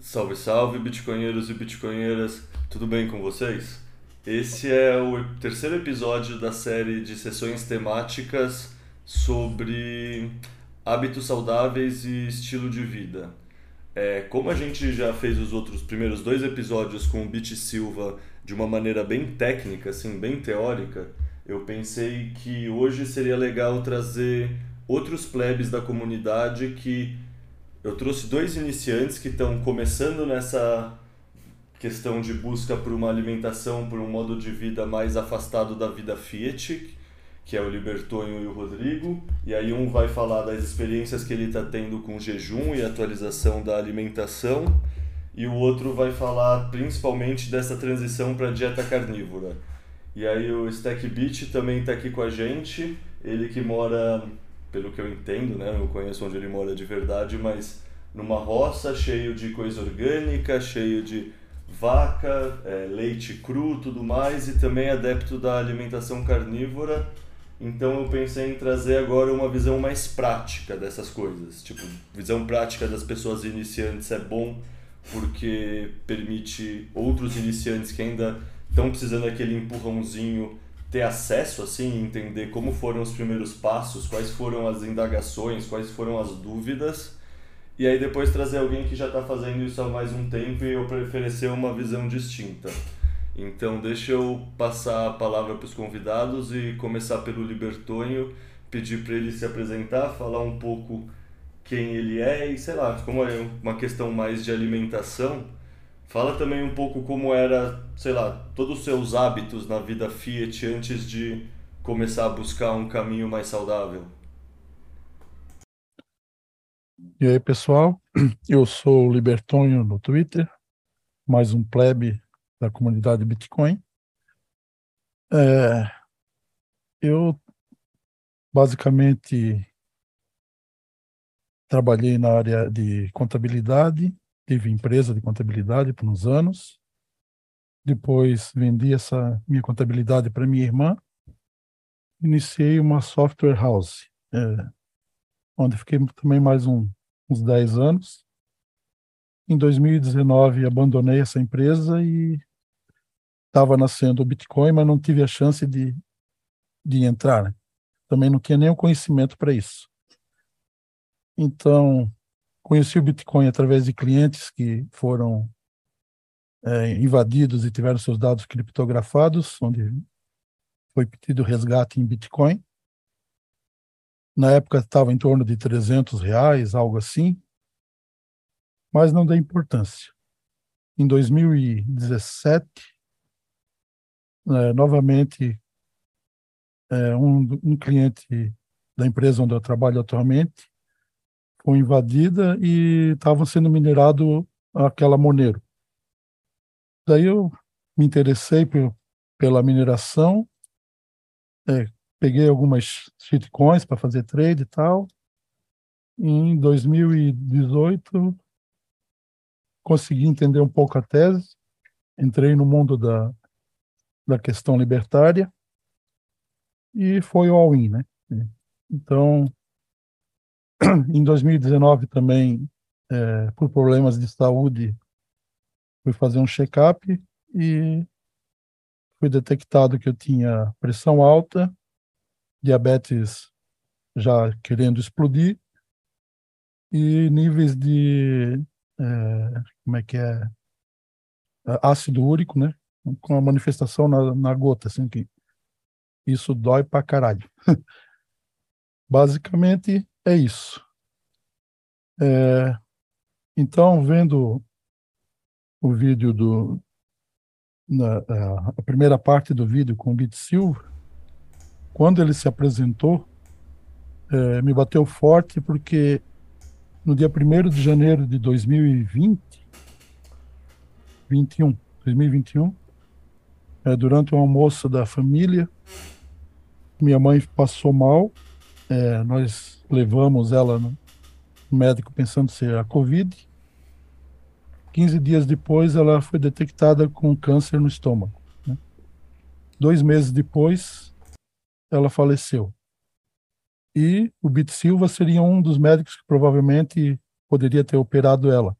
Salve, salve, bitcoinheiros e bitcoinheiras, tudo bem com vocês? Esse é o terceiro episódio da série de sessões temáticas sobre hábitos saudáveis e estilo de vida. É, como a gente já fez os outros primeiros dois episódios com o Bit Silva de uma maneira bem técnica, assim, bem teórica, eu pensei que hoje seria legal trazer outros plebes da comunidade que eu trouxe dois iniciantes que estão começando nessa questão de busca por uma alimentação, por um modo de vida mais afastado da vida Fiat, que é o Libertonho e o Rodrigo. E aí um vai falar das experiências que ele está tendo com jejum e atualização da alimentação, e o outro vai falar principalmente dessa transição para dieta carnívora. E aí o Stack Beach também está aqui com a gente, ele que mora pelo que eu entendo, né? Não conheço onde ele mora de verdade, mas numa roça cheio de coisa orgânica, cheio de vaca, é, leite cru, tudo mais, e também adepto da alimentação carnívora. Então eu pensei em trazer agora uma visão mais prática dessas coisas. Tipo, visão prática das pessoas iniciantes é bom porque permite outros iniciantes que ainda estão precisando daquele empurrãozinho ter acesso assim, entender como foram os primeiros passos, quais foram as indagações, quais foram as dúvidas, e aí depois trazer alguém que já está fazendo isso há mais um tempo e oferecer uma visão distinta. Então deixa eu passar a palavra para os convidados e começar pelo Libertonho, pedir para ele se apresentar, falar um pouco quem ele é e sei lá, como é uma questão mais de alimentação Fala também um pouco como era, sei lá, todos os seus hábitos na vida Fiat antes de começar a buscar um caminho mais saudável. E aí, pessoal, eu sou o Libertonho no Twitter, mais um plebe da comunidade Bitcoin. É, eu basicamente trabalhei na área de contabilidade tive empresa de contabilidade por uns anos. Depois vendi essa minha contabilidade para minha irmã. Iniciei uma software house, é, onde fiquei também mais um, uns 10 anos. Em 2019 abandonei essa empresa e estava nascendo o Bitcoin, mas não tive a chance de, de entrar. Né? Também não tinha nenhum conhecimento para isso. Então, Conheci o Bitcoin através de clientes que foram é, invadidos e tiveram seus dados criptografados, onde foi pedido resgate em Bitcoin. Na época estava em torno de 300 reais, algo assim, mas não dei importância. Em 2017, é, novamente, é, um, um cliente da empresa onde eu trabalho atualmente foi invadida e estava sendo minerado aquela Monero. Daí eu me interessei por, pela mineração, é, peguei algumas shitcoins para fazer trade e tal. E em 2018 consegui entender um pouco a tese, entrei no mundo da, da questão libertária e foi o all-in, né? Então, em 2019 também, é, por problemas de saúde, fui fazer um check-up e foi detectado que eu tinha pressão alta, diabetes já querendo explodir e níveis de é, como é que é ácido úrico, né? Com a manifestação na, na gota, assim que isso dói pra caralho. Basicamente é isso. É, então, vendo o vídeo do. Na, a primeira parte do vídeo com o Bit Silva, quando ele se apresentou, é, me bateu forte porque no dia 1 de janeiro de 2020, 21, 2021, é, durante o almoço da família, minha mãe passou mal, é, nós levamos ela no médico pensando ser a Covid. 15 dias depois, ela foi detectada com câncer no estômago. Né? Dois meses depois, ela faleceu. E o Bit Silva seria um dos médicos que provavelmente poderia ter operado ela,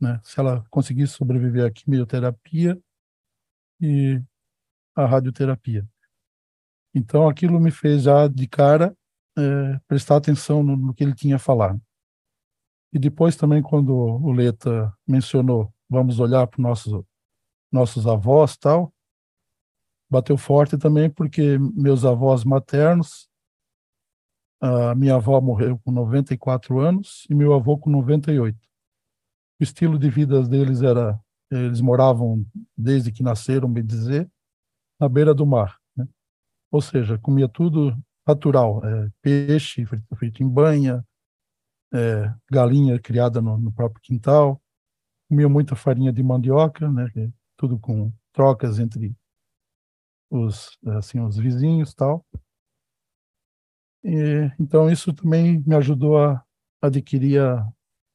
né? se ela conseguisse sobreviver à quimioterapia e à radioterapia. Então, aquilo me fez já de cara é, prestar atenção no, no que ele tinha falado. E depois também, quando o Leta mencionou, vamos olhar para nossos nossos avós tal, bateu forte também porque meus avós maternos, a minha avó morreu com 94 anos e meu avô com 98. O estilo de vida deles era, eles moravam desde que nasceram, bem dizer, na beira do mar, né? Ou seja, comia tudo natural, é, peixe frito, frito em banha, é, galinha criada no, no, próprio quintal, comia muita farinha de mandioca, né, tudo com trocas entre os assim os vizinhos tal. E, então isso também me ajudou a adquirir a,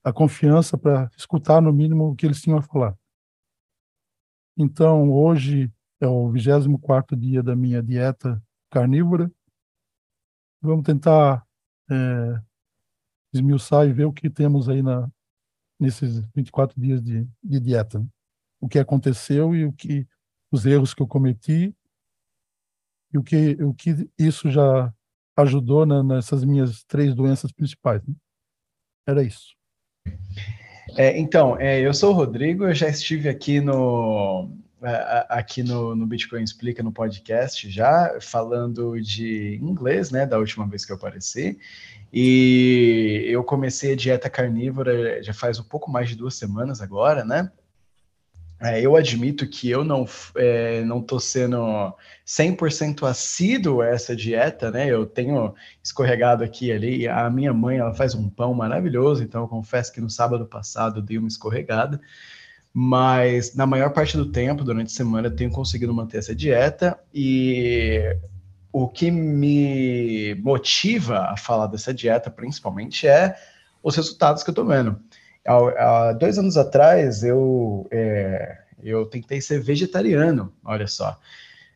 a confiança para escutar no mínimo o que eles tinham a falar. Então hoje é o 24 dia da minha dieta carnívora. Vamos tentar é, esmiuçar e ver o que temos aí na, nesses 24 dias de, de dieta. O que aconteceu e o que os erros que eu cometi e o que, o que isso já ajudou na, nessas minhas três doenças principais. Né? Era isso. É, então, é, eu sou o Rodrigo, eu já estive aqui no aqui no, no Bitcoin Explica no podcast já falando de inglês, né, da última vez que eu apareci. E eu comecei a dieta carnívora já faz um pouco mais de duas semanas agora, né? É, eu admito que eu não é, não tô sendo 100% assíduo a essa dieta, né? Eu tenho escorregado aqui e ali. A minha mãe, ela faz um pão maravilhoso, então eu confesso que no sábado passado eu dei uma escorregada. Mas na maior parte do tempo, durante a semana, eu tenho conseguido manter essa dieta e o que me motiva a falar dessa dieta, principalmente, é os resultados que eu tô vendo. Há, há dois anos atrás, eu, é, eu tentei ser vegetariano, olha só.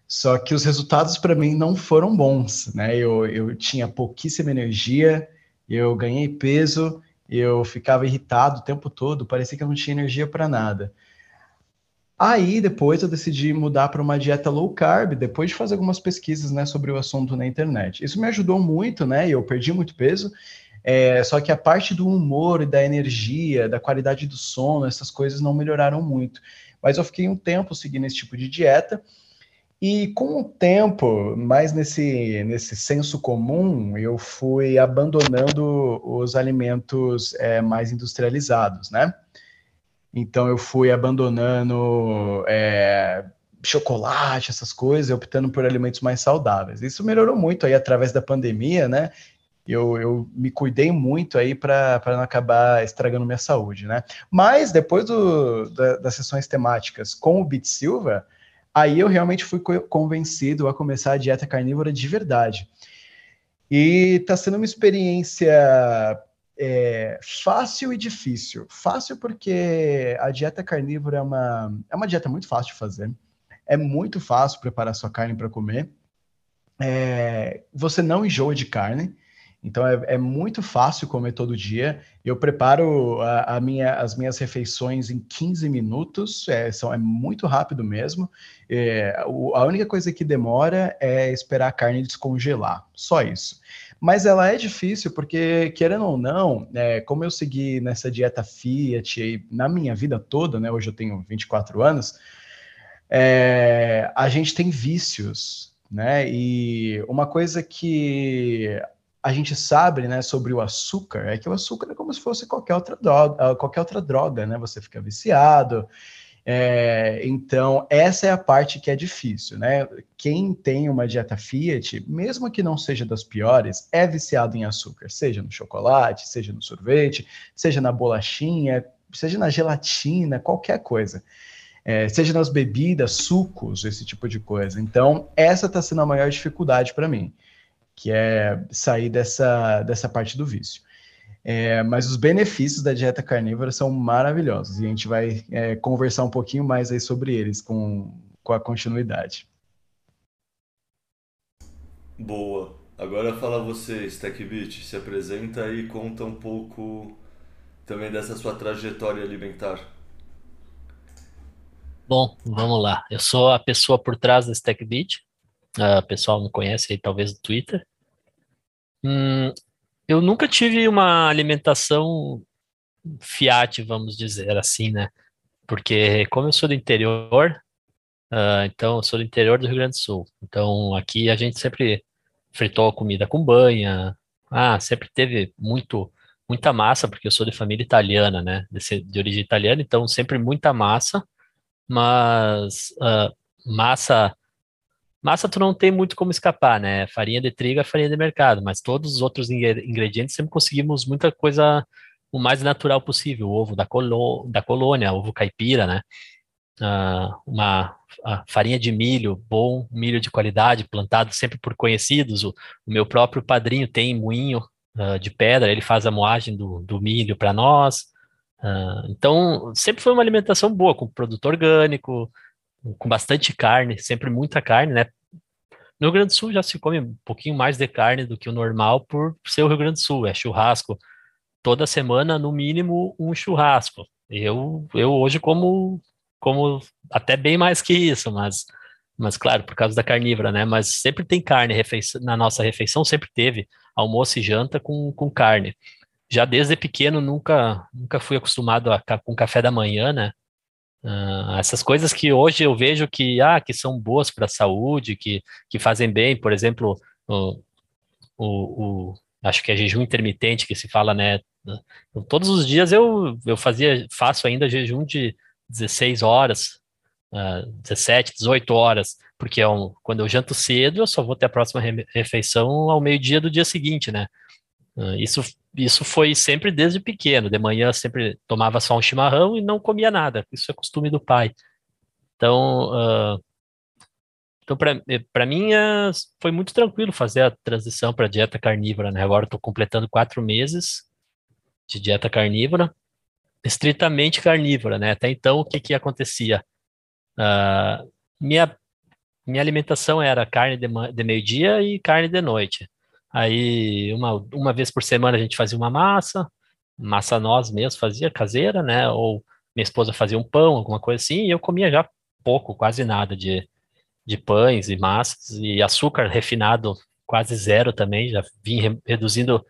Só que os resultados para mim não foram bons, né? Eu, eu tinha pouquíssima energia, eu ganhei peso, eu ficava irritado o tempo todo, parecia que eu não tinha energia para nada. Aí depois eu decidi mudar para uma dieta low carb, depois de fazer algumas pesquisas né, sobre o assunto na internet. Isso me ajudou muito, né? Eu perdi muito peso. É, só que a parte do humor e da energia, da qualidade do sono, essas coisas não melhoraram muito. Mas eu fiquei um tempo seguindo esse tipo de dieta. E com o tempo, mais nesse, nesse senso comum, eu fui abandonando os alimentos é, mais industrializados, né? Então eu fui abandonando é, chocolate, essas coisas, optando por alimentos mais saudáveis. Isso melhorou muito aí através da pandemia, né? Eu, eu me cuidei muito aí para não acabar estragando minha saúde, né? Mas depois do, da, das sessões temáticas com o Bit Silva, aí eu realmente fui convencido a começar a dieta carnívora de verdade. E está sendo uma experiência é, fácil e difícil. Fácil porque a dieta carnívora é uma, é uma dieta muito fácil de fazer. É muito fácil preparar sua carne para comer. É, você não enjoa de carne. Então é, é, muito fácil comer todo dia. Eu preparo a, a minha, as minhas refeições em 15 minutos, é, são, é muito rápido mesmo. É, o, a única coisa que demora é esperar a carne descongelar, só isso. Mas ela é difícil porque, querendo ou não, é, como eu segui nessa dieta Fiat na minha vida toda, né? Hoje eu tenho 24 anos, é, a gente tem vícios, né? E uma coisa que a gente sabe, né, sobre o açúcar é que o açúcar é como se fosse qualquer outra droga, qualquer outra droga, né? Você fica viciado. É, então, essa é a parte que é difícil, né? Quem tem uma dieta Fiat, mesmo que não seja das piores, é viciado em açúcar, seja no chocolate, seja no sorvete, seja na bolachinha, seja na gelatina, qualquer coisa. É, seja nas bebidas, sucos, esse tipo de coisa. Então, essa está sendo a maior dificuldade para mim, que é sair dessa, dessa parte do vício. É, mas os benefícios da dieta carnívora são maravilhosos e a gente vai é, conversar um pouquinho mais aí sobre eles com, com a continuidade. Boa. Agora fala você, Stackbit, se apresenta e conta um pouco também dessa sua trajetória alimentar. Bom, vamos lá. Eu sou a pessoa por trás da Stackbit. Uh, o pessoal me conhece aí talvez do Twitter. Hum, eu nunca tive uma alimentação fiat, vamos dizer assim, né? Porque como eu sou do interior, uh, então eu sou do interior do Rio Grande do Sul. Então aqui a gente sempre fritou comida com banha. Ah, sempre teve muito muita massa, porque eu sou de família italiana, né? De, de origem italiana, então sempre muita massa, mas uh, massa Massa tu não tem muito como escapar, né? Farinha de trigo é farinha de mercado, mas todos os outros ingredientes sempre conseguimos muita coisa o mais natural possível. O ovo da, colo da colônia, ovo caipira, né? Uh, uma farinha de milho bom, milho de qualidade, plantado sempre por conhecidos. O, o meu próprio padrinho tem moinho uh, de pedra, ele faz a moagem do, do milho para nós. Uh, então, sempre foi uma alimentação boa, com produto orgânico, com bastante carne, sempre muita carne, né? No Rio Grande do Sul já se come um pouquinho mais de carne do que o normal por ser o Rio Grande do Sul, é churrasco. Toda semana, no mínimo, um churrasco. Eu, eu hoje como, como até bem mais que isso, mas, mas claro, por causa da carnívora, né? Mas sempre tem carne refeição, na nossa refeição, sempre teve almoço e janta com, com carne. Já desde pequeno nunca, nunca fui acostumado a, com café da manhã, né? Uh, essas coisas que hoje eu vejo que, ah, que são boas para a saúde, que, que fazem bem, por exemplo, o, o, o, acho que é jejum intermitente que se fala, né? Todos os dias eu, eu fazia, faço ainda jejum de 16 horas, uh, 17, 18 horas, porque é um, quando eu janto cedo, eu só vou ter a próxima refeição ao meio-dia do dia seguinte, né? Uh, isso isso foi sempre desde pequeno. De manhã sempre tomava só um chimarrão e não comia nada. Isso é costume do pai. Então, uh, então para mim uh, foi muito tranquilo fazer a transição para dieta carnívora. Né? Agora estou completando quatro meses de dieta carnívora, estritamente carnívora. Né? Até então, o que, que acontecia? Uh, minha, minha alimentação era carne de, de meio-dia e carne de noite. Aí, uma, uma vez por semana a gente fazia uma massa, massa nós mesmos fazia, caseira, né? Ou minha esposa fazia um pão, alguma coisa assim, e eu comia já pouco, quase nada de, de pães e massas, e açúcar refinado quase zero também, já vim re reduzindo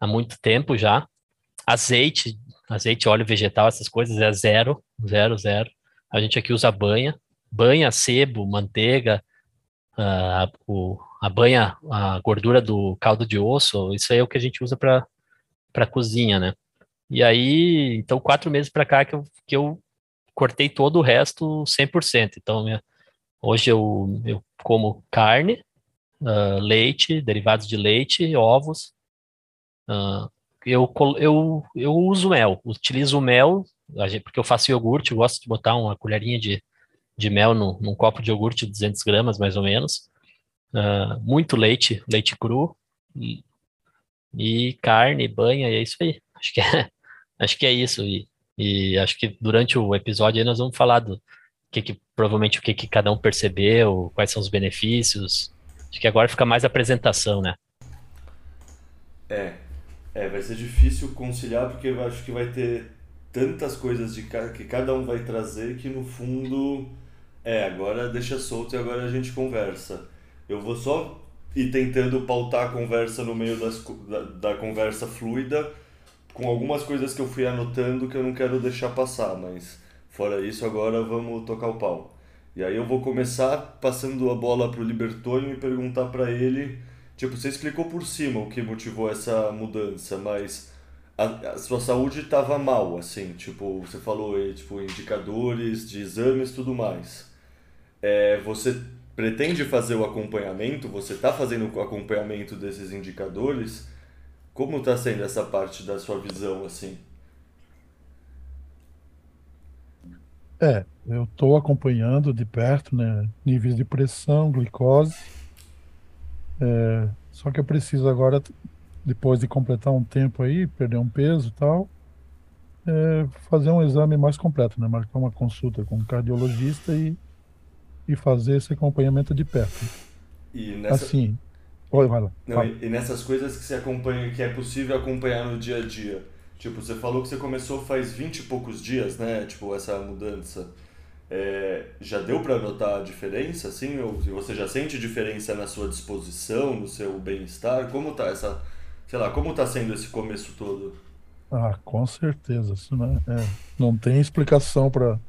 há muito tempo já. Azeite, azeite, óleo vegetal, essas coisas é zero, zero, zero. A gente aqui usa banha, banha, sebo, manteiga, uh, o, a banha, a gordura do caldo de osso, isso aí é o que a gente usa para para cozinha, né? E aí, então, quatro meses para cá que eu, que eu cortei todo o resto 100%. Então, minha, hoje eu, eu como carne, uh, leite, derivados de leite, ovos. Uh, eu, eu, eu uso mel, utilizo mel, porque eu faço iogurte, eu gosto de botar uma colherinha de, de mel no, num copo de iogurte de 200 gramas, mais ou menos uh, muito leite, leite cru e, e, carne, banha, e é isso aí. Acho que é, acho que é isso. E, e acho que durante o episódio nós vamos falar do que, que provavelmente o que, que cada um percebeu, quais são os benefícios. Acho que agora fica mais apresentação, né? É, é, vai ser difícil conciliar porque eu acho que vai ter tantas coisas de que cada um vai trazer que no fundo é, agora deixa solto e agora a gente conversa. Eu vou só ir tentando pautar a conversa no meio das, da, da conversa fluida, com algumas coisas que eu fui anotando que eu não quero deixar passar, mas fora isso, agora vamos tocar o pau. E aí eu vou começar passando a bola pro Libertônio e perguntar para ele, tipo, você explicou por cima o que motivou essa mudança, mas a, a sua saúde estava mal, assim, tipo, você falou, tipo, indicadores de exames, tudo mais. É, você pretende fazer o acompanhamento, você está fazendo o acompanhamento desses indicadores, como está sendo essa parte da sua visão assim? É, eu estou acompanhando de perto, né, níveis de pressão, glicose, é, só que eu preciso agora depois de completar um tempo aí, perder um peso e tal, é, fazer um exame mais completo, né? Marcar uma consulta com um cardiologista e, e fazer esse acompanhamento de perto. E nessa... Assim, Oi, vai lá. Não, e, e, nessas coisas que você acompanha, que é possível acompanhar no dia a dia. Tipo, você falou que você começou faz 20 e poucos dias, né? Tipo, essa mudança. É, já deu para notar a diferença, assim? Ou você já sente diferença na sua disposição, no seu bem-estar? Como tá essa, sei lá, como tá sendo esse começo todo? Ah, com certeza, isso né? É, não tem explicação para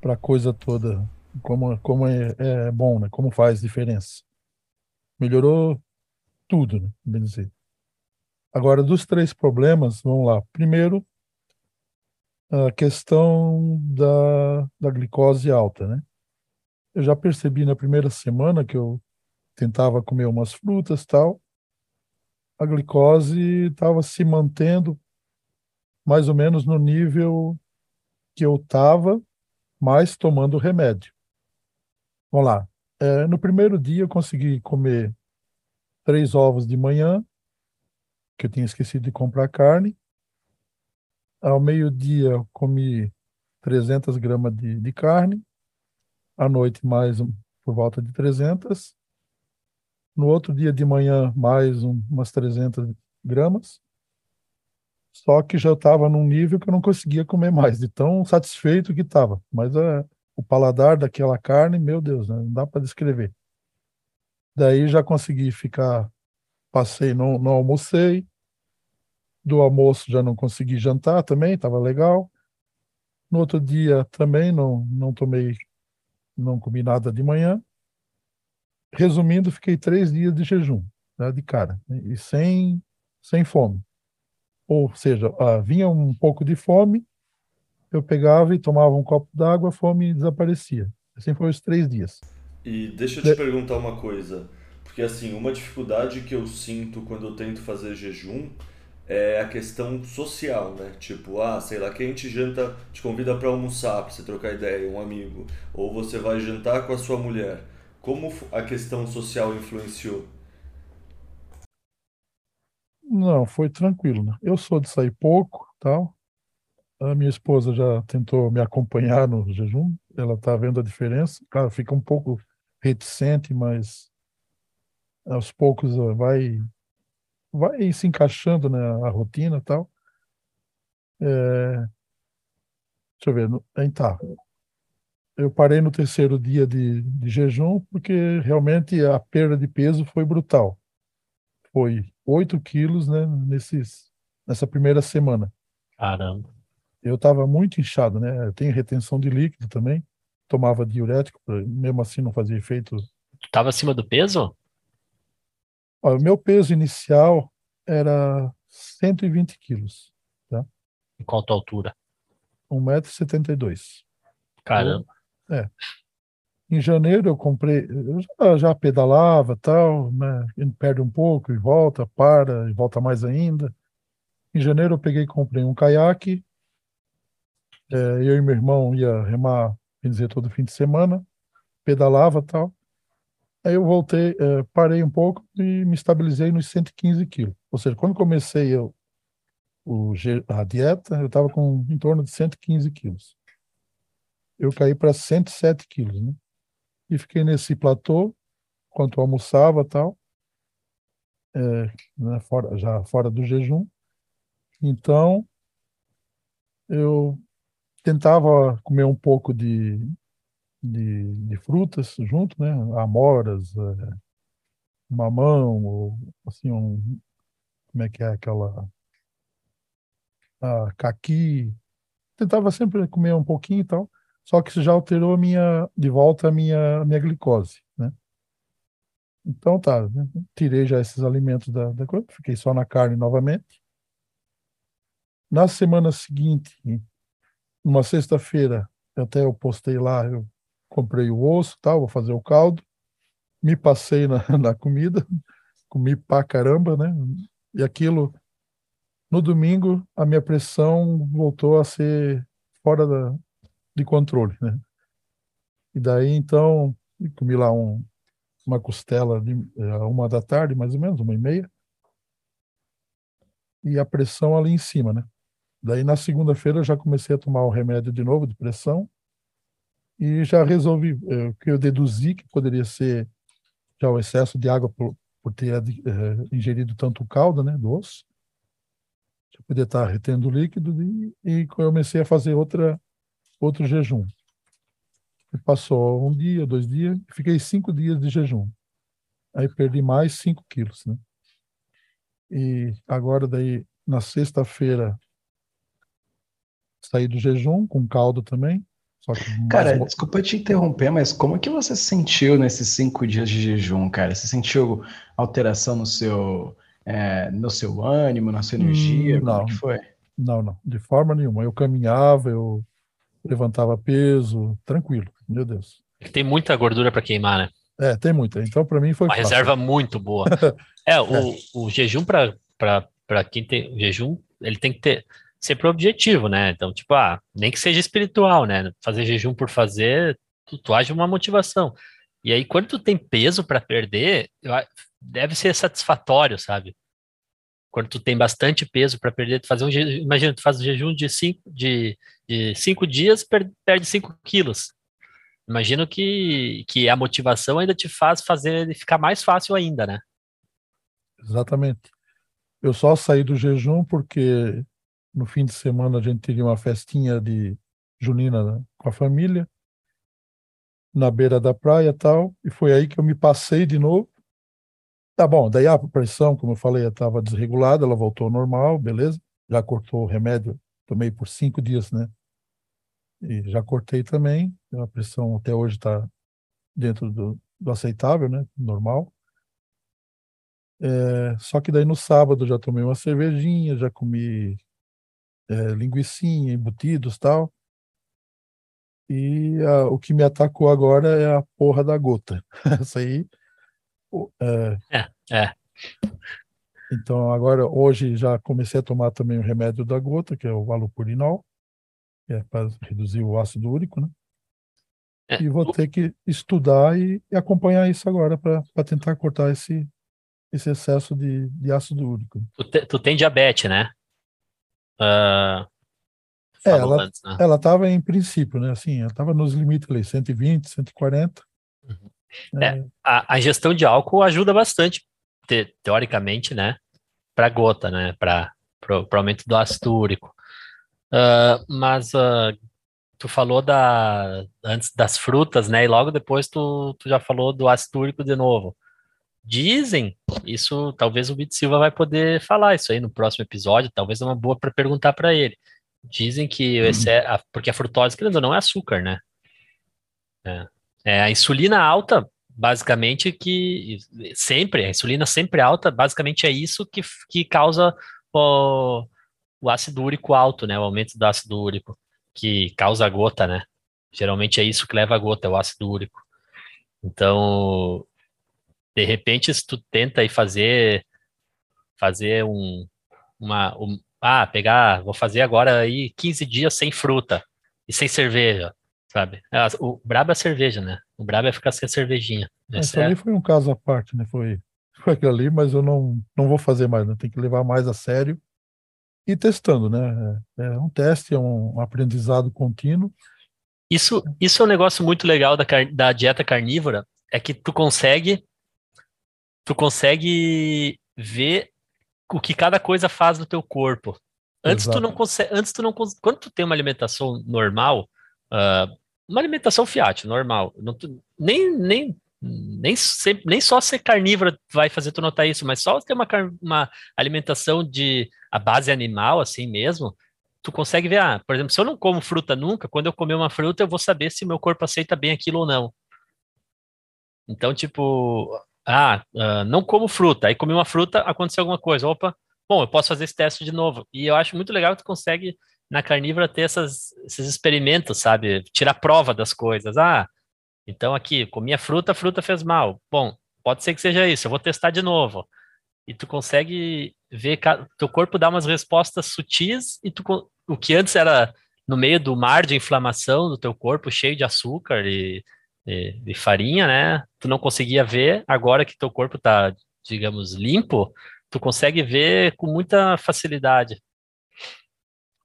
para coisa toda, como como é, é bom, né? Como faz diferença. Melhorou tudo, né? Bem dizer. Agora, dos três problemas, vamos lá. Primeiro, a questão da, da glicose alta, né? Eu já percebi na primeira semana que eu tentava comer umas frutas tal, a glicose estava se mantendo mais ou menos no nível que eu estava, mas tomando remédio. Vamos lá. É, no primeiro dia eu consegui comer três ovos de manhã, que eu tinha esquecido de comprar carne. Ao meio-dia eu comi 300 gramas de, de carne. À noite, mais um, por volta de 300. No outro dia de manhã, mais um, umas 300 gramas. Só que já estava num nível que eu não conseguia comer mais, de tão satisfeito que estava. Mas é, o paladar daquela carne, meu Deus, né, não dá para descrever. Daí já consegui ficar, passei, não, não almocei, do almoço já não consegui jantar também, estava legal. No outro dia também não, não tomei, não comi nada de manhã. Resumindo, fiquei três dias de jejum, né, de cara, e sem, sem fome. Ou seja, ah, vinha um pouco de fome, eu pegava e tomava um copo d'água, a fome desaparecia. Assim foi os três dias. E deixa eu te de... perguntar uma coisa, porque assim, uma dificuldade que eu sinto quando eu tento fazer jejum é a questão social, né? Tipo, ah, sei lá, quem te janta, te convida para almoçar, para você trocar ideia, um amigo, ou você vai jantar com a sua mulher. Como a questão social influenciou? Não, foi tranquilo, né? Eu sou de sair pouco, tal. A minha esposa já tentou me acompanhar no jejum, ela está vendo a diferença. Claro, fica um pouco reticente, mas aos poucos vai vai se encaixando né, a rotina tal. É, deixa eu ver, aí tá. Eu parei no terceiro dia de, de jejum porque realmente a perda de peso foi brutal. Foi 8 quilos né, nesses, nessa primeira semana. Caramba. Eu estava muito inchado, né? Eu tenho retenção de líquido também. Tomava diurético, mesmo assim não fazia efeito. Estava acima do peso? o meu peso inicial era 120 quilos. Tá? E qual a tua altura? 1,72m. Caramba. é. Em janeiro eu comprei, eu já, já pedalava tal, né? Perde um pouco e volta, para, e volta mais ainda. Em janeiro eu peguei e comprei um caiaque. É, eu e meu irmão ia remar, quer dizer, todo fim de semana, pedalava tal. Aí eu voltei, é, parei um pouco e me estabilizei nos 115 quilos. Ou seja, quando comecei eu, o, a dieta, eu estava com em torno de 115 quilos. Eu caí para 107 quilos, né? E fiquei nesse platô, enquanto almoçava tal, é, né, fora, já fora do jejum. Então, eu tentava comer um pouco de de, de frutas junto, né? Amoras, é, mamão, ou assim, um, como é que é aquela a caqui. Tentava sempre comer um pouquinho e tal, só que isso já alterou a minha, de volta a minha, a minha glicose, né? Então tá, né? tirei já esses alimentos da, da coisa, fiquei só na carne novamente. Na semana seguinte, numa sexta-feira, até eu postei lá, eu comprei o osso, tal, vou fazer o caldo, me passei na, na comida, comi pra caramba, né? E aquilo, no domingo, a minha pressão voltou a ser fora da, de controle, né? E daí, então, comi lá um, uma costela de é, uma da tarde, mais ou menos, uma e meia. e a pressão ali em cima, né? Daí na segunda-feira eu já comecei a tomar o remédio de novo de pressão e já resolvi é, o que eu deduzi que poderia ser já o excesso de água por, por ter é, ingerido tanto caldo, né, do osso. Já podia estar retendo líquido e, e comecei a fazer outra outro jejum. E passou um dia, dois dias, fiquei cinco dias de jejum. Aí perdi mais cinco quilos, né? E agora daí na sexta-feira saí do jejum com caldo também. Cara, mais... desculpa te interromper, mas como que você se sentiu nesses cinco dias de jejum, cara? Você sentiu alteração no seu, é, no seu ânimo, na sua energia? Hum, não, como que foi? Não, não, de forma nenhuma. Eu caminhava, eu levantava peso, tranquilo, meu Deus. Tem muita gordura para queimar, né? É, tem muita. Então, para mim foi. Uma fácil. reserva muito boa. é, o, é. o jejum para quem tem. O jejum, ele tem que ter sempre o objetivo, né? Então, tipo, ah, nem que seja espiritual, né? Fazer jejum por fazer, tu, tu age uma motivação. E aí, quando tu tem peso para perder, deve ser satisfatório, sabe? Quando tu tem bastante peso para perder, tu fazer um jejum, imagina, tu faz um jejum de cinco, de, de cinco dias, per, perde cinco quilos. Imagino que, que a motivação ainda te faz fazer ficar mais fácil ainda, né? Exatamente. Eu só saí do jejum porque no fim de semana a gente teria uma festinha de junina né, com a família na beira da praia tal e foi aí que eu me passei de novo. Tá bom daí a pressão como eu falei estava desregulada ela voltou ao normal beleza. Já cortou o remédio tomei por cinco dias né. E já cortei também a pressão até hoje está dentro do, do, aceitável né normal. É, só que daí no sábado já tomei uma cervejinha já comi é, linguiçinha, embutidos tal. E a, o que me atacou agora é a porra da gota. Essa aí. É, é, é. Então, agora, hoje já comecei a tomar também o remédio da gota, que é o valopurinol, que é para reduzir o ácido úrico, né? É, e vou ter que estudar e, e acompanhar isso agora para tentar cortar esse, esse excesso de, de ácido úrico. Tu, te, tu tem diabetes, né? Uh, é, ela, antes, né? ela estava em princípio, né? Assim, ela estava nos limites ali, 120, 140. Uhum. É, é a, a, ingestão de álcool ajuda bastante, te, teoricamente, né? Para gota, né? Para o aumento do ácido úrico. Uh, mas uh, tu falou da antes das frutas, né? E logo depois tu, tu já falou do ácido úrico de novo. Dizem, isso talvez o Bit Silva vai poder falar isso aí no próximo episódio, talvez é uma boa para perguntar para ele. Dizem que esse é a, porque a frutose, querendo ou não, é açúcar, né? É, é, a insulina alta, basicamente, que sempre, a insulina sempre alta, basicamente é isso que, que causa o, o ácido úrico alto, né? O aumento do ácido úrico, que causa a gota, né? Geralmente é isso que leva a gota, é o ácido úrico. Então, de repente, se tu tenta aí fazer, fazer um, uma, um, ah, pegar, vou fazer agora aí 15 dias sem fruta e sem cerveja, sabe? É, o brabo é a cerveja, né? O brabo é ficar sem a cervejinha. Isso ali foi um caso à parte, né? Foi, foi aquilo ali, mas eu não, não vou fazer mais, né? Tem que levar mais a sério e testando, né? É, é um teste, é um aprendizado contínuo. Isso, isso é um negócio muito legal da, da dieta carnívora, é que tu consegue tu consegue ver o que cada coisa faz no teu corpo. Antes Exato. tu não consegue, antes tu não quando tu tem uma alimentação normal, uh, uma alimentação fiat, normal, não, tu, nem nem nem, sempre, nem só ser carnívora vai fazer tu notar isso, mas só ter uma, uma alimentação de a base animal assim mesmo, tu consegue ver, ah, por exemplo, se eu não como fruta nunca, quando eu comer uma fruta eu vou saber se meu corpo aceita bem aquilo ou não. Então, tipo, ah, uh, não como fruta. Aí comi uma fruta, aconteceu alguma coisa. Opa, bom, eu posso fazer esse teste de novo. E eu acho muito legal que tu consegue, na carnívora, ter essas, esses experimentos, sabe? Tirar prova das coisas. Ah, então aqui, comi a fruta, a fruta fez mal. Bom, pode ser que seja isso, eu vou testar de novo. E tu consegue ver, teu corpo dá umas respostas sutis e tu, o que antes era no meio do mar de inflamação do teu corpo, cheio de açúcar e de, de farinha, né? Tu não conseguia ver, agora que teu corpo tá, digamos, limpo, tu consegue ver com muita facilidade.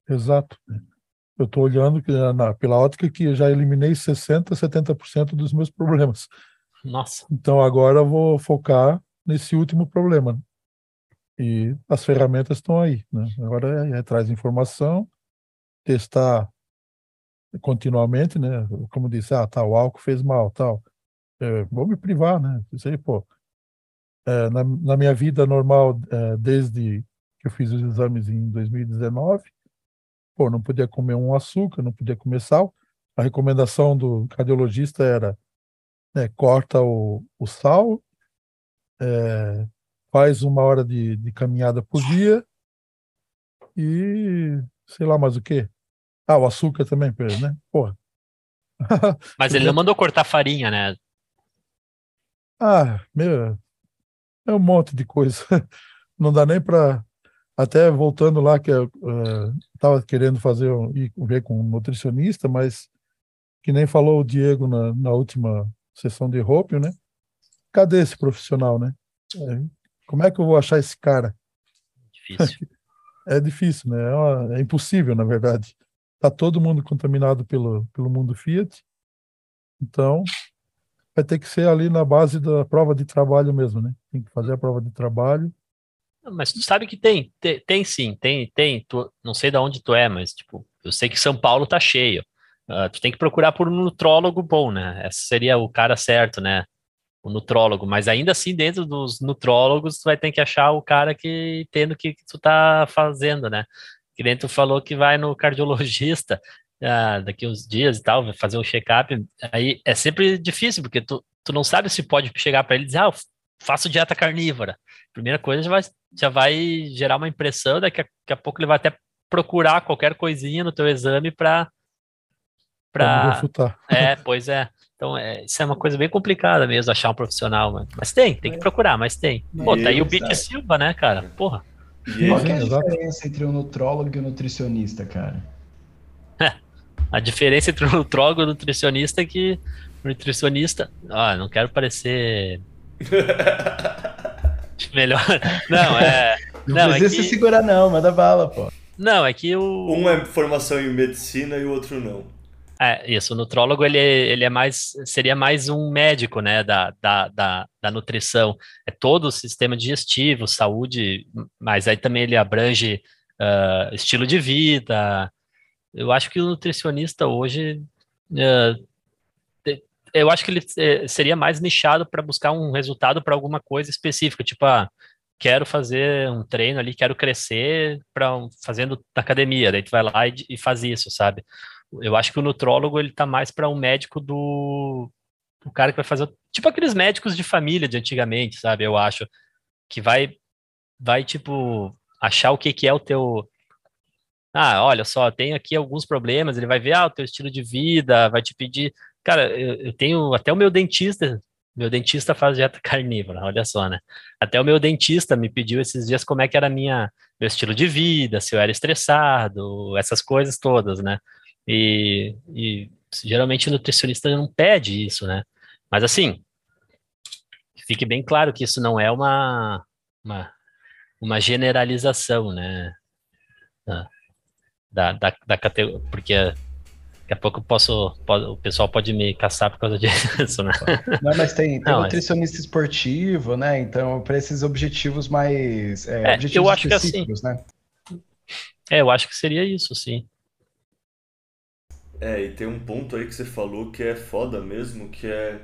Exato. Eu estou olhando que, na, pela ótica que já eliminei 60%, 70% dos meus problemas. Nossa. Então agora eu vou focar nesse último problema. E as ferramentas estão aí. Né? Agora é, é traz informação, testar continuamente, né? Como disse, ah, tá, o álcool fez mal, tal. É, vou me privar, né? Isso aí, pô. É, na, na, minha vida normal, é, desde que eu fiz os exames em 2019, pô, não podia comer um açúcar, não podia comer sal. A recomendação do cardiologista era né, corta o, o sal, é, faz uma hora de, de caminhada por dia e sei lá mais o que. Ah, o açúcar também, né? Porra. Mas ele não mandou cortar farinha, né? Ah, meu, é um monte de coisa. Não dá nem para até voltando lá que eu estava uh, querendo fazer ir ver com um nutricionista, mas que nem falou o Diego na, na última sessão de Hope, né? Cadê esse profissional, né? É, como é que eu vou achar esse cara? Difícil. é difícil, né? É, uma, é impossível, na verdade. Tá todo mundo contaminado pelo, pelo mundo Fiat. Então, vai ter que ser ali na base da prova de trabalho mesmo, né? Tem que fazer a prova de trabalho. Mas tu sabe que tem, tem, tem sim, tem, tem. Tu, não sei de onde tu é, mas tipo, eu sei que São Paulo tá cheio. Uh, tu tem que procurar por um nutrólogo bom, né? Esse seria o cara certo, né? O nutrólogo. Mas ainda assim, dentro dos nutrólogos, tu vai ter que achar o cara que entende o que, que tu tá fazendo, né? Que nem tu falou que vai no cardiologista ah, daqui uns dias e tal, vai fazer um check-up, aí é sempre difícil, porque tu, tu não sabe se pode chegar para ele e dizer, ah, faço dieta carnívora. Primeira coisa, já vai, já vai gerar uma impressão, daqui a, daqui a pouco ele vai até procurar qualquer coisinha no teu exame para para É, pois é. Então, é, isso é uma coisa bem complicada mesmo, achar um profissional, mas, mas tem, tem que procurar, mas tem. Pô, tá aí o Bit Silva, né, cara? Porra. E Qual é a diferença entre o nutrólogo e o nutricionista, cara? a diferença entre o nutrólogo e o nutricionista é que o nutricionista. Ah, não quero parecer. Melhor. Não, é. Não, não precisa é que... se segurar, não, manda bala, pô. Não, é que o. Um é formação em medicina e o outro não. É, isso, o nutrólogo ele, ele é mais, seria mais um médico, né, da, da, da, da, nutrição. É todo o sistema digestivo, saúde, mas aí também ele abrange uh, estilo de vida. Eu acho que o nutricionista hoje, uh, eu acho que ele eh, seria mais nichado para buscar um resultado para alguma coisa específica, tipo, ah, quero fazer um treino ali, quero crescer para fazendo na academia, daí tu vai lá e, e faz isso, sabe? Eu acho que o nutrólogo ele tá mais para um médico do o cara que vai fazer tipo aqueles médicos de família de antigamente, sabe? Eu acho que vai vai tipo achar o que que é o teu ah, olha só, tenho aqui alguns problemas, ele vai ver ah, o teu estilo de vida, vai te pedir, cara, eu, eu tenho até o meu dentista meu dentista faz dieta carnívora, olha só, né? Até o meu dentista me pediu esses dias como é que era minha, meu estilo de vida, se eu era estressado, essas coisas todas, né? E, e geralmente o nutricionista não pede isso, né? Mas assim, fique bem claro que isso não é uma, uma, uma generalização, né? Da, da, da categoria, porque daqui a pouco eu posso, pode, o pessoal pode me caçar por causa disso, né? Não, mas tem, tem não, nutricionista mas... esportivo, né? Então, para esses objetivos mais é, é, objetivos eu acho que assim, né? É, eu acho que seria isso, sim. É, e tem um ponto aí que você falou que é foda mesmo, que é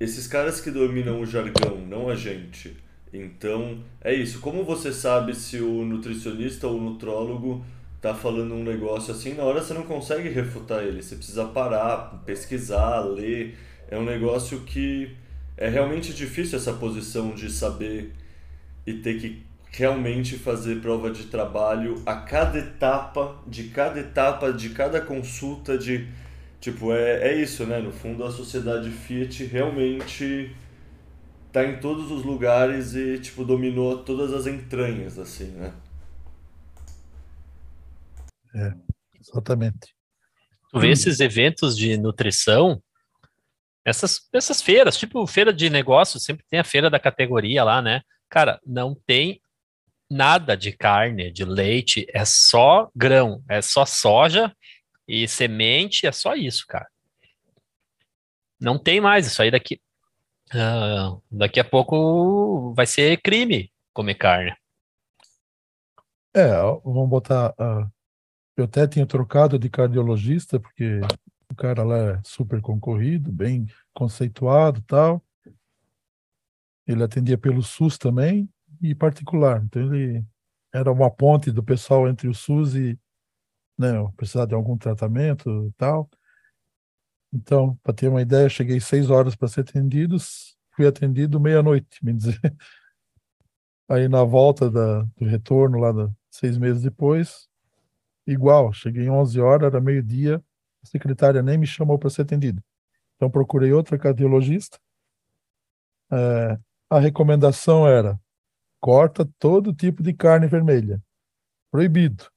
esses caras que dominam o jargão, não a gente. Então, é isso. Como você sabe se o nutricionista ou o nutrólogo tá falando um negócio assim, na hora você não consegue refutar ele. Você precisa parar, pesquisar, ler. É um negócio que é realmente difícil essa posição de saber e ter que realmente fazer prova de trabalho a cada etapa, de cada etapa, de cada consulta, de tipo, é, é isso, né? No fundo a sociedade Fiat realmente tá em todos os lugares e tipo dominou todas as entranhas assim, né? É, exatamente. Tu vê esses eventos de nutrição, essas, essas feiras, tipo feira de negócios, sempre tem a feira da categoria lá, né? Cara, não tem nada de carne, de leite, é só grão, é só soja e semente, é só isso, cara. Não tem mais isso aí daqui. Uh, daqui a pouco vai ser crime comer carne. É, vamos botar. Uh, eu até tinha trocado de cardiologista, porque o cara lá é super concorrido, bem conceituado tal. Ele atendia pelo SUS também e particular. Então ele era uma ponte do pessoal entre o SUS e né, precisar de algum tratamento e tal. Então, para ter uma ideia, cheguei seis horas para ser atendido, fui atendido meia-noite, me dizer. Aí na volta da, do retorno, lá da, seis meses depois, igual, cheguei 11 horas, era meio-dia, a secretária nem me chamou para ser atendido. Então procurei outra cardiologista. É, a recomendação era corta todo tipo de carne vermelha. Proibido.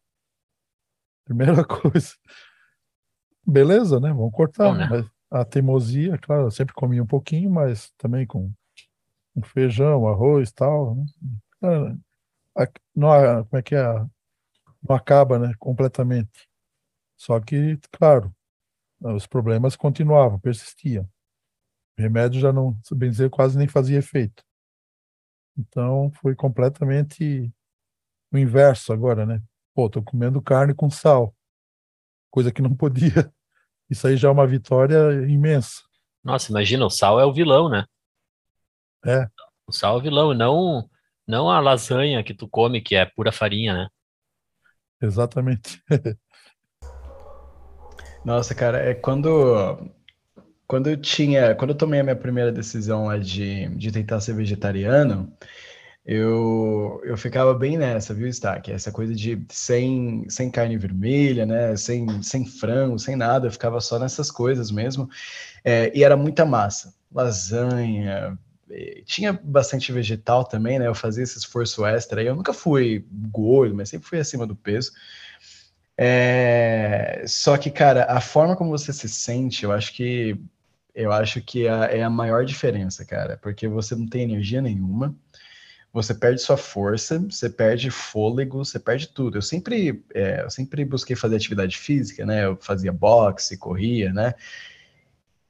Primeira coisa. Beleza, né? Vamos cortar. Bom, né? Mas a teimosia, claro, eu sempre comia um pouquinho, mas também com um feijão, arroz tal. Né? Não, como é que é? Não acaba, né? Completamente. Só que, claro, os problemas continuavam, persistiam. O remédio já não, bem dizer, quase nem fazia efeito. Então foi completamente o inverso agora, né? Pô, tô comendo carne com sal, coisa que não podia. Isso aí já é uma vitória imensa. Nossa, imagina, o sal é o vilão, né? É. O sal é o vilão, e não, não a lasanha que tu come, que é pura farinha, né? Exatamente. Nossa, cara, é quando quando eu tinha, quando eu tomei a minha primeira decisão lá de, de tentar ser vegetariano, eu, eu ficava bem nessa, viu, Stack? Essa coisa de sem, sem carne vermelha, né? Sem, sem frango, sem nada, eu ficava só nessas coisas mesmo. É, e era muita massa, lasanha, tinha bastante vegetal também, né? Eu fazia esse esforço extra. Eu nunca fui gordo, mas sempre fui acima do peso. É... Só que, cara, a forma como você se sente, eu acho que eu acho que é, é a maior diferença, cara, porque você não tem energia nenhuma, você perde sua força, você perde fôlego, você perde tudo. Eu sempre, é, eu sempre busquei fazer atividade física, né? Eu fazia boxe, corria, né?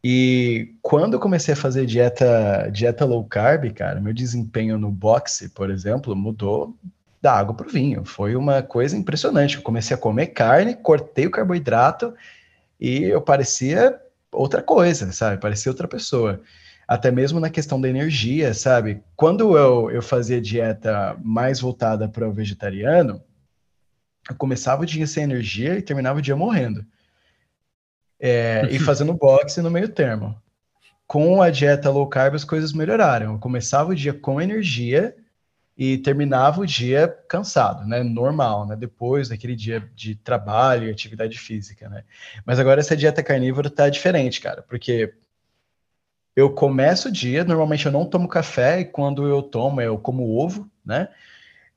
E quando eu comecei a fazer dieta, dieta low carb, cara, meu desempenho no boxe, por exemplo, mudou da água para o vinho. Foi uma coisa impressionante. Eu comecei a comer carne, cortei o carboidrato e eu parecia outra coisa, sabe? Parecia outra pessoa. Até mesmo na questão da energia, sabe? Quando eu, eu fazia dieta mais voltada para o vegetariano, eu começava o dia sem energia e terminava o dia morrendo. É, e fazendo boxe no meio termo. Com a dieta low carb, as coisas melhoraram. Eu começava o dia com energia e terminava o dia cansado, né? Normal, né? Depois daquele dia de trabalho e atividade física, né? Mas agora essa dieta carnívora tá diferente, cara, porque eu começo o dia, normalmente eu não tomo café e quando eu tomo eu como ovo, né?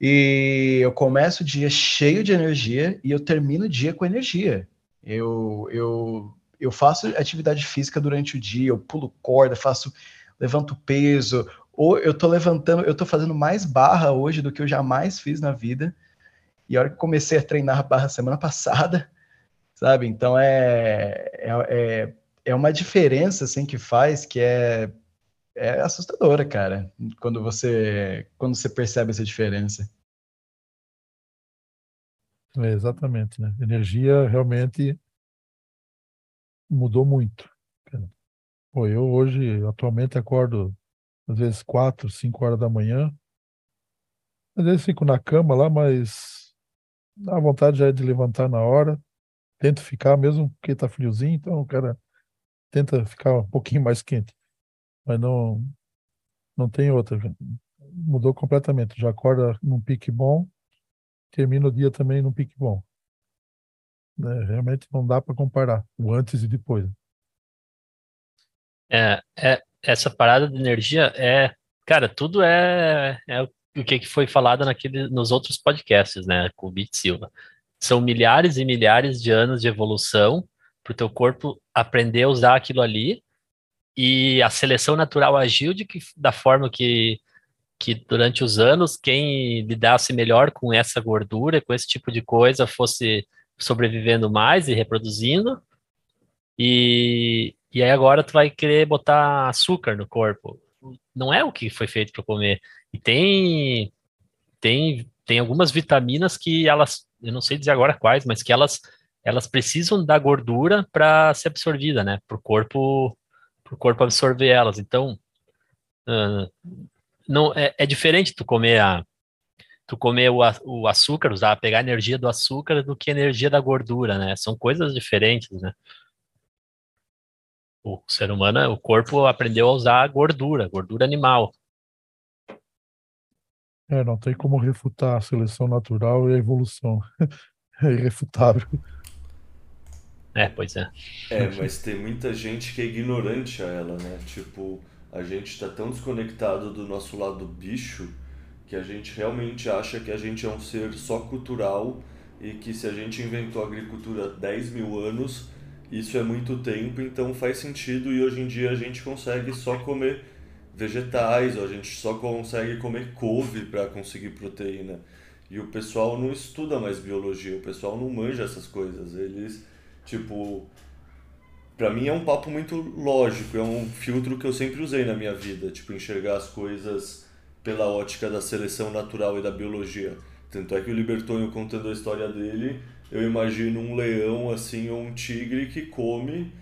E eu começo o dia cheio de energia e eu termino o dia com energia. Eu, eu, eu faço atividade física durante o dia, eu pulo corda, faço levanto peso, ou eu tô levantando, eu tô fazendo mais barra hoje do que eu jamais fiz na vida. E a hora que comecei a treinar barra semana passada, sabe? Então é, é, é, é uma diferença assim que faz que é, é assustadora, cara, quando você quando você percebe essa diferença. É, exatamente, né? Energia realmente mudou muito. Pô, eu hoje atualmente acordo às vezes quatro, cinco horas da manhã. Às vezes fico na cama lá, mas a vontade já é de levantar na hora. Tento ficar, mesmo porque tá friozinho, então o cara tenta ficar um pouquinho mais quente. Mas não, não tem outra. Mudou completamente. Já acorda num pique bom, termina o dia também num pique bom. É, realmente não dá para comparar o antes e depois. É, é, essa parada de energia é, cara, tudo é, é o que foi falado naquele, nos outros podcasts, né, com o Bit Silva. São milhares e milhares de anos de evolução para o teu corpo aprender a usar aquilo ali e a seleção natural agiu de que, da forma que que durante os anos quem lidasse melhor com essa gordura, com esse tipo de coisa, fosse sobrevivendo mais e reproduzindo. E, e aí agora tu vai querer botar açúcar no corpo. Não é o que foi feito para comer. E tem tem tem algumas vitaminas que elas, eu não sei dizer agora quais, mas que elas elas precisam da gordura para ser absorvida, né? Para o corpo para o corpo absorver elas. Então, uh, não é, é, diferente tu comer a tu comer o, o açúcar, usar pegar a energia do açúcar do que a energia da gordura, né? São coisas diferentes, né? O ser humano, o corpo aprendeu a usar a gordura, gordura animal. É, não tem como refutar a seleção natural e a evolução. É irrefutável. É, pois é. É, mas tem muita gente que é ignorante a ela, né? Tipo, a gente está tão desconectado do nosso lado bicho que a gente realmente acha que a gente é um ser só cultural e que se a gente inventou a agricultura há 10 mil anos, isso é muito tempo, então faz sentido e hoje em dia a gente consegue só comer vegetais, ou a gente só consegue comer couve para conseguir proteína. E o pessoal não estuda mais biologia, o pessoal não manja essas coisas. Eles, tipo, para mim é um papo muito lógico, é um filtro que eu sempre usei na minha vida, tipo enxergar as coisas pela ótica da seleção natural e da biologia. Tanto é que o Libertonho contando a história dele, eu imagino um leão assim ou um tigre que come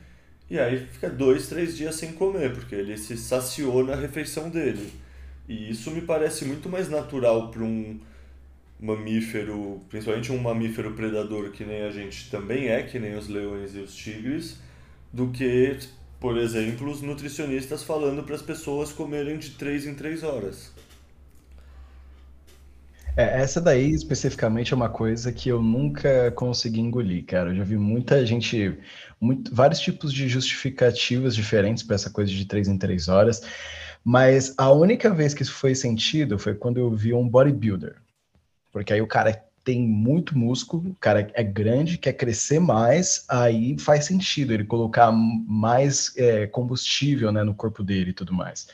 e aí fica dois, três dias sem comer, porque ele se saciou na refeição dele. E isso me parece muito mais natural para um mamífero, principalmente um mamífero predador que nem a gente também é, que nem os leões e os tigres, do que, por exemplo, os nutricionistas falando para as pessoas comerem de 3 em 3 horas. É, essa daí especificamente é uma coisa que eu nunca consegui engolir, cara. Eu já vi muita gente, muito, vários tipos de justificativas diferentes para essa coisa de 3 em 3 horas, mas a única vez que isso foi sentido foi quando eu vi um bodybuilder. Porque aí o cara tem muito músculo, o cara é grande, quer crescer mais, aí faz sentido ele colocar mais é, combustível né, no corpo dele e tudo mais.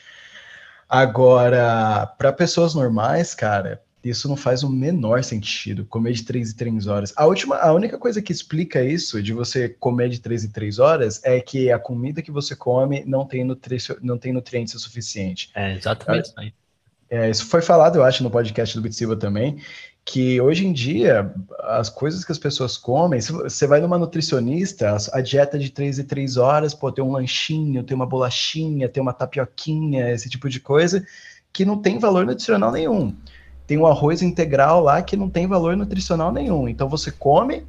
Agora, para pessoas normais, cara, isso não faz o menor sentido, comer de 3 em 3 horas. A, última, a única coisa que explica isso, de você comer de 3 em 3 horas, é que a comida que você come não tem, nutri não tem nutrientes o suficiente. É, exatamente. É, isso foi falado, eu acho, no podcast do Bitsiba também, que hoje em dia, as coisas que as pessoas comem, se você vai numa nutricionista, a dieta de 3 e 3 horas, pô, tem um lanchinho, tem uma bolachinha, tem uma tapioquinha, esse tipo de coisa, que não tem valor nutricional nenhum. Tem um arroz integral lá que não tem valor nutricional nenhum. Então você come,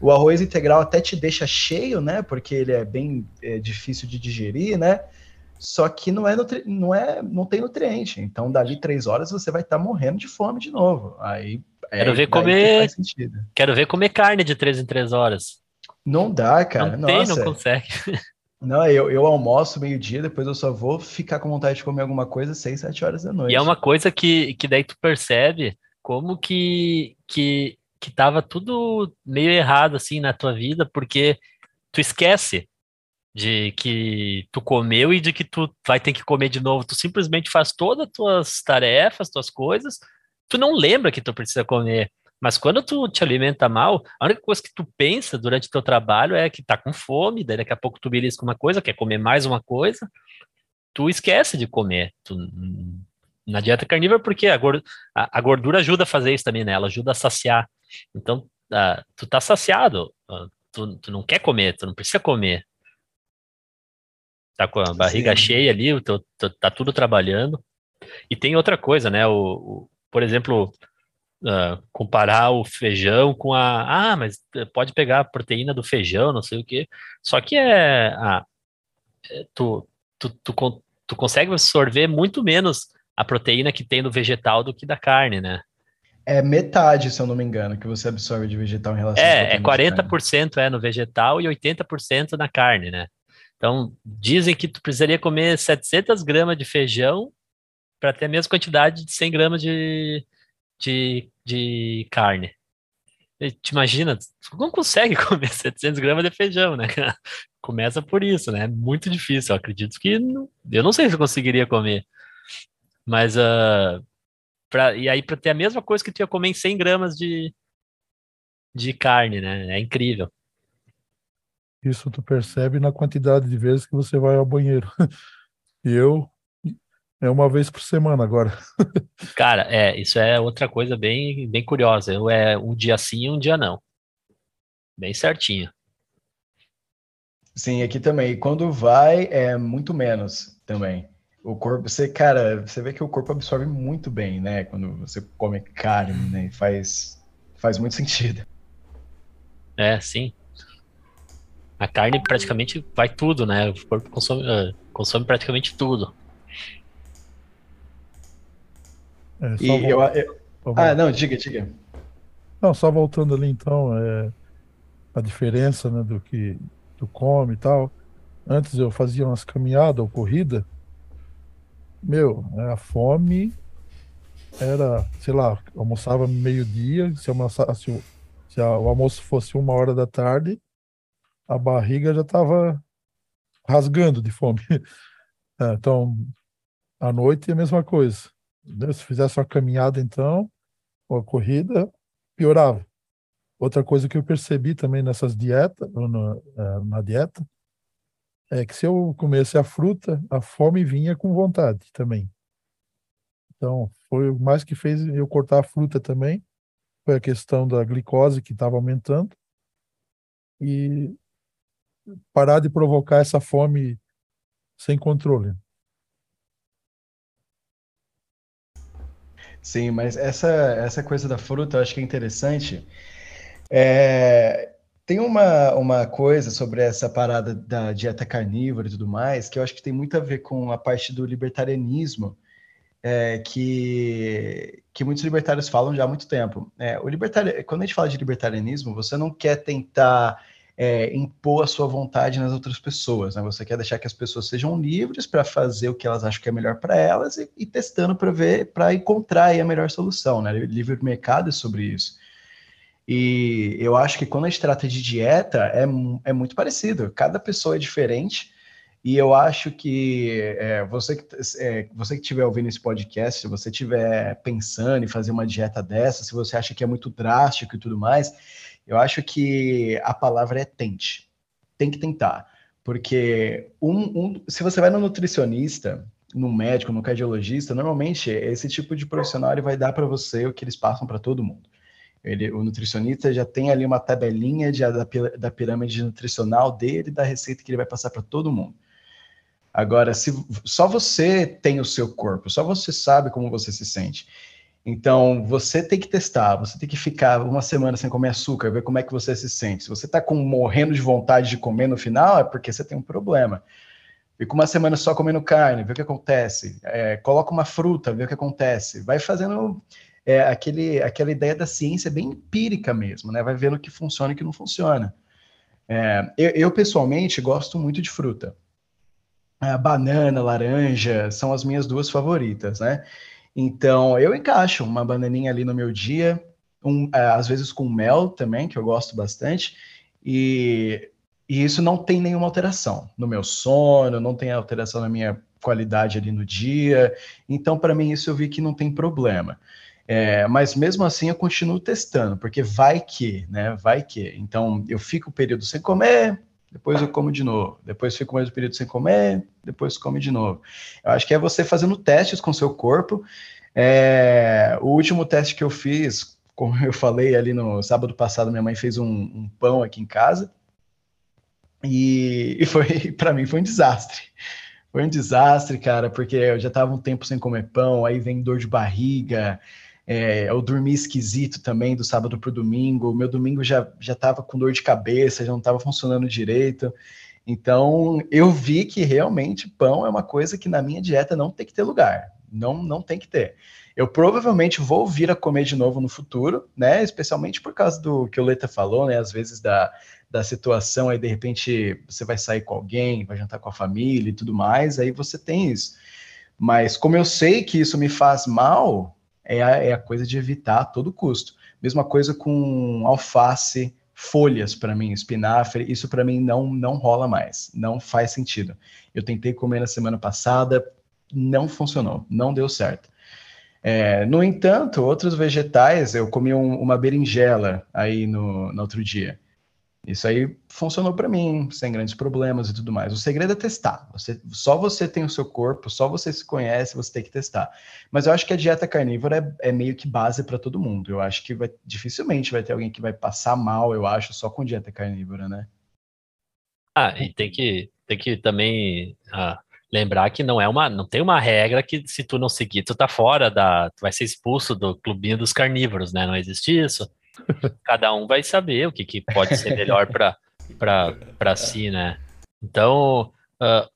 o arroz integral até te deixa cheio, né? Porque ele é bem é, difícil de digerir, né? Só que não é, nutri... não é, não tem nutriente. Então, dali três horas você vai estar tá morrendo de fome de novo. Aí é quero ver comer. Que quero ver comer carne de três em três horas. Não dá, cara. Não tem, não consegue. Não, eu, eu almoço meio-dia, depois eu só vou ficar com vontade de comer alguma coisa seis, sete horas da noite. E é uma coisa que, que daí tu percebe como que, que, que tava tudo meio errado assim na tua vida, porque tu esquece de que tu comeu e de que tu vai ter que comer de novo. Tu simplesmente faz todas as tuas tarefas, tuas coisas, tu não lembra que tu precisa comer. Mas quando tu te alimenta mal, a única coisa que tu pensa durante o teu trabalho é que tá com fome, daí daqui a pouco tu belisca uma coisa, quer comer mais uma coisa, tu esquece de comer. Tu, na dieta carnívora, porque a gordura, a, a gordura, ajuda a fazer isso também, né? Ela ajuda a saciar. Então, uh, tu tá saciado, uh, tu, tu não quer comer, tu não precisa comer tá com a barriga Sim. cheia ali, tô, tô, tá tudo trabalhando. E tem outra coisa, né? O, o por exemplo, uh, comparar o feijão com a. Ah, mas pode pegar a proteína do feijão, não sei o quê. Só que é. Ah, tu, tu, tu, tu consegue absorver muito menos a proteína que tem no vegetal do que da carne, né? É metade, se eu não me engano, que você absorve de vegetal em relação É, é 40% é no vegetal e 80% na carne, né? Então, dizem que tu precisaria comer 700 gramas de feijão para ter a mesma quantidade de 100 gramas de, de, de carne. Te imagina, não consegue comer 700 gramas de feijão, né? Começa por isso, né? É muito difícil. Eu acredito que não, eu não sei se eu conseguiria comer. Mas, uh, pra, e aí, para ter a mesma coisa que tu ia comer em 100 gramas de, de carne, né? É incrível. Isso tu percebe na quantidade de vezes que você vai ao banheiro. Eu, é uma vez por semana agora. Cara, é, isso é outra coisa bem, bem curiosa. Eu é um dia sim e um dia não. Bem certinho. Sim, aqui também. E quando vai, é muito menos também. O corpo, você, cara, você vê que o corpo absorve muito bem, né? Quando você come carne, né? Faz, faz muito sentido. É, sim. A carne praticamente vai tudo, né? O corpo consome, uh, consome praticamente tudo. É, e eu, eu... Ah, não, diga, diga. Não, só voltando ali então, é, a diferença né, do que tu come e tal. Antes eu fazia umas caminhadas ou corrida. Meu, a fome era, sei lá, almoçava meio-dia, se, se, se o almoço fosse uma hora da tarde, a barriga já estava rasgando de fome. É, então, à noite é a mesma coisa. Se fizesse uma caminhada, então, ou a corrida, piorava. Outra coisa que eu percebi também nessas dietas, na, é, na dieta, é que se eu comesse a fruta, a fome vinha com vontade também. Então, foi o mais que fez eu cortar a fruta também, foi a questão da glicose que estava aumentando e parar de provocar essa fome sem controle. Sim, mas essa, essa coisa da fruta eu acho que é interessante, é, tem uma, uma coisa sobre essa parada da dieta carnívora e tudo mais, que eu acho que tem muito a ver com a parte do libertarianismo, é, que, que muitos libertários falam já há muito tempo. É, o libertari... Quando a gente fala de libertarianismo, você não quer tentar é, impor a sua vontade nas outras pessoas, né? Você quer deixar que as pessoas sejam livres para fazer o que elas acham que é melhor para elas e, e testando para ver, para encontrar a melhor solução, né? Livre mercado é sobre isso. E eu acho que quando a gente trata de dieta, é, é muito parecido. Cada pessoa é diferente. E eu acho que é, você, que é, você que estiver ouvindo esse podcast, se você estiver pensando em fazer uma dieta dessa, se você acha que é muito drástico e tudo mais, eu acho que a palavra é tente. Tem que tentar. Porque um, um, se você vai no nutricionista, no médico, no cardiologista, normalmente esse tipo de profissional vai dar para você o que eles passam para todo mundo. Ele, o nutricionista já tem ali uma tabelinha de, da, da pirâmide nutricional dele, da receita que ele vai passar para todo mundo. Agora, se só você tem o seu corpo, só você sabe como você se sente. Então, você tem que testar, você tem que ficar uma semana sem comer açúcar, ver como é que você se sente. Se você está morrendo de vontade de comer no final, é porque você tem um problema. Fica uma semana só comendo carne, vê o que acontece. É, coloca uma fruta, vê o que acontece. Vai fazendo é, aquele, aquela ideia da ciência bem empírica mesmo, né? Vai vendo o que funciona e o que não funciona. É, eu, eu, pessoalmente, gosto muito de fruta. Banana, laranja, são as minhas duas favoritas, né? Então, eu encaixo uma bananinha ali no meu dia, um, é, às vezes com mel também, que eu gosto bastante, e, e isso não tem nenhuma alteração no meu sono, não tem alteração na minha qualidade ali no dia. Então, para mim, isso eu vi que não tem problema. É, mas mesmo assim eu continuo testando, porque vai que, né? Vai que. Então eu fico um período sem comer, depois eu como de novo, depois fico mais um período sem comer, depois come de novo. Eu acho que é você fazendo testes com seu corpo. É, o último teste que eu fiz, como eu falei ali no sábado passado, minha mãe fez um, um pão aqui em casa e, e foi para mim foi um desastre. Foi um desastre, cara, porque eu já estava um tempo sem comer pão, aí vem dor de barriga, é, eu dormi esquisito também do sábado para o domingo. Meu domingo já já estava com dor de cabeça, já não estava funcionando direito. Então eu vi que realmente pão é uma coisa que na minha dieta não tem que ter lugar. Não, não tem que ter. Eu provavelmente vou vir a comer de novo no futuro, né? Especialmente por causa do que o Leta falou, né? Às vezes da, da situação aí, de repente, você vai sair com alguém, vai jantar com a família e tudo mais, aí você tem isso. Mas como eu sei que isso me faz mal, é a, é a coisa de evitar a todo custo. Mesma coisa com alface, folhas para mim, espinafre, isso para mim não não rola mais, não faz sentido. Eu tentei comer na semana passada, não funcionou, não deu certo. É, no entanto, outros vegetais, eu comi um, uma berinjela aí no, no outro dia. Isso aí funcionou para mim, sem grandes problemas e tudo mais. O segredo é testar. Você, só você tem o seu corpo, só você se conhece, você tem que testar. Mas eu acho que a dieta carnívora é, é meio que base para todo mundo. Eu acho que vai, dificilmente vai ter alguém que vai passar mal, eu acho, só com dieta carnívora, né? Ah, e tem que, tem que também ah, lembrar que não é uma, não tem uma regra que se tu não seguir, tu tá fora da, tu vai ser expulso do clubinho dos carnívoros, né? Não existe isso. Cada um vai saber o que, que pode ser melhor para si, né? Então, uh,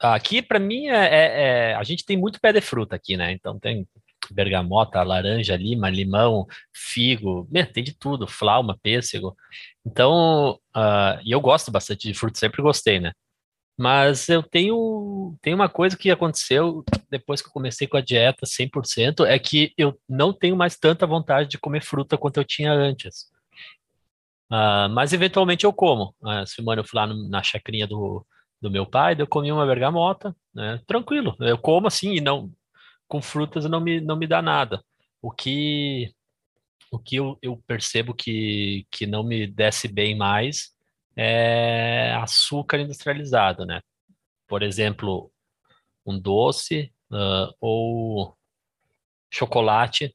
aqui para mim é, é, é, a gente tem muito pé de fruta aqui, né? Então tem bergamota, laranja, lima, limão, figo, tem de tudo, flauma, pêssego. Então, uh, e eu gosto bastante de fruta, sempre gostei, né? Mas eu tenho, tenho uma coisa que aconteceu depois que eu comecei com a dieta 100%, é que eu não tenho mais tanta vontade de comer fruta quanto eu tinha antes. Uh, mas eventualmente eu como. Uh, semana eu fui lá no, na chacrinha do, do meu pai, eu comi uma bergamota, né? Tranquilo. Eu como assim e não com frutas não me, não me dá nada. O que o que eu, eu percebo que, que não me desce bem mais é açúcar industrializado, né? Por exemplo, um doce uh, ou chocolate.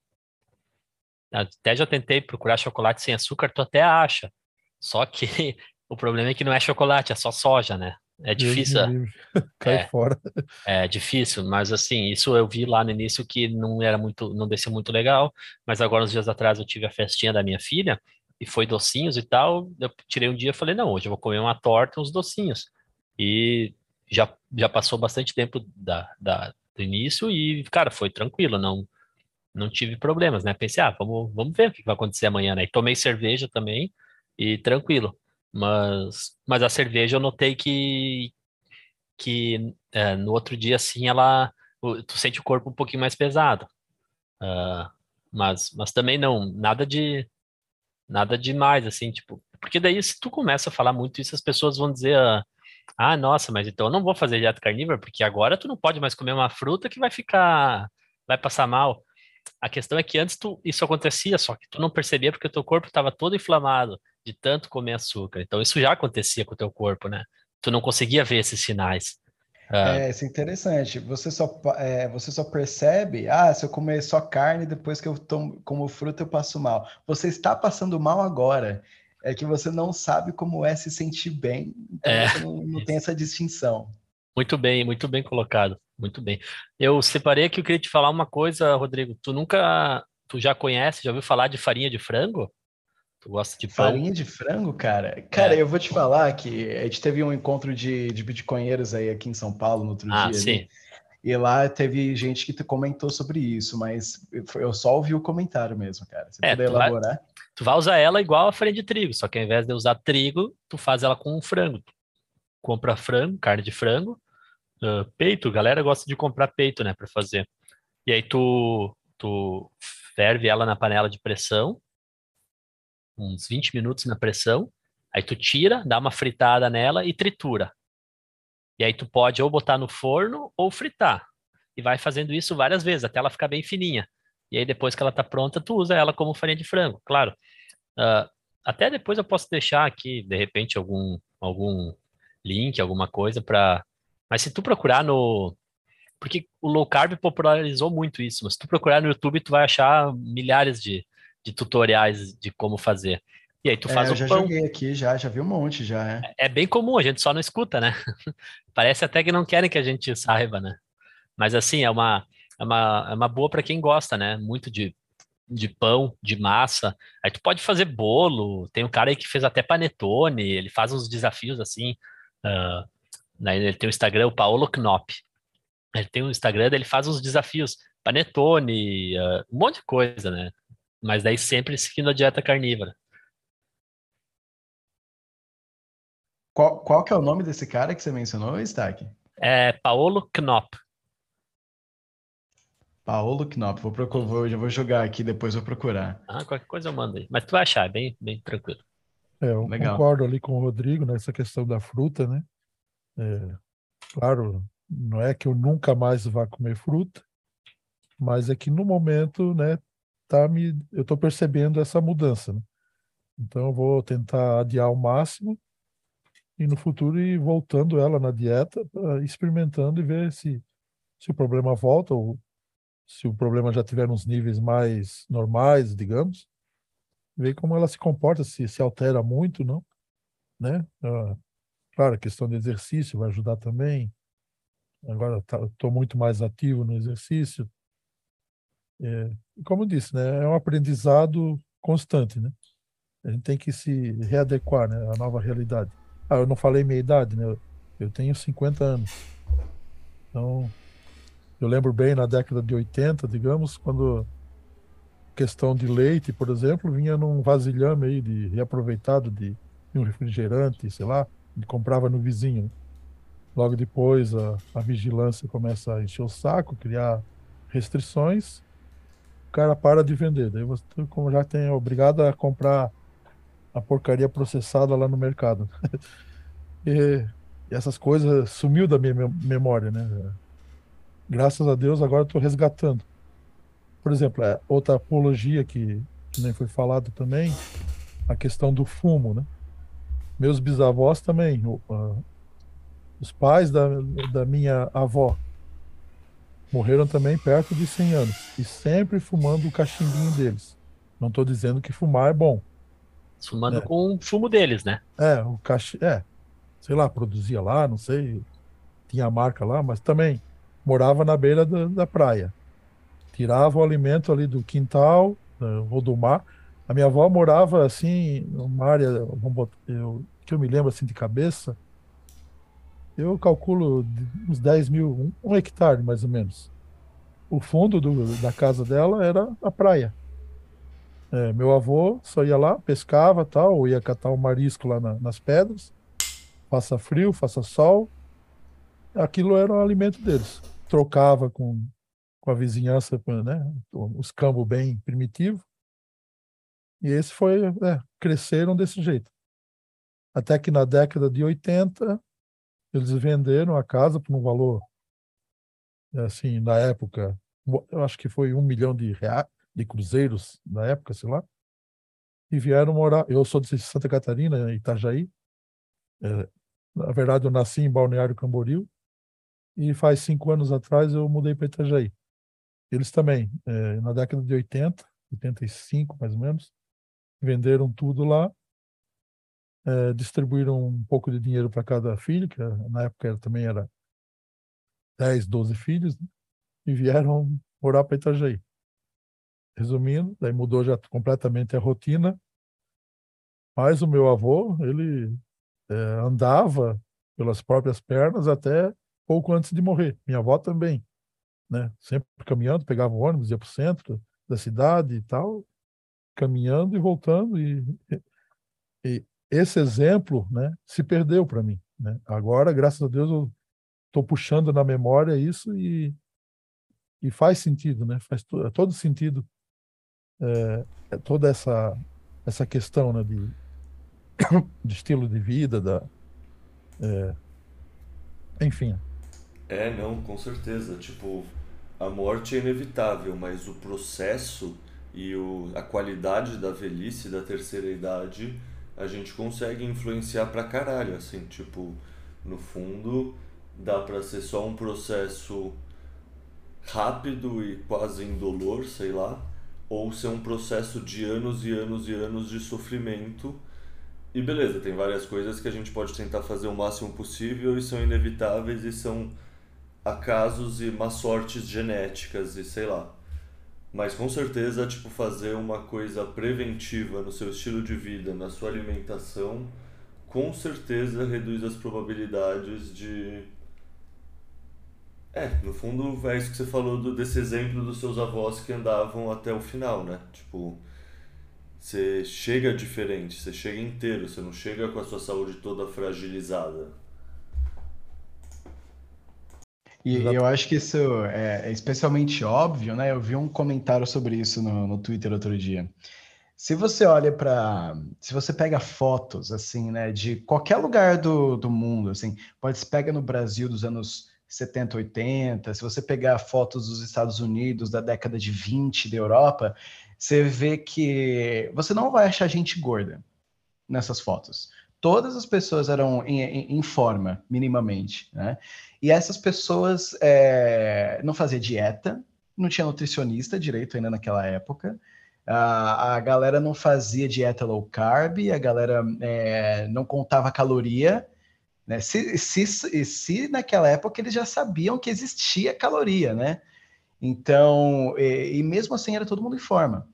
Até já tentei procurar chocolate sem açúcar, tu até acha. Só que o problema é que não é chocolate, é só soja, né? É difícil. Cai é, fora. É difícil, mas assim, isso eu vi lá no início que não era muito, não desceu muito legal, mas agora uns dias atrás eu tive a festinha da minha filha e foi docinhos e tal. Eu tirei um dia e falei, não, hoje eu vou comer uma torta uns docinhos. E já, já passou bastante tempo da, da, do início e, cara, foi tranquilo, não não tive problemas, né? Pensei, ah, vamos, vamos ver o que vai acontecer amanhã, né? E tomei cerveja também e tranquilo. Mas, mas a cerveja eu notei que, que é, no outro dia, assim, ela tu sente o corpo um pouquinho mais pesado. Uh, mas, mas também não, nada de nada demais, assim, tipo, porque daí se tu começa a falar muito isso, as pessoas vão dizer, ah, ah, nossa, mas então eu não vou fazer dieta carnívora, porque agora tu não pode mais comer uma fruta que vai ficar, vai passar mal. A questão é que antes tu, isso acontecia, só que tu não percebia porque o teu corpo estava todo inflamado de tanto comer açúcar. Então isso já acontecia com o teu corpo, né? Tu não conseguia ver esses sinais. Ah. É, isso é interessante. Você só, é, você só percebe, ah, se eu comer só carne, depois que eu tomo, como fruta eu passo mal. Você está passando mal agora. É que você não sabe como é se sentir bem, então é. você não, não tem essa distinção. Muito bem, muito bem colocado. Muito bem. Eu separei aqui, eu queria te falar uma coisa, Rodrigo. Tu nunca, tu já conhece, já ouviu falar de farinha de frango? Tu gosta de pão? Farinha de frango, cara? Cara, é. eu vou te falar que a gente teve um encontro de, de bitcoinheiros aí aqui em São Paulo no outro ah, dia. Sim. Ali, e lá teve gente que comentou sobre isso, mas eu só ouvi o comentário mesmo, cara. Você é, puder elaborar. Vai, tu vai usar ela igual a farinha de trigo, só que ao invés de usar trigo, tu faz ela com frango. Tu compra frango, carne de frango, uh, peito, galera gosta de comprar peito, né, para fazer. E aí tu, tu ferve ela na panela de pressão, uns 20 minutos na pressão, aí tu tira, dá uma fritada nela e tritura. E aí tu pode ou botar no forno ou fritar. E vai fazendo isso várias vezes, até ela ficar bem fininha. E aí depois que ela tá pronta, tu usa ela como farinha de frango, claro. Uh, até depois eu posso deixar aqui, de repente, algum, algum link, alguma coisa para. Mas se tu procurar no. Porque o low carb popularizou muito isso, mas se tu procurar no YouTube, tu vai achar milhares de, de tutoriais de como fazer. E aí tu faz é, o já pão. joguei aqui, já, já vi um monte, já. É. é bem comum, a gente só não escuta, né? Parece até que não querem que a gente saiba, né? Mas assim, é uma, é uma, é uma boa para quem gosta, né? Muito de, de pão, de massa. Aí tu pode fazer bolo, tem um cara aí que fez até panetone, ele faz uns desafios assim. Uh, né? Ele tem o Instagram, o Paolo Knop. Ele tem o Instagram, ele faz uns desafios, panetone, uh, um monte de coisa, né? Mas daí sempre seguindo a dieta carnívora. Qual, qual que é o nome desse cara que você mencionou, Stack? É Paolo Knop. Paolo Knop, vou procurar, vou, já vou jogar aqui, depois vou procurar. Ah, qualquer coisa eu mando aí. Mas tu vai achar, é bem, bem tranquilo. É, eu Legal. concordo ali com o Rodrigo nessa questão da fruta, né? É, claro, Não é que eu nunca mais vá comer fruta, mas é que no momento, né, tá me, eu estou percebendo essa mudança. Né? Então eu vou tentar adiar ao máximo e no futuro ir voltando ela na dieta, experimentando e ver se, se o problema volta ou se o problema já tiver uns níveis mais normais, digamos, ver como ela se comporta, se se altera muito, não, né? Ah, claro, a questão de exercício vai ajudar também. Agora estou tá, muito mais ativo no exercício. É, como eu disse, né? É um aprendizado constante, né? A gente tem que se readequar, né? À nova realidade. Ah, eu não falei minha idade, né? Eu tenho 50 anos. Então, eu lembro bem na década de 80, digamos, quando questão de leite, por exemplo, vinha num vasilhame aí de reaproveitado de, de um refrigerante, sei lá, e comprava no vizinho. Logo depois a, a vigilância começa a encher o saco, criar restrições, cara para de vender. Daí você, como já tem, é obrigado a comprar a porcaria processada lá no mercado. e, e, essas coisas sumiu da minha memória, né? Graças a Deus agora estou resgatando. Por exemplo, é, outra apologia que, que nem foi falado também, a questão do fumo, né? Meus bisavós também, os pais da, da minha avó, morreram também perto de 100 anos e sempre fumando o cachimbinho deles. Não estou dizendo que fumar é bom, Fumando é. com o fumo deles, né? É, o caixa. É, sei lá, produzia lá, não sei. Tinha a marca lá, mas também morava na beira da, da praia. Tirava o alimento ali do quintal ou do mar. A minha avó morava assim, numa área, eu, que eu me lembro assim de cabeça, eu calculo uns 10 mil, um, um hectare mais ou menos. O fundo do, da casa dela era a praia. É, meu avô só ia lá, pescava tal, ia catar o marisco lá na, nas pedras, faça frio, faça sol, aquilo era o alimento deles. Trocava com, com a vizinhança, né, os campos bem primitivos, e esse foi, é, cresceram desse jeito. Até que na década de 80, eles venderam a casa por um valor, assim, na época, eu acho que foi um milhão de reais, de cruzeiros na época, sei lá, e vieram morar. Eu sou de Santa Catarina, Itajaí. É, na verdade, eu nasci em Balneário Camboriú e faz cinco anos atrás eu mudei para Itajaí. Eles também, é, na década de 80, 85 mais ou menos, venderam tudo lá, é, distribuíram um pouco de dinheiro para cada filho, que na época também era 10, 12 filhos, né? e vieram morar para Itajaí. Resumindo, daí mudou já completamente a rotina. Mas o meu avô, ele é, andava pelas próprias pernas até pouco antes de morrer. Minha avó também, né? Sempre caminhando, pegava o ônibus, ia para o centro da cidade e tal, caminhando e voltando. E, e esse exemplo, né, se perdeu para mim. Né? Agora, graças a Deus, eu estou puxando na memória isso e, e faz sentido, né? Faz todo sentido é, é, toda essa essa questão né, de, de estilo de vida, da, é, enfim. É, não, com certeza. Tipo, a morte é inevitável, mas o processo e o, a qualidade da velhice da terceira idade a gente consegue influenciar pra caralho, assim, tipo, no fundo dá pra ser só um processo rápido e quase indolor, sei lá, ou ser um processo de anos e anos e anos de sofrimento. E beleza, tem várias coisas que a gente pode tentar fazer o máximo possível e são inevitáveis e são acasos e má sortes genéticas e sei lá. Mas com certeza, tipo, fazer uma coisa preventiva no seu estilo de vida, na sua alimentação, com certeza reduz as probabilidades de é, no fundo é isso que você falou do, desse exemplo dos seus avós que andavam até o final, né? Tipo, você chega diferente, você chega inteiro, você não chega com a sua saúde toda fragilizada. E eu acho que isso é, é especialmente óbvio, né? Eu vi um comentário sobre isso no, no Twitter outro dia. Se você olha para, se você pega fotos assim, né, de qualquer lugar do, do mundo, assim, pode se pega no Brasil dos anos 70, 80, se você pegar fotos dos Estados Unidos da década de 20 da Europa, você vê que você não vai achar gente gorda nessas fotos. Todas as pessoas eram em, em, em forma, minimamente, né? E essas pessoas é, não faziam dieta, não tinha nutricionista direito ainda naquela época, a, a galera não fazia dieta low carb, a galera é, não contava caloria, né? Se, se, se naquela época eles já sabiam que existia caloria, né? Então, e, e mesmo assim era todo mundo em forma.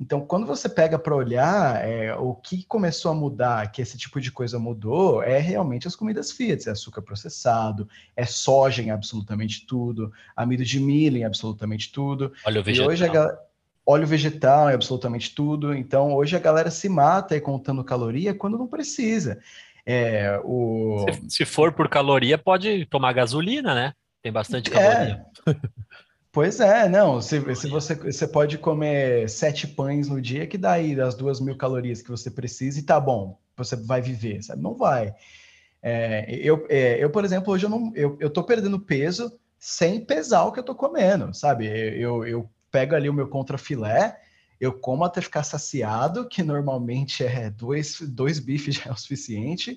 Então, quando você pega para olhar é, o que começou a mudar, que esse tipo de coisa mudou, é realmente as comidas Fiat, é açúcar processado, é soja em absolutamente tudo, amido de milho em absolutamente tudo. Óleo vegetal. E hoje a, óleo vegetal em absolutamente tudo. Então, hoje a galera se mata aí contando caloria quando não precisa. É, o... se, se, for por caloria, pode tomar gasolina, né? Tem bastante caloria. É. Pois é, não. Se, se você, você pode comer sete pães no dia, que dá aí as duas mil calorias que você precisa e tá bom, você vai viver, sabe? Não vai. É, eu, é, eu, por exemplo, hoje eu não eu, eu tô perdendo peso sem pesar o que eu tô comendo, sabe? Eu, eu pego ali o meu contrafilé, eu como até ficar saciado, que normalmente é dois, dois bifes já é o suficiente,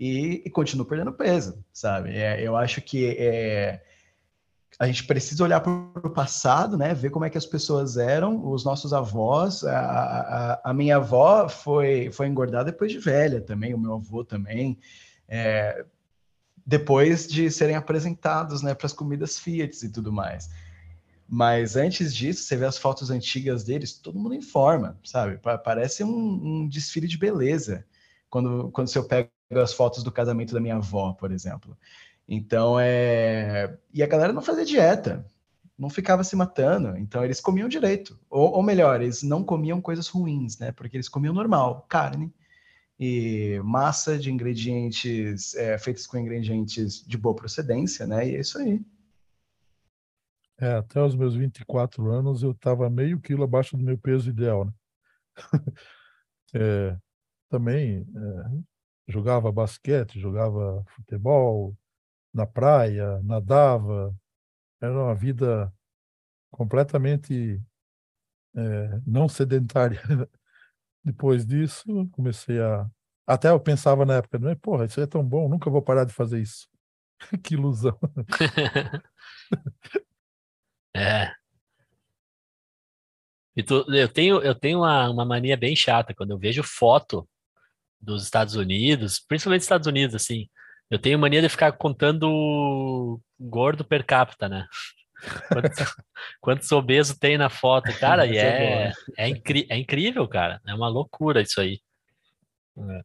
e, e continuo perdendo peso, sabe? É, eu acho que é, a gente precisa olhar para o passado, né? Ver como é que as pessoas eram, os nossos avós. A, a, a, minha avó foi, foi engordada depois de velha também, o meu avô também. É, depois de serem apresentados né, para as comidas Fiat e tudo mais. Mas antes disso, você vê as fotos antigas deles, todo mundo em forma, sabe? Parece um, um desfile de beleza. Quando, quando eu pego as fotos do casamento da minha avó, por exemplo. Então, é. E a galera não fazia dieta, não ficava se matando, então eles comiam direito. Ou, ou melhor, eles não comiam coisas ruins, né? Porque eles comiam normal, carne e massa de ingredientes é, feitos com ingredientes de boa procedência, né? E é isso aí. É, até os meus 24 anos eu estava meio quilo abaixo do meu peso ideal, né? é, também é, jogava basquete, jogava futebol na praia, nadava. Era uma vida completamente é, não sedentária. Depois disso, comecei a. Até eu pensava na época, não é, porra, isso é tão bom, nunca vou parar de fazer isso. que ilusão. É. E tu, eu tenho, eu tenho uma, uma mania bem chata quando eu vejo foto dos Estados Unidos, principalmente Estados Unidos, assim. Eu tenho mania de ficar contando gordo per capita, né? Quantos, quantos obesos tem na foto, cara, e é, é, incri, é incrível, cara. É uma loucura isso aí. É.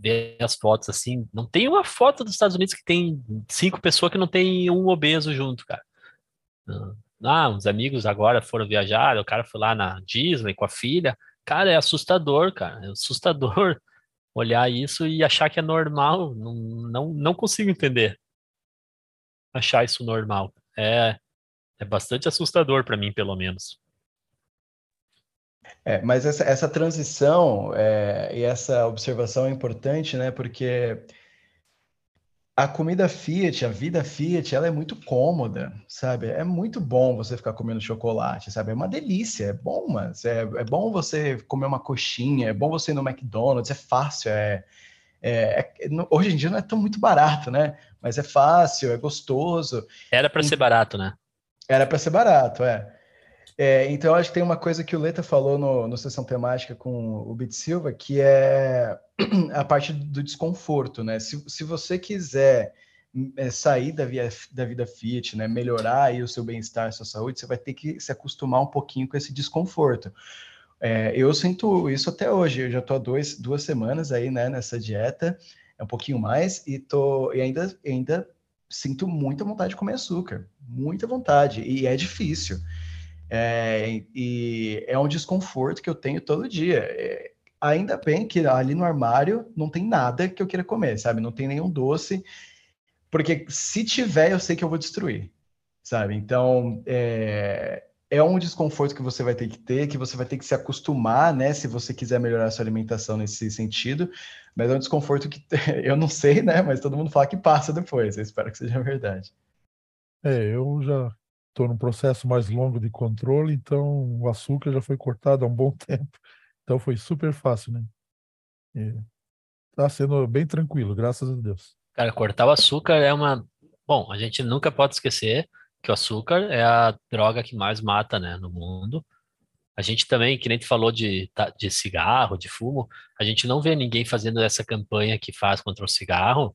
Ver as fotos assim, não tem uma foto dos Estados Unidos que tem cinco pessoas que não tem um obeso junto, cara. Ah, uns amigos agora foram viajar, o cara foi lá na Disney com a filha. Cara, é assustador, cara. É assustador olhar isso e achar que é normal. Não, não, não consigo entender. Achar isso normal. É, é bastante assustador para mim, pelo menos. É, mas essa, essa transição é, e essa observação é importante, né? Porque a comida Fiat, a vida Fiat, ela é muito cômoda, sabe? É muito bom você ficar comendo chocolate, sabe? É uma delícia, é bom, mas é, é bom você comer uma coxinha, é bom você ir no McDonald's, é fácil, é, é, é hoje em dia não é tão muito barato, né? Mas é fácil, é gostoso. Era para ser barato, né? Era para ser barato, é. É, então, acho que tem uma coisa que o Leta falou no, no Sessão Temática com o Bit Silva, que é a parte do desconforto, né? Se, se você quiser é, sair da, via, da vida Fiat, né? melhorar aí o seu bem-estar, a sua saúde, você vai ter que se acostumar um pouquinho com esse desconforto. É, eu sinto isso até hoje, eu já estou há dois, duas semanas aí, né, nessa dieta, é um pouquinho mais, e, tô, e ainda, ainda sinto muita vontade de comer açúcar, muita vontade, e é difícil. É, e é um desconforto que eu tenho todo dia. É, ainda bem que ali no armário não tem nada que eu queira comer, sabe? Não tem nenhum doce, porque se tiver, eu sei que eu vou destruir, sabe? Então, é, é um desconforto que você vai ter que ter, que você vai ter que se acostumar, né? Se você quiser melhorar a sua alimentação nesse sentido. Mas é um desconforto que eu não sei, né? Mas todo mundo fala que passa depois. Eu espero que seja verdade. É, eu já estou num processo mais longo de controle, então o açúcar já foi cortado há um bom tempo. Então foi super fácil, né? Está sendo bem tranquilo, graças a Deus. Cara, cortar o açúcar é uma. Bom, a gente nunca pode esquecer que o açúcar é a droga que mais mata, né, no mundo. A gente também, que nem tu falou de, de cigarro, de fumo, a gente não vê ninguém fazendo essa campanha que faz contra o cigarro.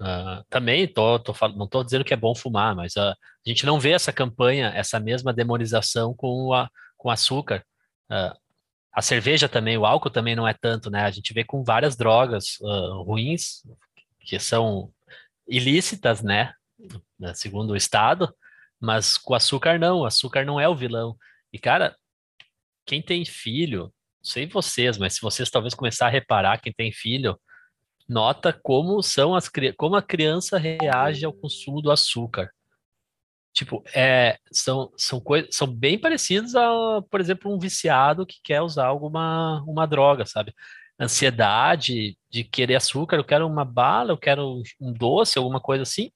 Uh, também tô, tô, não estou dizendo que é bom fumar, mas uh, a gente não vê essa campanha, essa mesma demonização com, a, com açúcar. Uh, a cerveja também, o álcool também não é tanto, né? A gente vê com várias drogas ruins, que são ilícitas, né? Segundo o Estado, mas com açúcar não, o açúcar não é o vilão. E, cara, quem tem filho, sei vocês, mas se vocês talvez começar a reparar, quem tem filho, nota como são as como a criança reage ao consumo do açúcar. Tipo, é, são, são, coisas, são bem parecidos a, por exemplo, um viciado que quer usar alguma uma droga, sabe? Ansiedade de querer açúcar, eu quero uma bala, eu quero um doce, alguma coisa assim.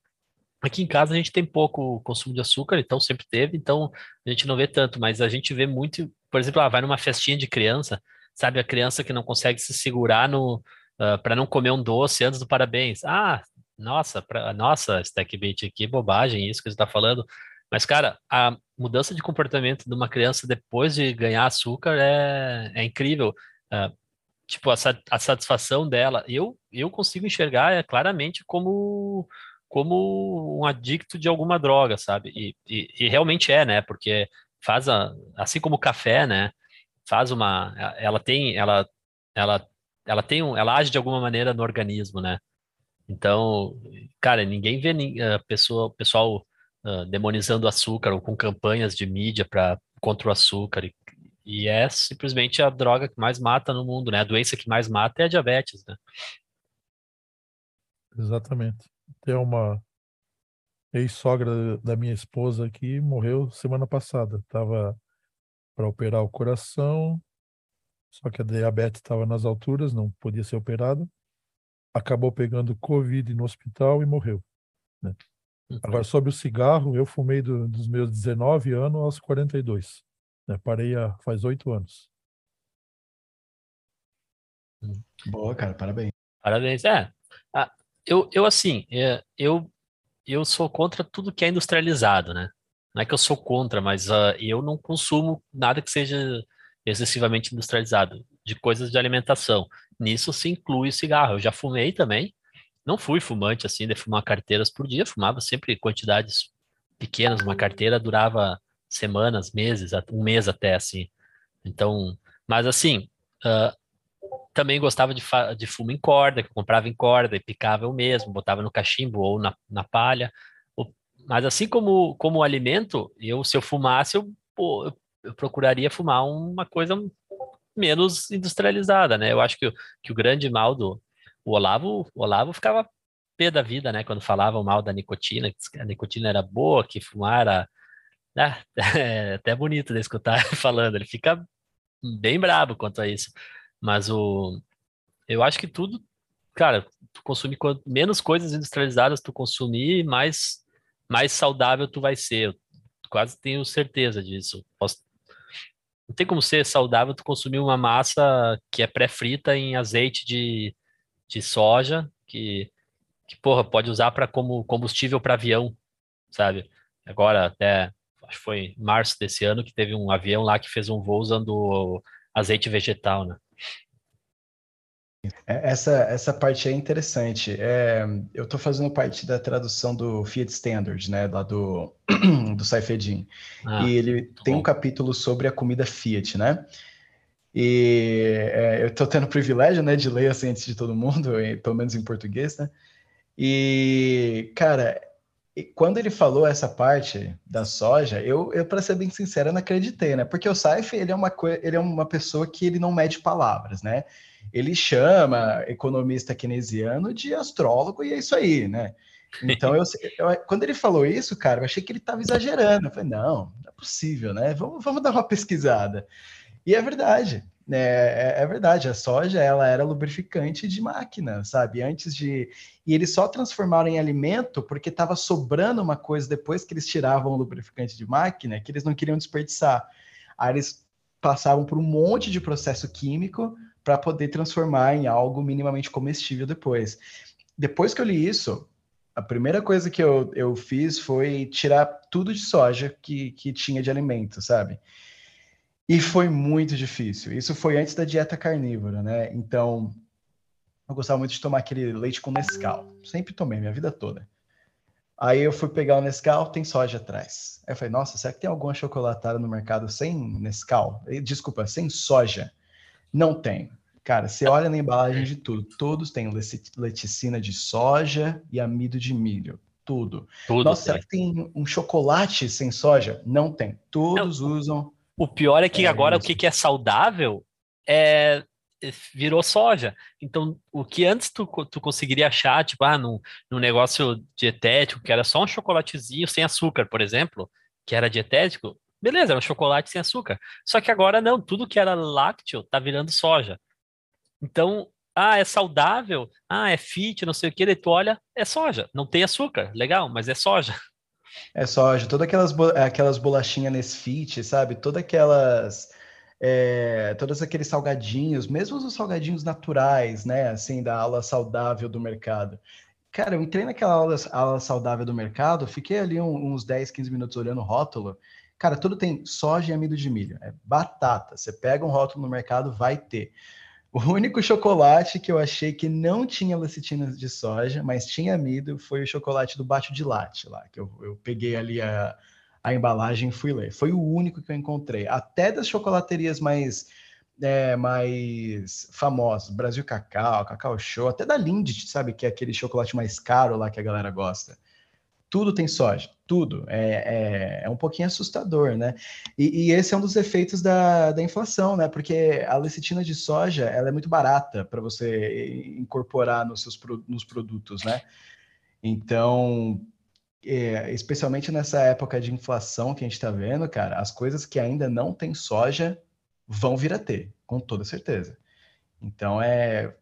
Aqui em casa a gente tem pouco consumo de açúcar, então sempre teve, então a gente não vê tanto, mas a gente vê muito, por exemplo, ah, vai numa festinha de criança, sabe, a criança que não consegue se segurar no uh, ah, para não comer um doce antes do parabéns. Ah, nossa, pra, nossa, Stackbait, que bobagem isso que você está falando. Mas, cara, a mudança de comportamento de uma criança depois de ganhar açúcar é, é incrível. Uh, tipo, a, a satisfação dela, eu, eu consigo enxergar é, claramente como como um adicto de alguma droga, sabe? E, e, e realmente é, né? Porque faz a, assim como o café, né? Faz uma, ela tem, ela, ela, ela tem, um, ela age de alguma maneira no organismo, né? Então, cara, ninguém vê uh, pessoa, pessoal uh, demonizando o açúcar ou com campanhas de mídia para contra o açúcar e, e é simplesmente a droga que mais mata no mundo, né? A doença que mais mata é a diabetes, né? Exatamente. Tem uma ex-sogra da minha esposa que morreu semana passada. Estava para operar o coração, só que a diabetes estava nas alturas, não podia ser operada. Acabou pegando Covid no hospital e morreu. Né? Uhum. Agora, sobre o cigarro, eu fumei do, dos meus 19 anos aos 42. Né? Parei há, faz oito anos. Boa, cara, parabéns. Parabéns. É, eu, eu assim, é, eu, eu sou contra tudo que é industrializado, né? Não é que eu sou contra, mas uh, eu não consumo nada que seja excessivamente industrializado, de coisas de alimentação. Nisso se inclui o cigarro. Eu já fumei também, não fui fumante assim, de fumar carteiras por dia, fumava sempre quantidades pequenas, uma carteira durava semanas, meses, um mês até assim. Então, mas assim, uh, também gostava de, de fumo em corda, que eu comprava em corda e picava eu mesmo, botava no cachimbo ou na, na palha. Mas assim como, como alimento, eu se eu fumasse, eu, pô, eu procuraria fumar uma coisa menos industrializada, né? Eu acho que, que o grande mal do o Olavo, o Olavo ficava pé da vida, né? Quando falava mal da nicotina, que a nicotina era boa, que fumar era... Ah, é até bonito de escutar falando, ele fica bem brabo quanto a isso. Mas o eu acho que tudo, cara, tu consumir menos coisas industrializadas tu consumir, mais mais saudável tu vai ser. Eu quase tenho certeza disso. Posso, não tem como ser saudável tu consumir uma massa que é pré-frita em azeite de, de soja, que, que porra, pode usar para como combustível para avião, sabe? Agora, até acho que foi em março desse ano que teve um avião lá que fez um voo usando azeite vegetal, né? É, essa, essa parte é interessante. É, eu estou fazendo parte da tradução do Fiat Standard, né, lá do, do Saifedin. Ah, e ele tem bom. um capítulo sobre a comida Fiat, né? E é, eu estou tendo o privilégio, né, de ler assim antes de todo mundo, pelo menos em português, né? E, cara, quando ele falou essa parte da soja, eu, eu para ser bem sincero, não acreditei, né? Porque o Saif, ele é uma ele é uma pessoa que ele não mede palavras, né? Ele chama economista keynesiano de astrólogo e é isso aí, né? Então, eu, eu, quando ele falou isso, cara, eu achei que ele estava exagerando. Eu falei, não, não é possível, né? Vamos, vamos dar uma pesquisada. E é verdade, né? É, é, verdade. A soja, ela era lubrificante de máquina, sabe? Antes de. E eles só transformaram em alimento porque estava sobrando uma coisa depois que eles tiravam o lubrificante de máquina que eles não queriam desperdiçar. Aí eles passavam por um monte de processo químico para poder transformar em algo minimamente comestível depois. Depois que eu li isso, a primeira coisa que eu, eu fiz foi tirar tudo de soja que, que tinha de alimento, sabe? E foi muito difícil. Isso foi antes da dieta carnívora, né? Então, eu gostava muito de tomar aquele leite com Nescau. Sempre tomei, minha vida toda. Aí eu fui pegar o Nescau, tem soja atrás. Aí eu falei, nossa, será que tem alguma chocolatada no mercado sem Nescau? Desculpa, sem soja? Não tem. Cara, você olha na embalagem de tudo, todos têm leticina de soja e amido de milho. Tudo. tudo Nossa, tem. será que tem um chocolate sem soja? Não tem. Todos Não, usam. O pior é que é agora isso. o que é saudável é virou soja. Então, o que antes tu, tu conseguiria achar, tipo, ah, num, num negócio dietético, que era só um chocolatezinho sem açúcar, por exemplo, que era dietético, beleza, era um chocolate sem açúcar. Só que agora não, tudo que era lácteo tá virando soja. Então, ah, é saudável, ah, é fit, não sei o que, daí tu olha, é soja, não tem açúcar, legal, mas é soja. É soja, todas aquelas, aquelas bolachinhas Nesfit, sabe? Todas aquelas, é, todos aqueles salgadinhos, mesmo os salgadinhos naturais, né, assim, da aula saudável do mercado. Cara, eu entrei naquela aula, aula saudável do mercado, fiquei ali uns 10, 15 minutos olhando o rótulo, Cara, tudo tem soja e amido de milho. É batata. Você pega um rótulo no mercado, vai ter. O único chocolate que eu achei que não tinha lecitina de soja, mas tinha amido, foi o chocolate do Bate de Latte lá, que eu, eu peguei ali a, a embalagem e fui ler. Foi o único que eu encontrei. Até das chocolaterias mais é, mais famosas, Brasil Cacau, Cacau Show, até da Lindt, sabe, que é aquele chocolate mais caro lá que a galera gosta tudo tem soja, tudo. É, é, é um pouquinho assustador, né? E, e, esse é um dos efeitos da, da inflação, né? Porque a lecitina de soja ela é muito barata para você incorporar nos seus nos produtos, né? Então, é, especialmente nessa época de inflação que a gente está vendo, cara, as coisas que ainda não tem soja vão vir a ter, com toda certeza. Então é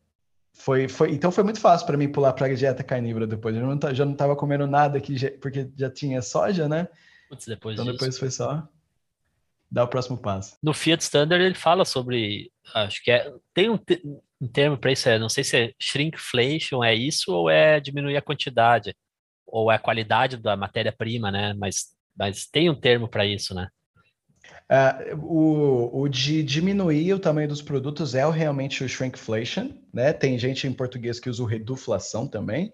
foi, foi, então foi muito fácil para mim pular para a dieta carnívora depois. Eu não, já não estava comendo nada aqui, porque já tinha soja, né? Putz, depois então disso. depois foi só dar o próximo passo. No Fiat Standard ele fala sobre, acho que é, tem um, um termo para isso, é, não sei se é shrinkflation, é isso ou é diminuir a quantidade, ou é a qualidade da matéria-prima, né? Mas, mas tem um termo para isso, né? Uh, o, o, de diminuir o tamanho dos produtos é realmente o shrinkflation, né? Tem gente em português que usa o reduflação também.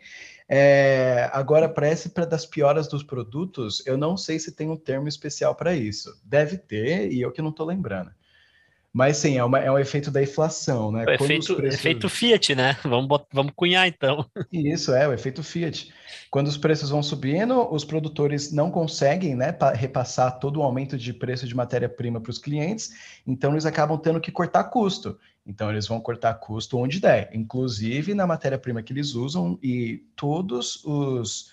É, agora, para esse para das pioras dos produtos, eu não sei se tem um termo especial para isso. Deve ter, e eu que não estou lembrando. Mas sim, é, uma, é um efeito da inflação, né? O efeito, preços... efeito Fiat, né? Vamos, vamos cunhar então. Isso, é, o efeito Fiat. Quando os preços vão subindo, os produtores não conseguem né, repassar todo o aumento de preço de matéria-prima para os clientes, então eles acabam tendo que cortar custo. Então eles vão cortar custo onde der, inclusive na matéria-prima que eles usam, e todos os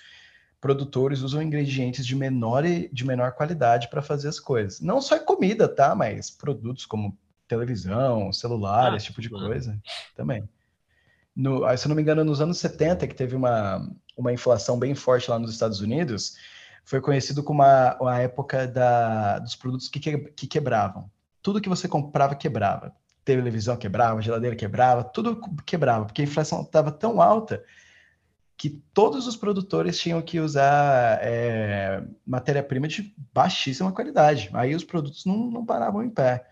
produtores usam ingredientes de menor, de menor qualidade para fazer as coisas. Não só comida, tá? Mas produtos como televisão, celular, ah, esse tipo de mano. coisa também. No, se eu não me engano, nos anos 70, que teve uma, uma inflação bem forte lá nos Estados Unidos, foi conhecido como a, a época da, dos produtos que, que, que quebravam. Tudo que você comprava quebrava. Televisão quebrava, geladeira quebrava, tudo quebrava, porque a inflação estava tão alta que todos os produtores tinham que usar é, matéria-prima de baixíssima qualidade. Aí os produtos não, não paravam em pé.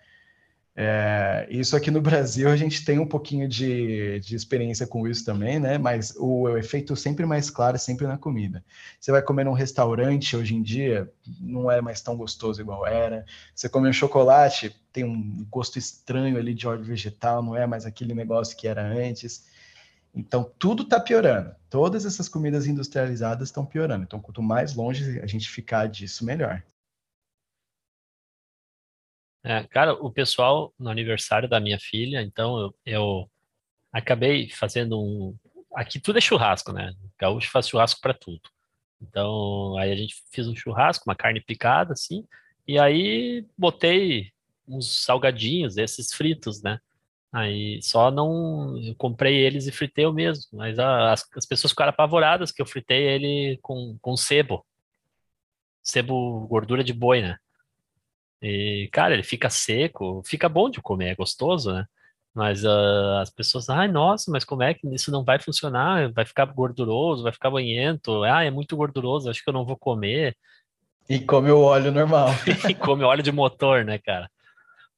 É, isso aqui no Brasil a gente tem um pouquinho de, de experiência com isso também, né? Mas o, efeito sempre mais claro é sempre na comida. Você vai comer num restaurante hoje em dia, não é mais tão gostoso igual era. Você come um chocolate, tem um gosto estranho ali de óleo vegetal, não é mais aquele negócio que era antes. Então tudo está piorando. Todas essas comidas industrializadas estão piorando. Então quanto mais longe a gente ficar disso, melhor. É, cara, o pessoal no aniversário da minha filha, então eu, eu acabei fazendo um, aqui tudo é churrasco, né? Gaúcho faz churrasco para tudo. Então, aí a gente fez um churrasco, uma carne picada, assim, e aí botei uns salgadinhos, esses fritos, né? Aí só não. Eu comprei eles e fritei eu mesmo. Mas as, as pessoas ficaram apavoradas que eu fritei ele com, com sebo. Sebo, gordura de boi, né? E, cara, ele fica seco, fica bom de comer, é gostoso, né? Mas uh, as pessoas, ai, nossa, mas como é que isso não vai funcionar? Vai ficar gorduroso, vai ficar banhento. Ah, é muito gorduroso, acho que eu não vou comer. E come o óleo normal. e come óleo de motor, né, cara?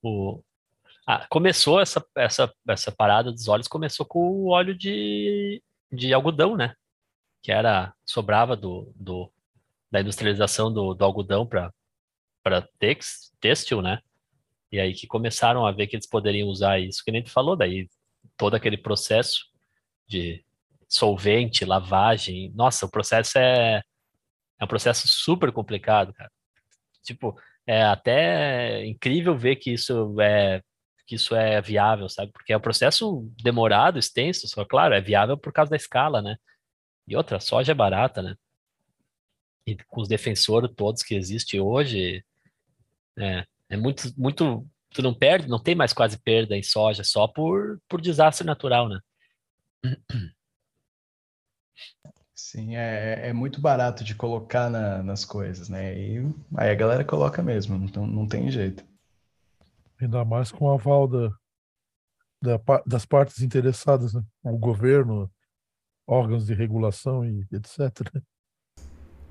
O... Ah, começou essa, essa, essa parada dos óleos, começou com o óleo de, de algodão, né? Que era, sobrava do, do da industrialização do, do algodão para têxtil, né? E aí que começaram a ver que eles poderiam usar isso, que nem tu falou, daí todo aquele processo de solvente, lavagem. Nossa, o processo é, é um processo super complicado, cara. Tipo, é até incrível ver que isso é que isso é viável, sabe? Porque é um processo demorado, extenso, só claro, é viável por causa da escala, né? E outra, soja é barata, né? E com os defensores todos que existem hoje, é, é muito, muito. Tu não perde, não tem mais quase perda em soja, só por, por desastre natural, né? Sim, é, é muito barato de colocar na, nas coisas, né? E aí a galera coloca mesmo, então não tem jeito. Ainda mais com o aval da, da, das partes interessadas, né? O governo, órgãos de regulação e etc.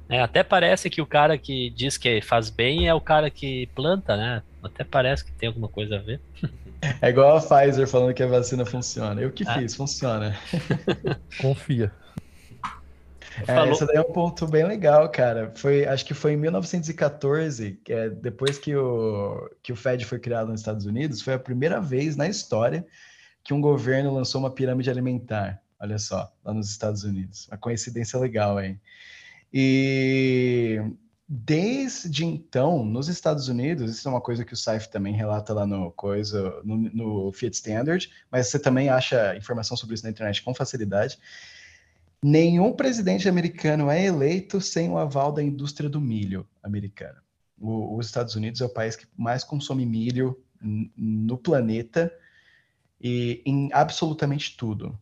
É, até parece que o cara que diz que faz bem é o cara que planta, né? Até parece que tem alguma coisa a ver. É igual a Pfizer falando que a vacina funciona. Eu que ah. fiz, funciona. Confia. É, Falou. Esse daí é um ponto bem legal, cara. Foi, acho que foi em 1914, que é, depois que o, que o Fed foi criado nos Estados Unidos, foi a primeira vez na história que um governo lançou uma pirâmide alimentar. Olha só, lá nos Estados Unidos. Uma coincidência legal aí. E desde então, nos Estados Unidos, isso é uma coisa que o Saif também relata lá no coisa, no, no Fiat Standard, mas você também acha informação sobre isso na internet com facilidade. Nenhum presidente americano é eleito sem o aval da indústria do milho americana. Os Estados Unidos é o país que mais consome milho no planeta e em absolutamente tudo,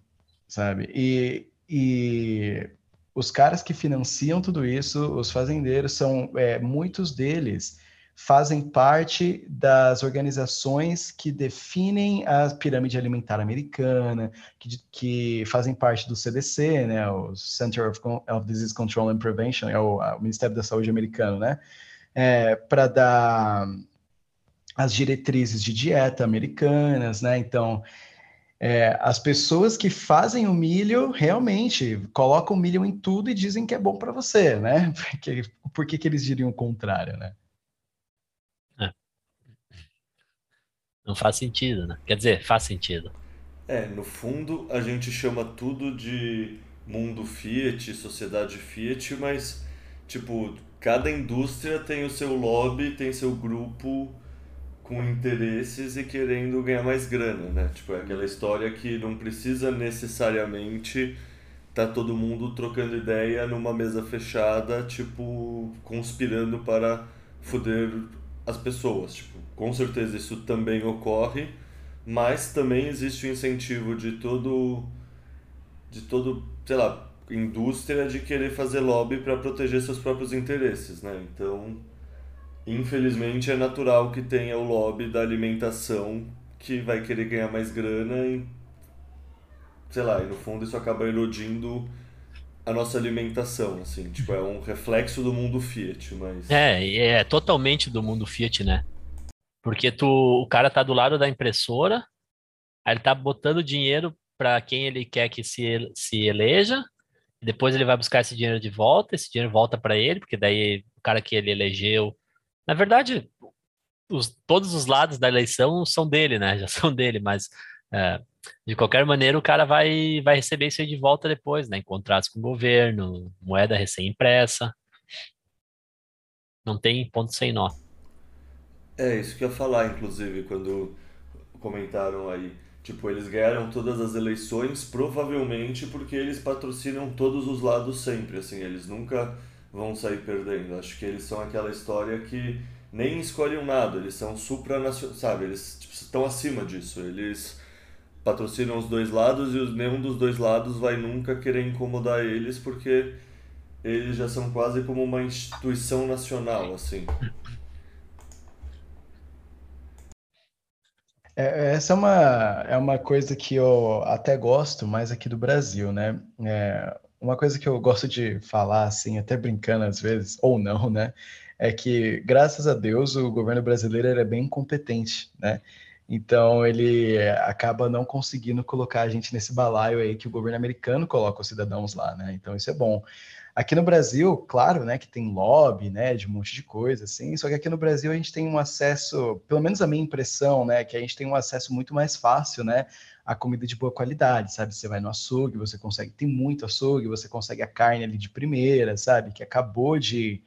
sabe? E, e os caras que financiam tudo isso, os fazendeiros, são é, muitos deles fazem parte das organizações que definem a pirâmide alimentar americana, que, que fazem parte do CDC, né, o Center of, of Disease Control and Prevention, é o, o Ministério da Saúde americano, né, é, para dar as diretrizes de dieta americanas, né, então é, as pessoas que fazem o milho realmente colocam milho em tudo e dizem que é bom para você, né? Porque, por que, que eles diriam o contrário, né? É. Não faz sentido, né? Quer dizer, faz sentido. É, no fundo a gente chama tudo de mundo Fiat, sociedade Fiat, mas tipo, cada indústria tem o seu lobby, tem seu grupo com interesses e querendo ganhar mais grana, né? Tipo, é aquela história que não precisa necessariamente tá todo mundo trocando ideia numa mesa fechada, tipo, conspirando para foder as pessoas. Tipo, com certeza isso também ocorre, mas também existe o incentivo de todo de todo, sei lá, indústria de querer fazer lobby para proteger seus próprios interesses, né? Então, infelizmente é natural que tenha o lobby da alimentação que vai querer ganhar mais grana e sei lá, e no fundo isso acaba erodindo a nossa alimentação, assim, tipo, é um reflexo do mundo Fiat, mas É, é totalmente do mundo Fiat, né? Porque tu, o cara tá do lado da impressora, aí ele tá botando dinheiro para quem ele quer que se, se eleja, depois ele vai buscar esse dinheiro de volta, esse dinheiro volta para ele, porque daí o cara que ele elegeu na verdade, os, todos os lados da eleição são dele, né? Já são dele, mas é, de qualquer maneira o cara vai, vai receber isso aí de volta depois, né? Em contratos com o governo, moeda recém-impressa. Não tem ponto sem nó. É, isso que eu ia falar, inclusive, quando comentaram aí. Tipo, eles ganharam todas as eleições provavelmente porque eles patrocinam todos os lados sempre, assim, eles nunca vão sair perdendo. Acho que eles são aquela história que nem escolhem nada, eles são supranacionais, sabe? Eles tipo, estão acima disso, eles patrocinam os dois lados e nenhum dos dois lados vai nunca querer incomodar eles porque eles já são quase como uma instituição nacional, assim. É, essa é uma, é uma coisa que eu até gosto mais aqui do Brasil, né? É, uma coisa que eu gosto de falar, assim, até brincando às vezes, ou não, né? É que, graças a Deus, o governo brasileiro é bem competente, né? Então, ele acaba não conseguindo colocar a gente nesse balaio aí que o governo americano coloca os cidadãos lá, né? Então, isso é bom. Aqui no Brasil, claro, né, que tem lobby, né, de um monte de coisa, assim, só que aqui no Brasil a gente tem um acesso, pelo menos a minha impressão, né, que a gente tem um acesso muito mais fácil, né, a comida de boa qualidade, sabe? Você vai no açougue, você consegue, tem muito açougue, você consegue a carne ali de primeira, sabe? Que acabou de,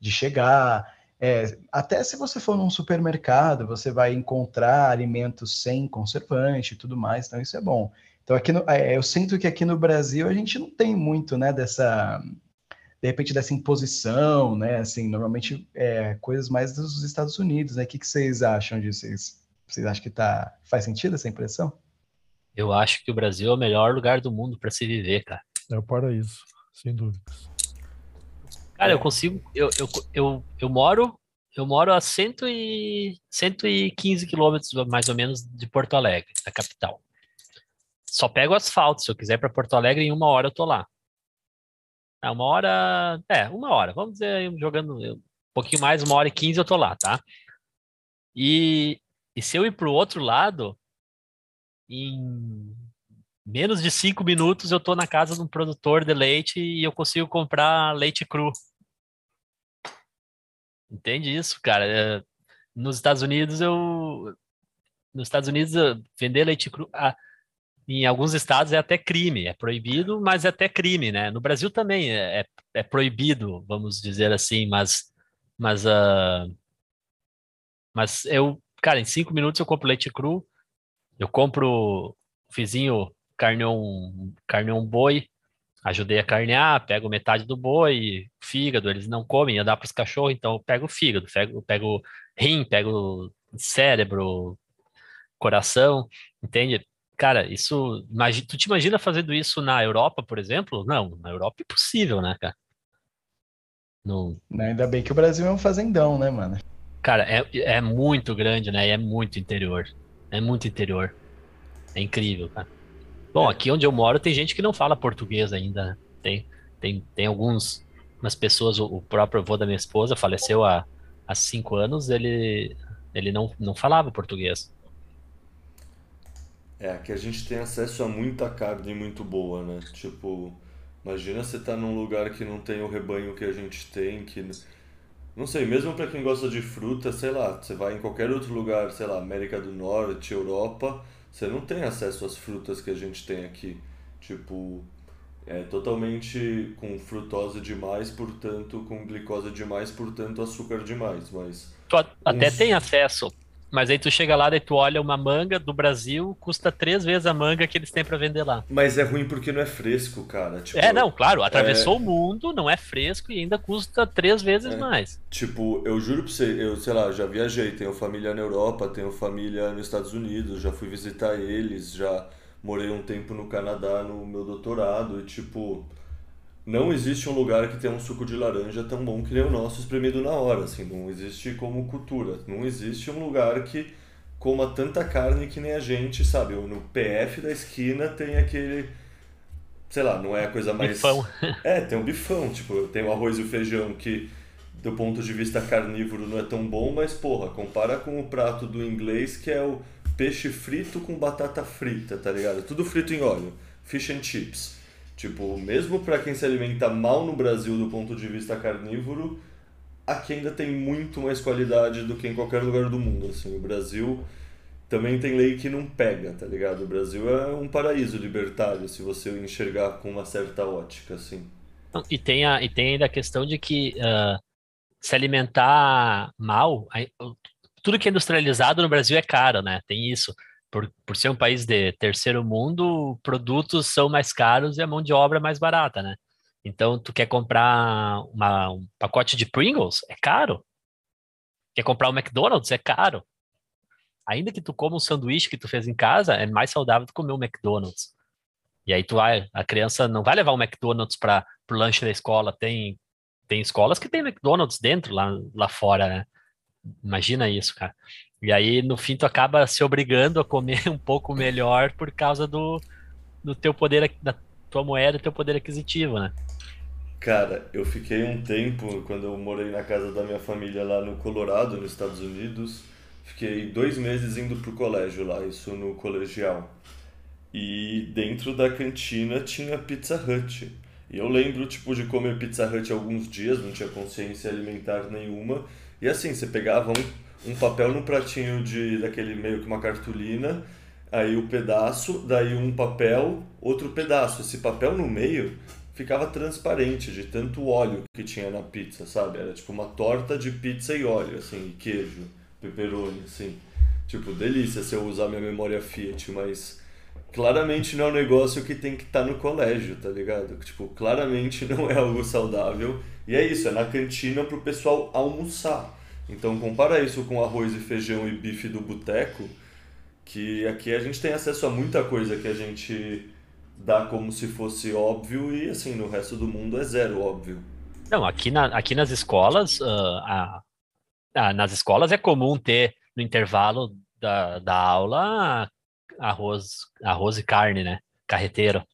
de chegar. É, até se você for num supermercado, você vai encontrar alimentos sem conservante e tudo mais, então isso é bom. Então, aqui no, é, eu sinto que aqui no Brasil a gente não tem muito, né, dessa, de repente, dessa imposição, né, assim, normalmente é coisas mais dos Estados Unidos, né, o que, que vocês acham disso? Vocês, vocês acham que tá, faz sentido essa impressão? Eu acho que o Brasil é o melhor lugar do mundo para se viver, cara. É o paraíso, sem dúvidas. Cara, eu consigo, eu, eu, eu, eu moro, eu moro a cento e, 115 quilômetros, mais ou menos, de Porto Alegre, da capital só pego asfalto. Se eu quiser para Porto Alegre, em uma hora eu tô lá. É, uma hora. É, uma hora. Vamos dizer, jogando um pouquinho mais, uma hora e quinze eu tô lá, tá? E, e se eu ir pro outro lado, em menos de cinco minutos eu tô na casa de um produtor de leite e eu consigo comprar leite cru. Entende isso, cara? É, nos Estados Unidos eu. Nos Estados Unidos, vender leite cru. Em alguns estados é até crime, é proibido, mas é até crime, né? No Brasil também é, é, é proibido, vamos dizer assim, mas, mas, uh, mas eu, cara, em cinco minutos eu compro leite cru, eu compro, vizinho carneou um, carneou um boi, ajudei a carnear, pego metade do boi, fígado, eles não comem, eu dá para os cachorros, então eu pego o fígado, pego, pego rim, pego cérebro, coração, entende? Cara, isso. Tu te imagina fazendo isso na Europa, por exemplo? Não, na Europa é impossível, né, cara? No... Ainda bem que o Brasil é um fazendão, né, mano? Cara, é, é muito grande, né? E é muito interior. É muito interior. É incrível, cara. Bom, aqui onde eu moro tem gente que não fala português ainda. Né? Tem, tem, tem alguns umas pessoas, o, o próprio avô da minha esposa faleceu há, há cinco anos, ele, ele não, não falava português. É, que a gente tem acesso a muita carne muito boa, né? Tipo, imagina você tá num lugar que não tem o rebanho que a gente tem, que não sei, mesmo para quem gosta de fruta, sei lá, você vai em qualquer outro lugar, sei lá, América do Norte, Europa, você não tem acesso às frutas que a gente tem aqui. Tipo, é totalmente com frutose demais, portanto, com glicose demais, portanto, açúcar demais, mas... Tu até uns... tem acesso, mas aí tu chega lá, e tu olha uma manga do Brasil, custa três vezes a manga que eles têm para vender lá. Mas é ruim porque não é fresco, cara. Tipo, é, não, claro, atravessou é... o mundo, não é fresco e ainda custa três vezes é. mais. Tipo, eu juro pra você, eu, sei lá, já viajei, tenho família na Europa, tenho família nos Estados Unidos, já fui visitar eles, já morei um tempo no Canadá no meu doutorado e, tipo, não existe um lugar que tenha um suco de laranja tão bom que nem o nosso espremido na hora, assim, não existe como cultura. Não existe um lugar que coma tanta carne que nem a gente, sabe? No PF da esquina tem aquele sei lá, não é a coisa mais bifão. É, tem um bifão, tipo, tem o arroz e o feijão que do ponto de vista carnívoro não é tão bom, mas porra, compara com o prato do inglês que é o peixe frito com batata frita, tá ligado? Tudo frito em óleo, fish and chips. Tipo, mesmo para quem se alimenta mal no Brasil do ponto de vista carnívoro, aqui ainda tem muito mais qualidade do que em qualquer lugar do mundo. Assim, o Brasil também tem lei que não pega, tá ligado? O Brasil é um paraíso libertário, se você enxergar com uma certa ótica, assim. E tem, a, e tem ainda a questão de que uh, se alimentar mal, tudo que é industrializado no Brasil é caro, né? Tem isso. Por, por ser um país de terceiro mundo, produtos são mais caros e a mão de obra é mais barata, né? Então, tu quer comprar uma, um pacote de Pringles? É caro. Quer comprar um McDonald's? É caro. Ainda que tu coma um sanduíche que tu fez em casa, é mais saudável do que comer um McDonald's. E aí tu vai, a criança não vai levar um McDonald's para o lanche da escola. Tem, tem escolas que tem McDonald's dentro lá, lá fora, né? Imagina isso, cara. E aí, no fim, tu acaba se obrigando a comer um pouco melhor por causa do, do teu poder, da tua moeda e teu poder aquisitivo, né? Cara, eu fiquei um tempo, quando eu morei na casa da minha família lá no Colorado, nos Estados Unidos, fiquei dois meses indo pro colégio lá, isso no colegial. E dentro da cantina tinha Pizza Hut. E eu lembro, tipo, de comer Pizza Hut alguns dias, não tinha consciência alimentar nenhuma. E assim, você pegava um, um papel no pratinho de daquele meio que uma cartolina, aí o um pedaço, daí um papel, outro pedaço. Esse papel no meio ficava transparente de tanto óleo que tinha na pizza, sabe? Era tipo uma torta de pizza e óleo, assim, e queijo, pepperoni, assim. Tipo, delícia se eu usar minha memória Fiat, mas claramente não é um negócio que tem que estar tá no colégio, tá ligado? Tipo, claramente não é algo saudável. E é isso, é na cantina pro pessoal almoçar. Então compara isso com arroz e feijão e bife do boteco, que aqui a gente tem acesso a muita coisa que a gente dá como se fosse óbvio e assim no resto do mundo é zero óbvio. Não, aqui, na, aqui nas escolas, uh, a, a, nas escolas é comum ter no intervalo da, da aula arroz, arroz e carne, né? Carreteiro.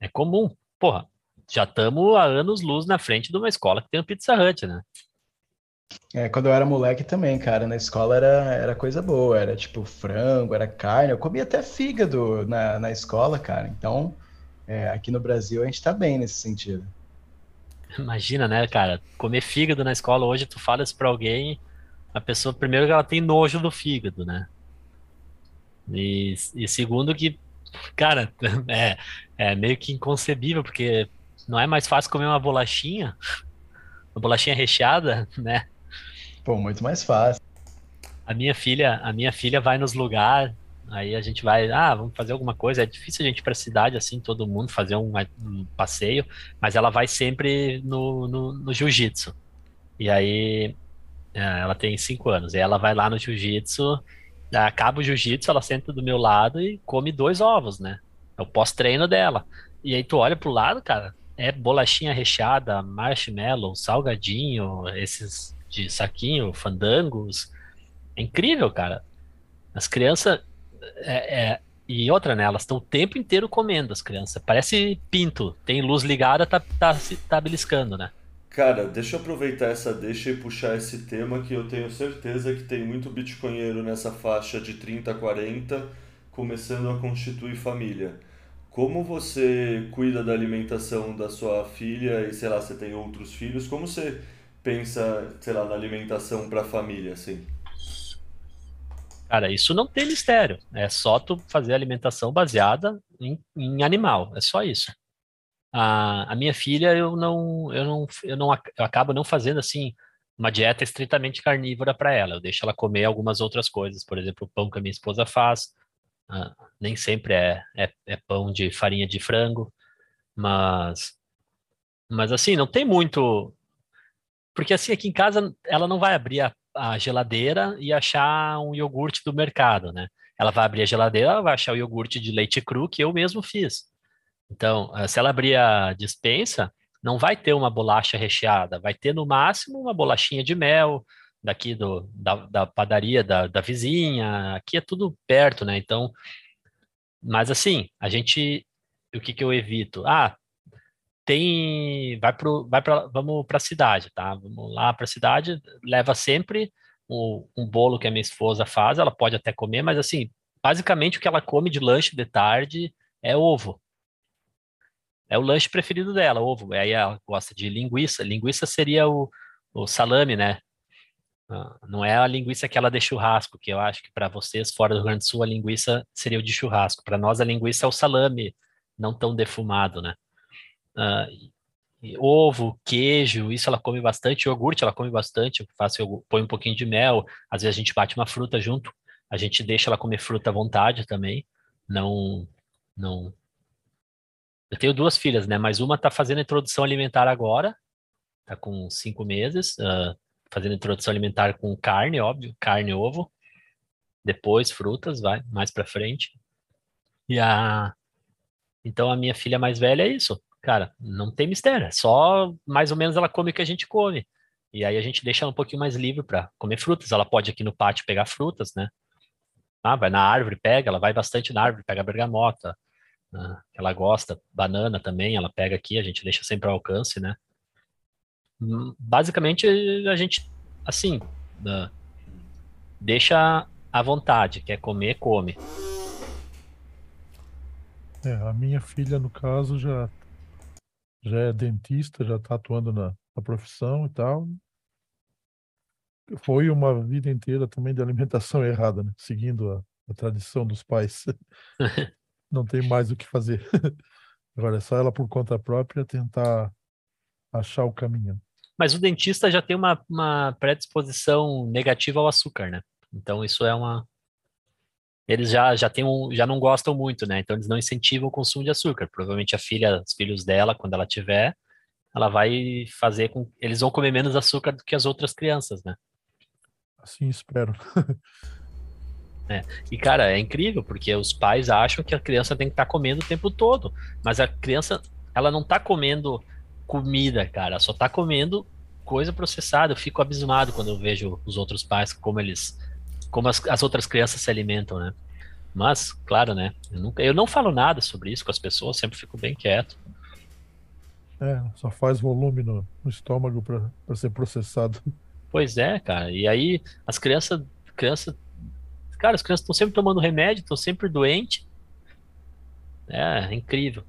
É comum. Porra, já estamos há anos luz na frente de uma escola que tem um Pizza Hut, né? É, quando eu era moleque também, cara, na escola era, era coisa boa, era tipo frango, era carne, eu comia até fígado na, na escola, cara. Então, é, aqui no Brasil a gente tá bem nesse sentido. Imagina, né, cara, comer fígado na escola hoje, tu fala isso pra alguém, a pessoa, primeiro que ela tem nojo do fígado, né? E, e segundo que, cara, é, é meio que inconcebível, porque não é mais fácil comer uma bolachinha, uma bolachinha recheada, né? Pô, muito mais fácil. A minha filha, a minha filha vai nos lugares, aí a gente vai, ah, vamos fazer alguma coisa. É difícil a gente ir para a cidade assim, todo mundo fazer um, um, passeio, mas ela vai sempre no, no, no jiu-jitsu. E aí é, ela tem cinco anos, e ela vai lá no jiu-jitsu, acaba o jiu-jitsu, ela senta do meu lado e come dois ovos, né? É o pós-treino dela. E aí tu olha pro lado, cara, é bolachinha recheada, marshmallow, salgadinho, esses de saquinho, fandangos. É incrível, cara. As crianças. É, é, e outra, né? Elas estão o tempo inteiro comendo, as crianças. Parece pinto. Tem luz ligada, tá, tá, tá beliscando, né? Cara, deixa eu aproveitar essa deixa e puxar esse tema que eu tenho certeza que tem muito bitcoinheiro nessa faixa de 30 a 40 começando a constituir família. Como você cuida da alimentação da sua filha e sei lá, você tem outros filhos? Como você pensa, sei lá, na alimentação para a família, assim? Cara, isso não tem mistério. É só tu fazer alimentação baseada em, em animal. É só isso. A, a minha filha, eu não, eu não, eu não, eu acabo não fazendo assim uma dieta estritamente carnívora para ela. Eu deixo ela comer algumas outras coisas, por exemplo, o pão que a minha esposa faz. Uh, nem sempre é, é, é, pão de farinha de frango, mas, mas assim, não tem muito, porque assim, aqui em casa ela não vai abrir a, a geladeira e achar um iogurte do mercado, né? Ela vai abrir a geladeira, ela vai achar o iogurte de leite cru que eu mesmo fiz. Então, eh, se ela abrir a dispensa, não vai ter uma bolacha recheada, vai ter no máximo uma bolachinha de mel daqui do, da, da padaria da, da vizinha, aqui é tudo perto, né? Então, mas assim, a gente, o que que eu evito? Ah, tem vai pro vai para vamos para a cidade, tá? Vamos lá para a cidade, leva sempre um, um, bolo que a minha esposa faz, ela pode até comer, mas assim, basicamente o que ela come de lanche de tarde é ovo. É o lanche preferido dela, ovo. Aí ela gosta de linguiça. Linguiça seria o, o salame, né? Ah, não é a linguiça que ela de churrasco, que eu acho que para vocês fora do Rio Grande do Sul a linguiça seria o de churrasco. Para nós a linguiça é o salame, não tão defumado, né? Uh, ovo, queijo, isso ela come bastante, iogurte ela come bastante, eu faço, eu ponho um pouquinho de mel, às vezes a gente bate uma fruta junto, A gente deixa ela comer fruta à vontade também. Não, não. Eu tenho duas filhas, né? Mas uma tá fazendo introdução alimentar agora, tá com cinco meses, uh, fazendo introdução alimentar com carne, óbvio, carne e ovo. Depois frutas, vai mais para frente. E a então a minha filha mais velha é isso, cara, não tem mistério, é só mais ou menos ela come o que a gente come. E aí a gente deixa ela um pouquinho mais livre para comer frutas. Ela pode aqui no pátio pegar frutas, né? Ah, vai na árvore, pega, ela vai bastante na árvore, pega bergamota, né? ela gosta, banana também, ela pega aqui, a gente deixa sempre ao alcance, né? Hum, basicamente, a gente, assim, uh, deixa à vontade, quer comer, come. É, a minha filha, no caso, já, já é dentista, já está atuando na, na profissão e tal. Foi uma vida inteira também de alimentação errada, né? Seguindo a, a tradição dos pais. Não tem mais o que fazer. Agora é só ela por conta própria tentar achar o caminho. Mas o dentista já tem uma, uma predisposição negativa ao açúcar, né? Então isso é uma, eles já, já, tem um, já não gostam muito, né? Então eles não incentivam o consumo de açúcar. Provavelmente a filha, os filhos dela, quando ela tiver, ela vai fazer com. Eles vão comer menos açúcar do que as outras crianças, né? Assim espero. É. E, cara, é incrível, porque os pais acham que a criança tem que estar tá comendo o tempo todo. Mas a criança, ela não está comendo comida, cara, só está comendo coisa processada. Eu fico abismado quando eu vejo os outros pais, como eles como as, as outras crianças se alimentam, né? Mas, claro, né? Eu, nunca, eu não falo nada sobre isso com as pessoas, sempre fico bem quieto. É, só faz volume no, no estômago para ser processado. Pois é, cara. E aí as crianças, crianças, cara, as crianças estão sempre tomando remédio, estão sempre doentes. É, é incrível.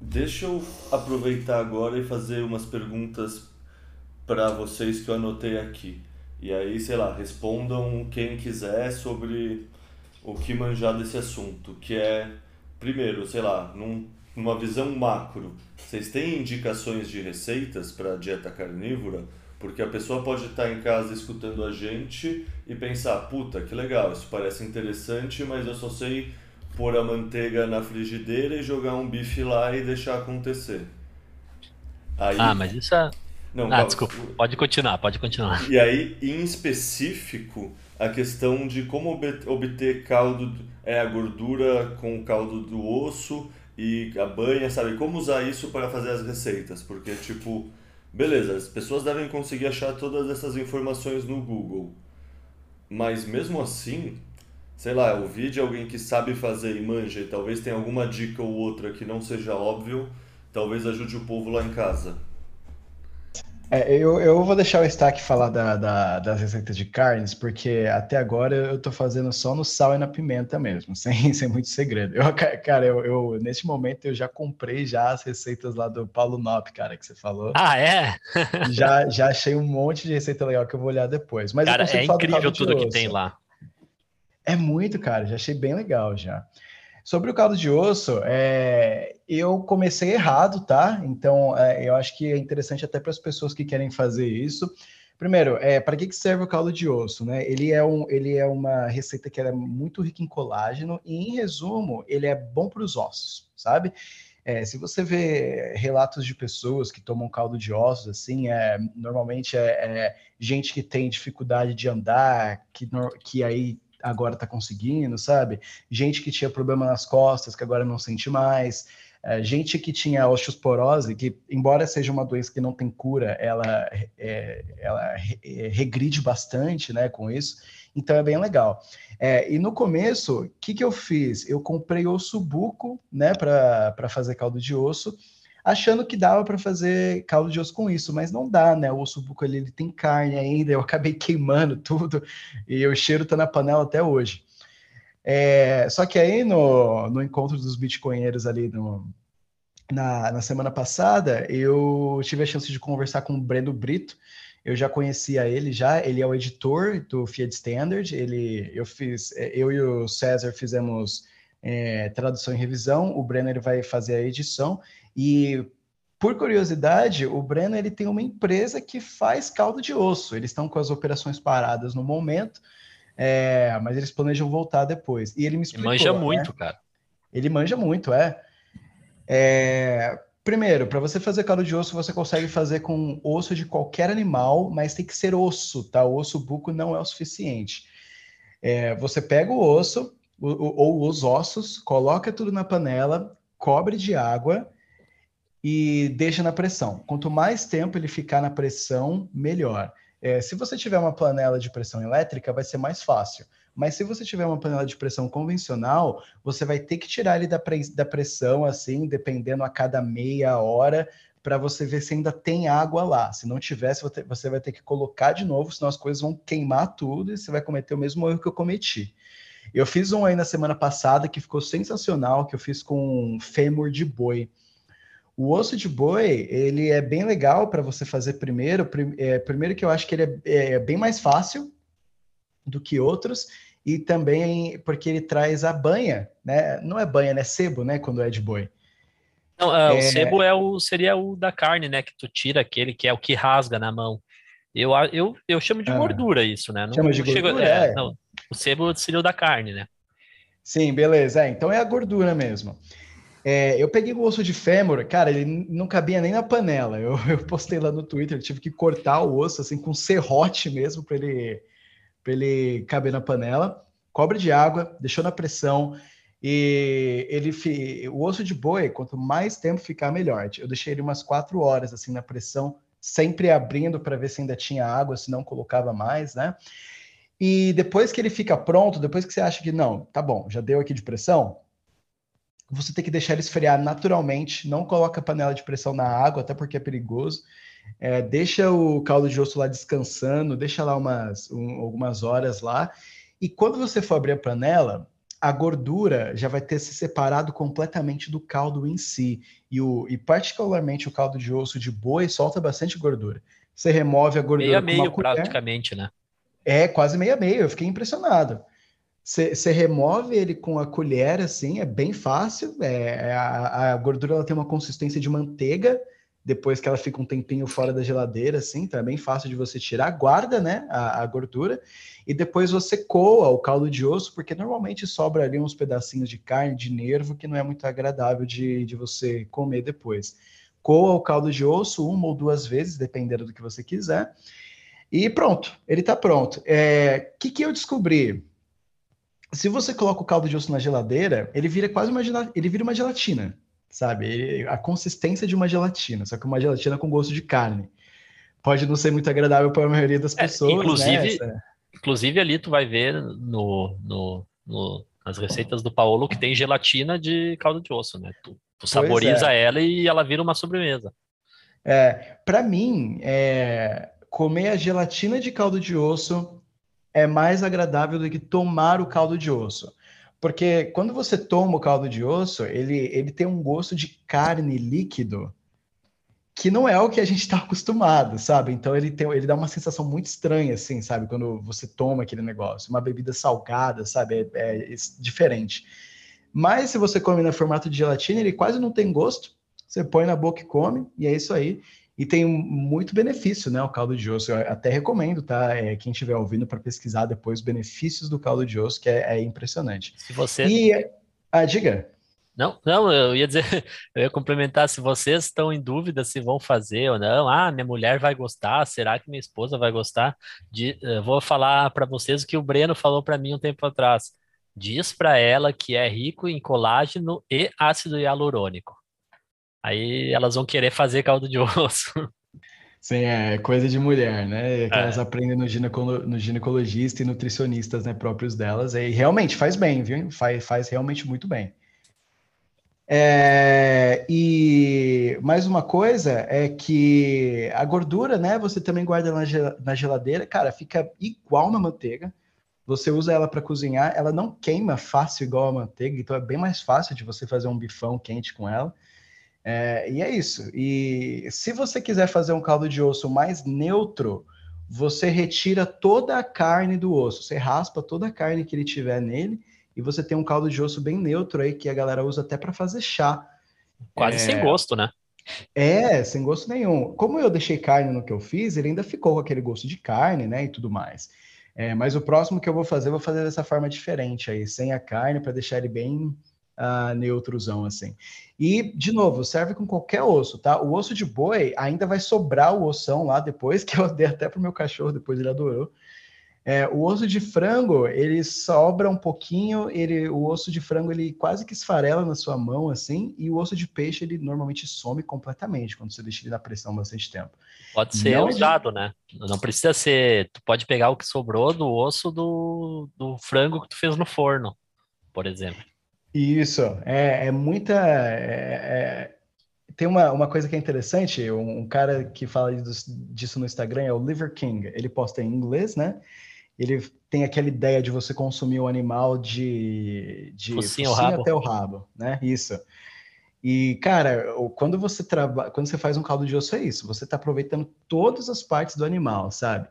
Deixa eu aproveitar agora e fazer umas perguntas para vocês que eu anotei aqui. E aí, sei lá, respondam quem quiser sobre o que manjar desse assunto, que é, primeiro, sei lá, num, numa visão macro, vocês têm indicações de receitas para dieta carnívora? Porque a pessoa pode estar em casa escutando a gente e pensar, puta, que legal, isso parece interessante, mas eu só sei pôr a manteiga na frigideira e jogar um bife lá e deixar acontecer. Aí, ah, mas isso é, não, ah, desculpa. Pode continuar, pode continuar. E aí, em específico, a questão de como obter caldo, é a gordura com o caldo do osso e a banha, sabe? Como usar isso para fazer as receitas? Porque, tipo, beleza, as pessoas devem conseguir achar todas essas informações no Google. Mas mesmo assim, sei lá, ouvir de alguém que sabe fazer e manja e talvez tenha alguma dica ou outra que não seja óbvio, talvez ajude o povo lá em casa. É, eu, eu vou deixar o Stack falar da, da, das receitas de carnes, porque até agora eu tô fazendo só no sal e na pimenta mesmo, sem, sem muito segredo. Eu, cara, eu, eu, neste momento eu já comprei já as receitas lá do Paulo Nop, cara, que você falou. Ah, é? já, já achei um monte de receita legal que eu vou olhar depois. Mas cara, é incrível tudo que tem lá. É muito, cara, já achei bem legal já. Sobre o caldo de osso, é, eu comecei errado, tá? Então, é, eu acho que é interessante até para as pessoas que querem fazer isso. Primeiro, é, para que, que serve o caldo de osso? Né? Ele, é um, ele é uma receita que é muito rica em colágeno e, em resumo, ele é bom para os ossos, sabe? É, se você vê relatos de pessoas que tomam caldo de ossos, assim, é, normalmente é, é gente que tem dificuldade de andar, que, que aí agora está conseguindo, sabe? Gente que tinha problema nas costas, que agora não sente mais. É, gente que tinha osteoporose, que embora seja uma doença que não tem cura, ela, é, ela é, regride bastante, né, com isso. Então é bem legal. É, e no começo, o que, que eu fiz? Eu comprei osso buco, né, para fazer caldo de osso achando que dava para fazer caldo de osso com isso, mas não dá, né? O osso buco ali ele tem carne ainda, eu acabei queimando tudo e o cheiro tá na panela até hoje. É, só que aí no, no encontro dos bitcoinheiros ali no, na, na semana passada, eu tive a chance de conversar com o Breno Brito, eu já conhecia ele já, ele é o editor do Fiat Standard, ele, eu fiz, eu e o César fizemos é, tradução e revisão, o Breno ele vai fazer a edição, e por curiosidade, o Breno ele tem uma empresa que faz caldo de osso. Eles estão com as operações paradas no momento, É, mas eles planejam voltar depois. E ele me explicou. Ele manja né? muito, cara. Ele manja muito, é. é... Primeiro, para você fazer caldo de osso, você consegue fazer com osso de qualquer animal, mas tem que ser osso, tá? O osso buco não é o suficiente. É, você pega o osso ou, ou os ossos, coloca tudo na panela, cobre de água e deixa na pressão. Quanto mais tempo ele ficar na pressão, melhor. É, se você tiver uma panela de pressão elétrica, vai ser mais fácil. Mas se você tiver uma panela de pressão convencional, você vai ter que tirar ele da, da pressão, assim, dependendo a cada meia hora, para você ver se ainda tem água lá. Se não tivesse, você vai ter que colocar de novo, senão as coisas vão queimar tudo e você vai cometer o mesmo erro que eu cometi. Eu fiz um aí na semana passada que ficou sensacional, que eu fiz com fêmur de boi. O osso de boi, ele é bem legal para você fazer primeiro. É, primeiro que eu acho que ele é, é bem mais fácil do que outros e também porque ele traz a banha, né? Não é banha, né? Sebo, né? Quando é de boi. Não, é, o é. sebo é o, seria o da carne, né? Que tu tira aquele que é o que rasga na mão. Eu, eu, eu chamo de ah, gordura isso, né? Não, chama de gordura? é, é. Não, o sebo seria o da carne, né? Sim, beleza. É, então é a gordura mesmo. É, eu peguei o osso de fêmur, cara, ele não cabia nem na panela. Eu, eu postei lá no Twitter, tive que cortar o osso assim com serrote mesmo para ele para ele caber na panela, cobre de água, deixou na pressão e ele o osso de boi, quanto mais tempo ficar melhor. Eu deixei ele umas quatro horas assim na pressão, sempre abrindo para ver se ainda tinha água, se não colocava mais, né? E depois que ele fica pronto, depois que você acha que não, tá bom, já deu aqui de pressão, você tem que deixar ele esfriar naturalmente, não coloca a panela de pressão na água, até porque é perigoso. É, deixa o caldo de osso lá descansando, deixa lá umas, um, algumas horas lá. E quando você for abrir a panela, a gordura já vai ter se separado completamente do caldo em si. E, o, e particularmente o caldo de osso de boi solta bastante gordura. Você remove a gordura. Meio a meio, praticamente, né? É, quase meio a meio. Eu fiquei impressionado. Você remove ele com a colher, assim, é bem fácil. É, a, a gordura ela tem uma consistência de manteiga depois que ela fica um tempinho fora da geladeira, assim, então é bem fácil de você tirar, guarda, né, a, a, gordura, e depois você coa o caldo de osso, porque normalmente sobra ali uns pedacinhos de carne, de nervo, que não é muito agradável de, de você comer depois. Coa o caldo de osso uma ou duas vezes, dependendo do que você quiser, e pronto, ele está pronto. O é, que, que eu descobri? Se você coloca o caldo de osso na geladeira, ele vira quase uma, ele vira uma gelatina sabe? A consistência de uma gelatina, só que uma gelatina com gosto de carne. Pode não ser muito agradável para a maioria das é, pessoas. É, inclusive, né? inclusive ali tu vai ver no, no, no, nas receitas do Paolo que tem gelatina de caldo de osso, né? Tu, tu saboriza é. ela e ela vira uma sobremesa. É, para mim, é, comer a gelatina de caldo de osso é mais agradável do que tomar o caldo de osso. Porque quando você toma o caldo de osso, ele, ele tem um gosto de carne líquido que não é o que a gente está acostumado, sabe? Então ele tem, ele dá uma sensação muito estranha, assim, sabe? Quando você toma aquele negócio, uma bebida salgada, sabe? É, é, é diferente. Mas se você come no formato de gelatina, ele quase não tem gosto. Você põe na boca e come, e é isso aí. E tem muito benefício, né? O caldo de osso. Eu até recomendo, tá? É, quem estiver ouvindo para pesquisar depois os benefícios do caldo de osso, que é, é impressionante. Se você. E, ah, diga. Não, não, eu ia dizer, eu ia complementar, se vocês estão em dúvida se vão fazer ou não, ah, minha mulher vai gostar, será que minha esposa vai gostar? De, vou falar para vocês o que o Breno falou para mim um tempo atrás. Diz para ela que é rico em colágeno e ácido hialurônico. Aí elas vão querer fazer caldo de osso. Sim, é coisa de mulher, né? Que é. elas aprendem no, ginecolo, no ginecologista e nutricionistas, né, próprios delas. E realmente faz bem, viu? Faz, faz realmente muito bem. É, e mais uma coisa é que a gordura, né? Você também guarda na geladeira, cara, fica igual na manteiga. Você usa ela para cozinhar, ela não queima fácil igual a manteiga, então é bem mais fácil de você fazer um bifão quente com ela. É, e é isso. E se você quiser fazer um caldo de osso mais neutro, você retira toda a carne do osso, você raspa toda a carne que ele tiver nele e você tem um caldo de osso bem neutro aí que a galera usa até para fazer chá. Quase é... sem gosto, né? É, sem gosto nenhum. Como eu deixei carne no que eu fiz, ele ainda ficou com aquele gosto de carne, né, e tudo mais. É, mas o próximo que eu vou fazer, eu vou fazer dessa forma diferente aí, sem a carne, para deixar ele bem uh, neutrozão, assim. E, de novo, serve com qualquer osso, tá? O osso de boi ainda vai sobrar o ossão lá depois, que eu dei até pro meu cachorro, depois ele adorou. É, o osso de frango, ele sobra um pouquinho, ele, o osso de frango, ele quase que esfarela na sua mão, assim, e o osso de peixe, ele normalmente some completamente quando você deixa ele na pressão bastante tempo. Pode ser Não usado, de... né? Não precisa ser, tu pode pegar o que sobrou do osso do, do frango que tu fez no forno, por exemplo. Isso, é, é muita... É, é... Tem uma, uma coisa que é interessante, um, um cara que fala disso no Instagram é o Liver King, ele posta em inglês, né? ele tem aquela ideia de você consumir o animal de, de focinho, focinho até o rabo, né? Isso. E, cara, quando você trabalha, quando você faz um caldo de osso, é isso. Você está aproveitando todas as partes do animal, sabe?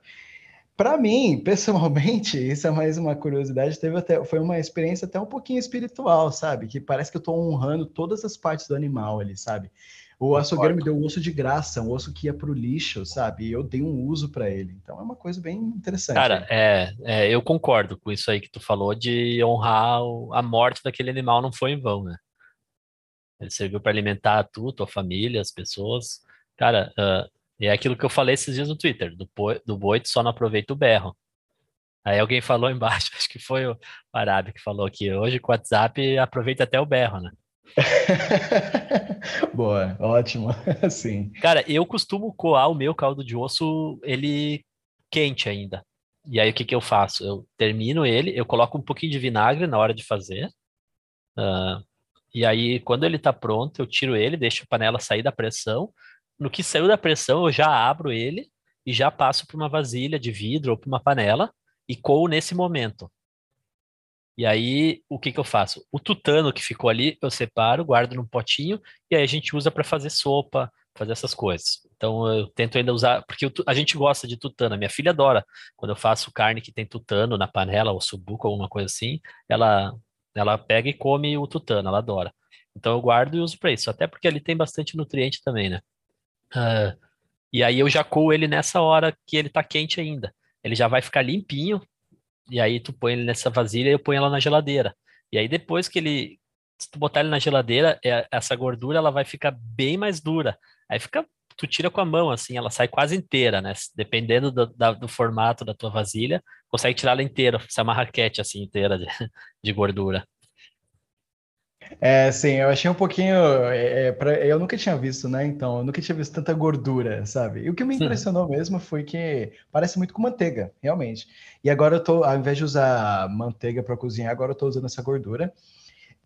Para mim, pessoalmente, isso é mais uma curiosidade. Teve até, foi uma experiência até um pouquinho espiritual, sabe? Que parece que eu estou honrando todas as partes do animal ali, sabe? O açougueiro me deu um osso de graça, um osso que ia para o lixo, sabe? E eu dei um uso para ele. Então é uma coisa bem interessante. Cara, é, é, eu concordo com isso aí que tu falou de honrar o, a morte daquele animal não foi em vão, né? Ele serviu para alimentar tu, tua família, as pessoas. Cara, uh, é aquilo que eu falei esses dias no Twitter: do, boi, do só não aproveita o berro. Aí alguém falou embaixo, acho que foi o Arábia que falou que hoje com o WhatsApp aproveita até o berro, né? Boa, ótimo. Sim. Cara, eu costumo coar o meu caldo de osso, ele quente ainda. E aí o que, que eu faço? Eu termino ele, eu coloco um pouquinho de vinagre na hora de fazer. Uh, e aí, quando ele tá pronto, eu tiro ele, deixo a panela sair da pressão. No que saiu da pressão, eu já abro ele e já passo para uma vasilha de vidro ou para uma panela e coo nesse momento. E aí, o que, que eu faço? O tutano que ficou ali, eu separo, guardo num potinho, e aí a gente usa para fazer sopa, fazer essas coisas. Então, eu tento ainda usar, porque a gente gosta de tutano. A minha filha adora. Quando eu faço carne que tem tutano na panela, ou subuco, alguma coisa assim, ela, ela pega e come o tutano, ela adora. Então, eu guardo e uso para isso. Até porque ele tem bastante nutriente também, né? Uh, e aí, eu já coo ele nessa hora que ele tá quente ainda. Ele já vai ficar limpinho, e aí tu põe ele nessa vasilha e eu ponho ela na geladeira. E aí depois que ele, se tu botar ele na geladeira, é, essa gordura ela vai ficar bem mais dura. Aí fica, tu tira com a mão assim, ela sai quase inteira, né? Dependendo do, da, do formato da tua vasilha, consegue tirar ela inteira, sai uma raquete assim inteira de, de gordura. É, sim, eu achei um pouquinho. É, é, pra, eu nunca tinha visto, né? Então, eu nunca tinha visto tanta gordura, sabe? E o que me impressionou mesmo foi que parece muito com manteiga, realmente. E agora eu tô, ao invés de usar manteiga para cozinhar, agora eu tô usando essa gordura.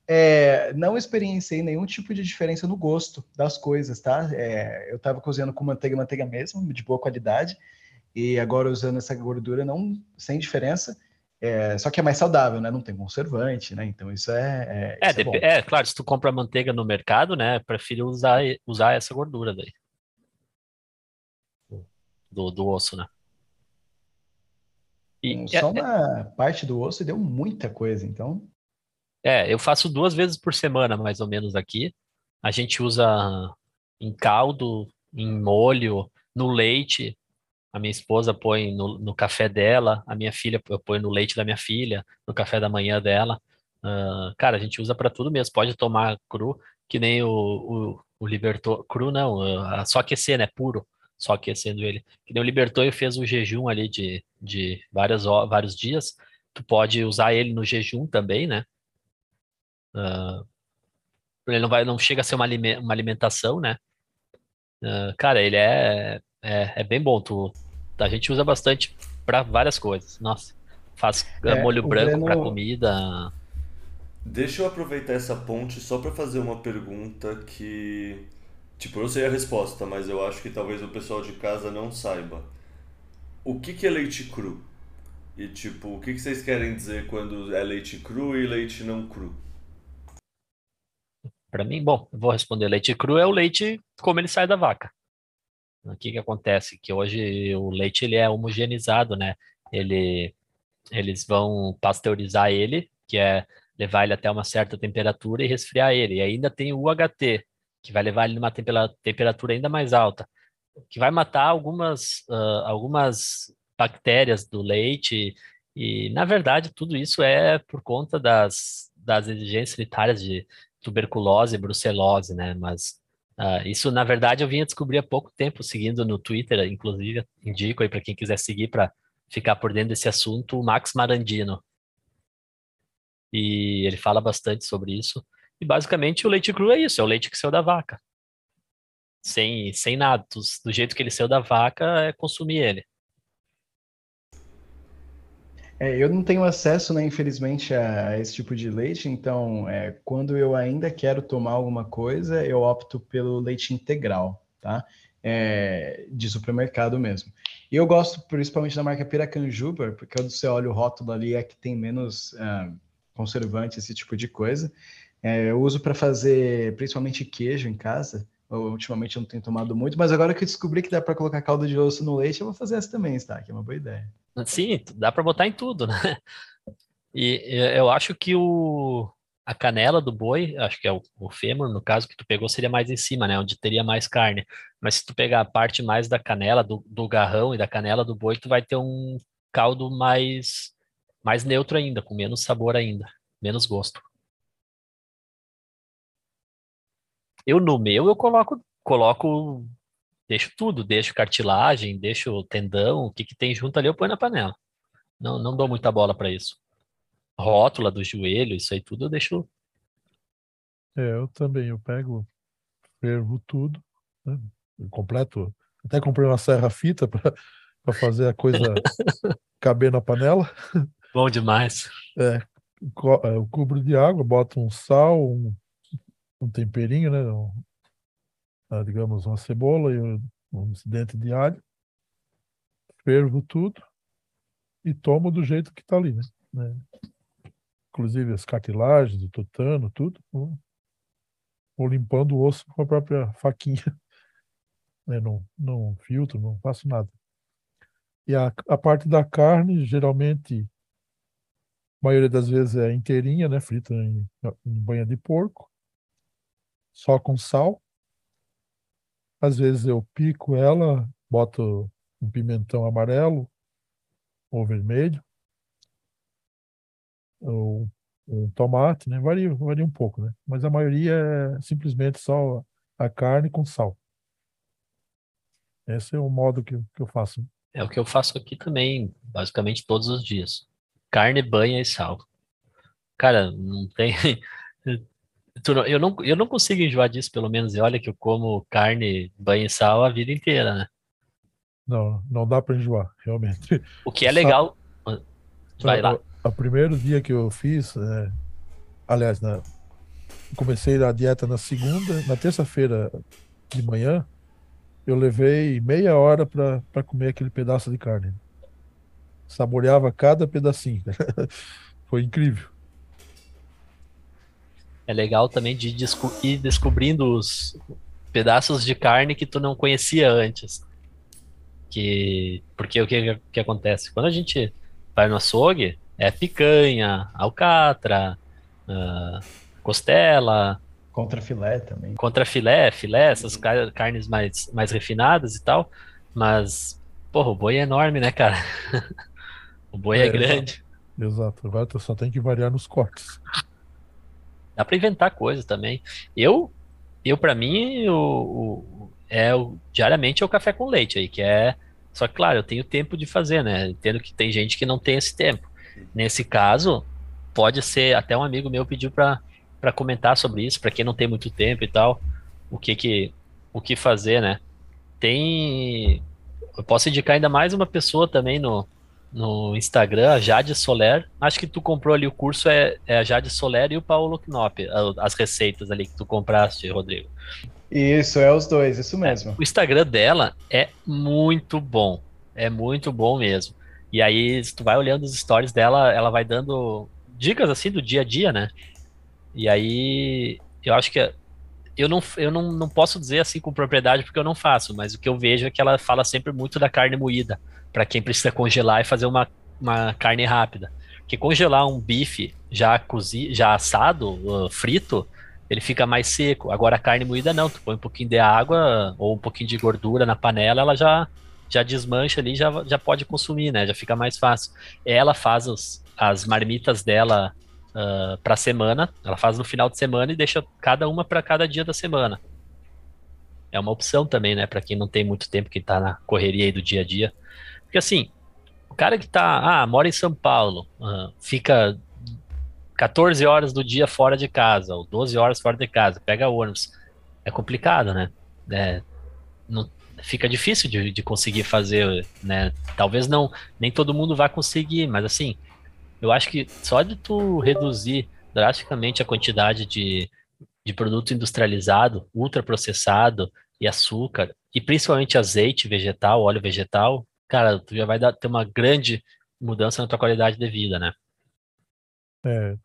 É, não experienciei nenhum tipo de diferença no gosto das coisas, tá? É, eu tava cozinhando com manteiga, manteiga mesmo, de boa qualidade, e agora usando essa gordura, não sem diferença. É, só que é mais saudável, né? Não tem conservante, né? Então isso é. É, isso é, é, claro, se tu compra manteiga no mercado, né? Prefiro usar, usar essa gordura daí. Do, do osso, né? E, só é, uma parte do osso deu muita coisa, então. É, eu faço duas vezes por semana, mais ou menos, aqui. A gente usa em caldo, em molho, no leite a minha esposa põe no, no, café dela, a minha filha eu ponho no leite da minha filha, no café da manhã dela. Uh, cara, a gente usa para tudo mesmo. Pode tomar cru, que nem o, o, o Libertor. Cru não, uh, só aquecer, né? Puro, só aquecendo ele. Que nem o Libertor fez o jejum ali de, de várias, vários dias. Tu pode usar ele no jejum também, né? Uh, ele não vai, não chega a ser uma, uma alimentação, né? Cara, ele é é, é bem bom. Tu, a gente usa bastante para várias coisas. Nossa, faz é, molho branco Breno... para comida. Deixa eu aproveitar essa ponte só para fazer uma pergunta que. Tipo, eu sei a resposta, mas eu acho que talvez o pessoal de casa não saiba. O que, que é leite cru? E, tipo, o que, que vocês querem dizer quando é leite cru e leite não cru? Para mim, bom, vou responder. Leite cru é o leite como ele sai da vaca. O que que acontece? Que hoje o leite ele é homogeneizado, né? Ele, eles vão pasteurizar ele, que é levar ele até uma certa temperatura e resfriar ele. E ainda tem o UHT, que vai levar ele numa temperatura ainda mais alta, que vai matar algumas, uh, algumas bactérias do leite. E, na verdade, tudo isso é por conta das, das exigências sanitárias de tuberculose e brucelose, né? Mas uh, isso, na verdade, eu vinha descobrir há pouco tempo, seguindo no Twitter, inclusive, indico aí para quem quiser seguir para ficar por dentro desse assunto, o Max Marandino. E ele fala bastante sobre isso. E basicamente o leite cru é isso, é o leite que saiu da vaca. Sem, sem nada, do, do jeito que ele saiu da vaca, é consumir ele. É, eu não tenho acesso, né, infelizmente, a, esse tipo de leite, então, é, quando eu ainda quero tomar alguma coisa, eu opto pelo leite integral, tá? É, de supermercado mesmo. E eu gosto principalmente da marca Piracanjuba, porque quando você olha o rótulo ali é que tem menos uh, conservante, esse tipo de coisa. É, eu uso para fazer principalmente queijo em casa. Eu, ultimamente eu não tenho tomado muito, mas agora que eu descobri que dá para colocar calda de osso no leite, eu vou fazer essa também, está? Que é uma boa ideia. Sim, dá para botar em tudo, né? E eu acho que o, a canela do boi, acho que é o, o fêmur, no caso, que tu pegou, seria mais em cima, né? Onde teria mais carne. Mas se tu pegar a parte mais da canela, do, do garrão e da canela do boi, tu vai ter um caldo mais, mais neutro ainda, com menos sabor ainda, menos gosto. Eu no meu eu coloco coloco deixo tudo, deixo cartilagem, deixo tendão, o que que tem junto ali eu ponho na panela. Não não dou muita bola para isso. Rótula do joelho, isso aí tudo eu deixo. É, eu também, eu pego, fervo tudo, né? completo. Até comprei uma serra fita para fazer a coisa caber na panela. Bom demais. É, eu cubro de água, boto um sal, um, um temperinho, né? Um, ah, digamos, uma cebola e um, um dente de alho. Fervo tudo e tomo do jeito que está ali, né? né? Inclusive as cartilagens, o tutano, tudo. Vou, vou limpando o osso com a própria faquinha. Né? Não, não filtro, não faço nada. E a, a parte da carne, geralmente, a maioria das vezes é inteirinha, né? Frita em, em banha de porco só com sal. Às vezes eu pico ela, boto um pimentão amarelo ou vermelho, ou um tomate, né? Varia, varia um pouco, né? Mas a maioria é simplesmente só a carne com sal. Esse é o modo que, que eu faço. É o que eu faço aqui também, basicamente todos os dias. Carne, banha e sal. Cara, não tem. eu, não, eu não consigo enjoar disso, pelo menos. E olha que eu como carne, banho e sal a vida inteira, né? Não, não dá para enjoar, realmente. O que é legal. Vai lá. O, o primeiro dia que eu fiz, é, aliás, na, comecei a dieta na segunda, na terça-feira de manhã, eu levei meia hora para comer aquele pedaço de carne. Saboreava cada pedacinho. Foi incrível é legal também de desco ir descobrindo os pedaços de carne que tu não conhecia antes. Que, porque o que, que acontece? Quando a gente vai no açougue, é picanha, alcatra, uh, costela. Contra filé também. Contra filé, filé, essas car carnes mais, mais refinadas e tal. Mas, porra, o boi é enorme, né, cara? o boi é, é grande. Exato. exato. Agora tu só tem que variar nos cortes. Dá para inventar coisas também. Eu, eu para mim, o, o, é o, diariamente é o café com leite aí, que é. Só que, claro, eu tenho tempo de fazer, né? Entendo que tem gente que não tem esse tempo. Nesse caso, pode ser. Até um amigo meu pediu para comentar sobre isso, para quem não tem muito tempo e tal, o que que, o que fazer, né? Tem. Eu posso indicar ainda mais uma pessoa também no, no Instagram, a Jade Soler. Acho que tu comprou ali o curso, é, é a Jade Soler e o Paulo Knop, as receitas ali que tu compraste, Rodrigo. Isso, é os dois, isso é, mesmo. É, o Instagram dela é muito bom, é muito bom mesmo. E aí, se tu vai olhando os stories dela, ela vai dando dicas assim do dia a dia, né? E aí, eu acho que eu não, eu não, não posso dizer assim com propriedade porque eu não faço, mas o que eu vejo é que ela fala sempre muito da carne moída para quem precisa congelar e fazer uma, uma carne rápida. Porque congelar um bife já cozido, já assado, uh, frito, ele fica mais seco. Agora a carne moída não, tu põe um pouquinho de água ou um pouquinho de gordura na panela, ela já já desmancha ali, já, já pode consumir, né? Já fica mais fácil. Ela faz os, as marmitas dela uh, para semana, ela faz no final de semana e deixa cada uma para cada dia da semana. É uma opção também, né, para quem não tem muito tempo, que tá na correria aí do dia a dia. Porque assim, o cara que tá, ah, mora em São Paulo, uh, fica 14 horas do dia fora de casa, ou 12 horas fora de casa, pega ônibus. É complicado, né? É, não, fica difícil de, de conseguir fazer, né? Talvez não, nem todo mundo vai conseguir, mas assim, eu acho que só de tu reduzir drasticamente a quantidade de, de produto industrializado, ultraprocessado e açúcar, e principalmente azeite vegetal, óleo vegetal, cara, tu já vai dar, ter uma grande mudança na tua qualidade de vida, né? É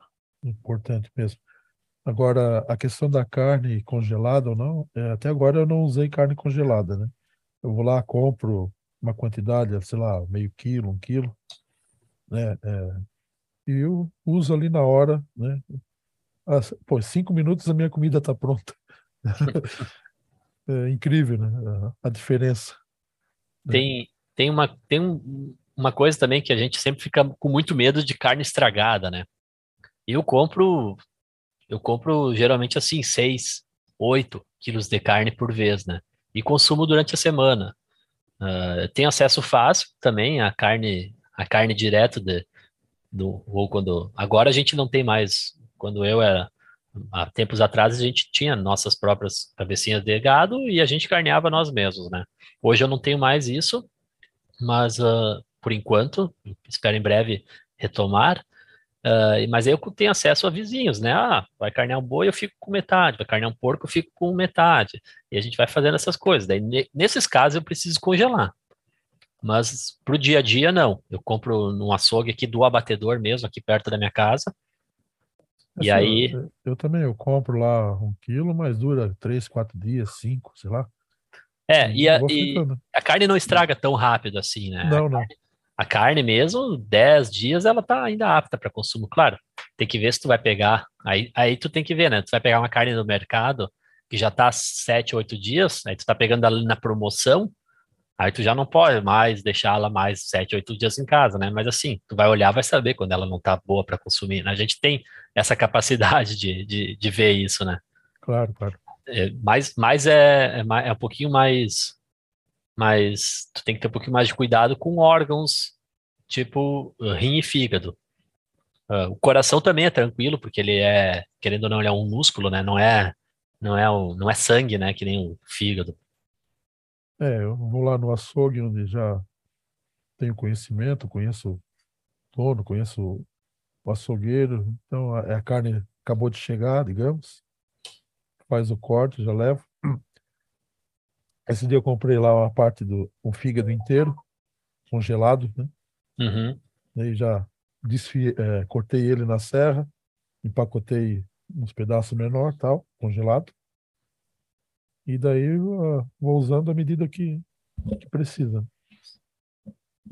importante mesmo. Agora, a questão da carne congelada ou não, é, até agora eu não usei carne congelada, né? Eu vou lá, compro uma quantidade, sei lá, meio quilo, um quilo, né? É, e eu uso ali na hora, né? As, pô, cinco minutos a minha comida está pronta. é incrível, né? A diferença. Né? Tem, tem, uma, tem um, uma coisa também que a gente sempre fica com muito medo de carne estragada, né? Eu compro, eu compro geralmente assim, seis, oito quilos de carne por vez, né? E consumo durante a semana. Uh, tenho acesso fácil também à carne, à carne direto de, do, ou quando agora a gente não tem mais. Quando eu era há tempos atrás a gente tinha nossas próprias cabecinhas de gado e a gente carneava nós mesmos, né? Hoje eu não tenho mais isso, mas uh, por enquanto espero em breve retomar. Uh, mas eu tenho acesso a vizinhos, né? Ah, vai carnear um boi, eu fico com metade, vai carnear um porco, eu fico com metade. E a gente vai fazendo essas coisas. Daí, nesses casos, eu preciso congelar. Mas para o dia a dia, não. Eu compro num açougue aqui do abatedor mesmo, aqui perto da minha casa. Assim, e aí. Eu, eu, também, eu compro lá um quilo, mas dura três, quatro dias, cinco, sei lá. É, e a, e a, carne não estraga tão rápido assim, né? Não, não. A carne mesmo, 10 dias, ela tá ainda apta para consumo. Claro, tem que ver se tu vai pegar. Aí, aí tu tem que ver, né? Tu vai pegar uma carne no mercado que já tá 7, 8 dias, aí tu tá pegando ali na promoção, Aí tu já não pode mais deixá-la mais sete, oito dias em casa, né? Mas assim, tu vai olhar, vai saber quando ela não tá boa para consumir. Né? A gente tem essa capacidade de, de, de ver isso, né? Claro, claro. É, mas mas é, é, é, um pouquinho mais, mais. Tu tem que ter um pouquinho mais de cuidado com órgãos tipo rim e fígado. Uh, o coração também é tranquilo, porque ele é, querendo ou não, ele é um músculo, né? Não é, não é, o, não é sangue, né? Que nem o fígado. É, eu vou lá no açougue onde já tenho conhecimento, conheço o dono, conheço o açougueiro, então a, a carne acabou de chegar, digamos, faz o corte, já levo. Esse dia eu comprei lá uma parte do um fígado inteiro, congelado, né? Uhum. Aí já desfie, é, cortei ele na serra, empacotei uns pedaços menor, tal, congelado. E daí uh, vou usando à medida que, que precisa.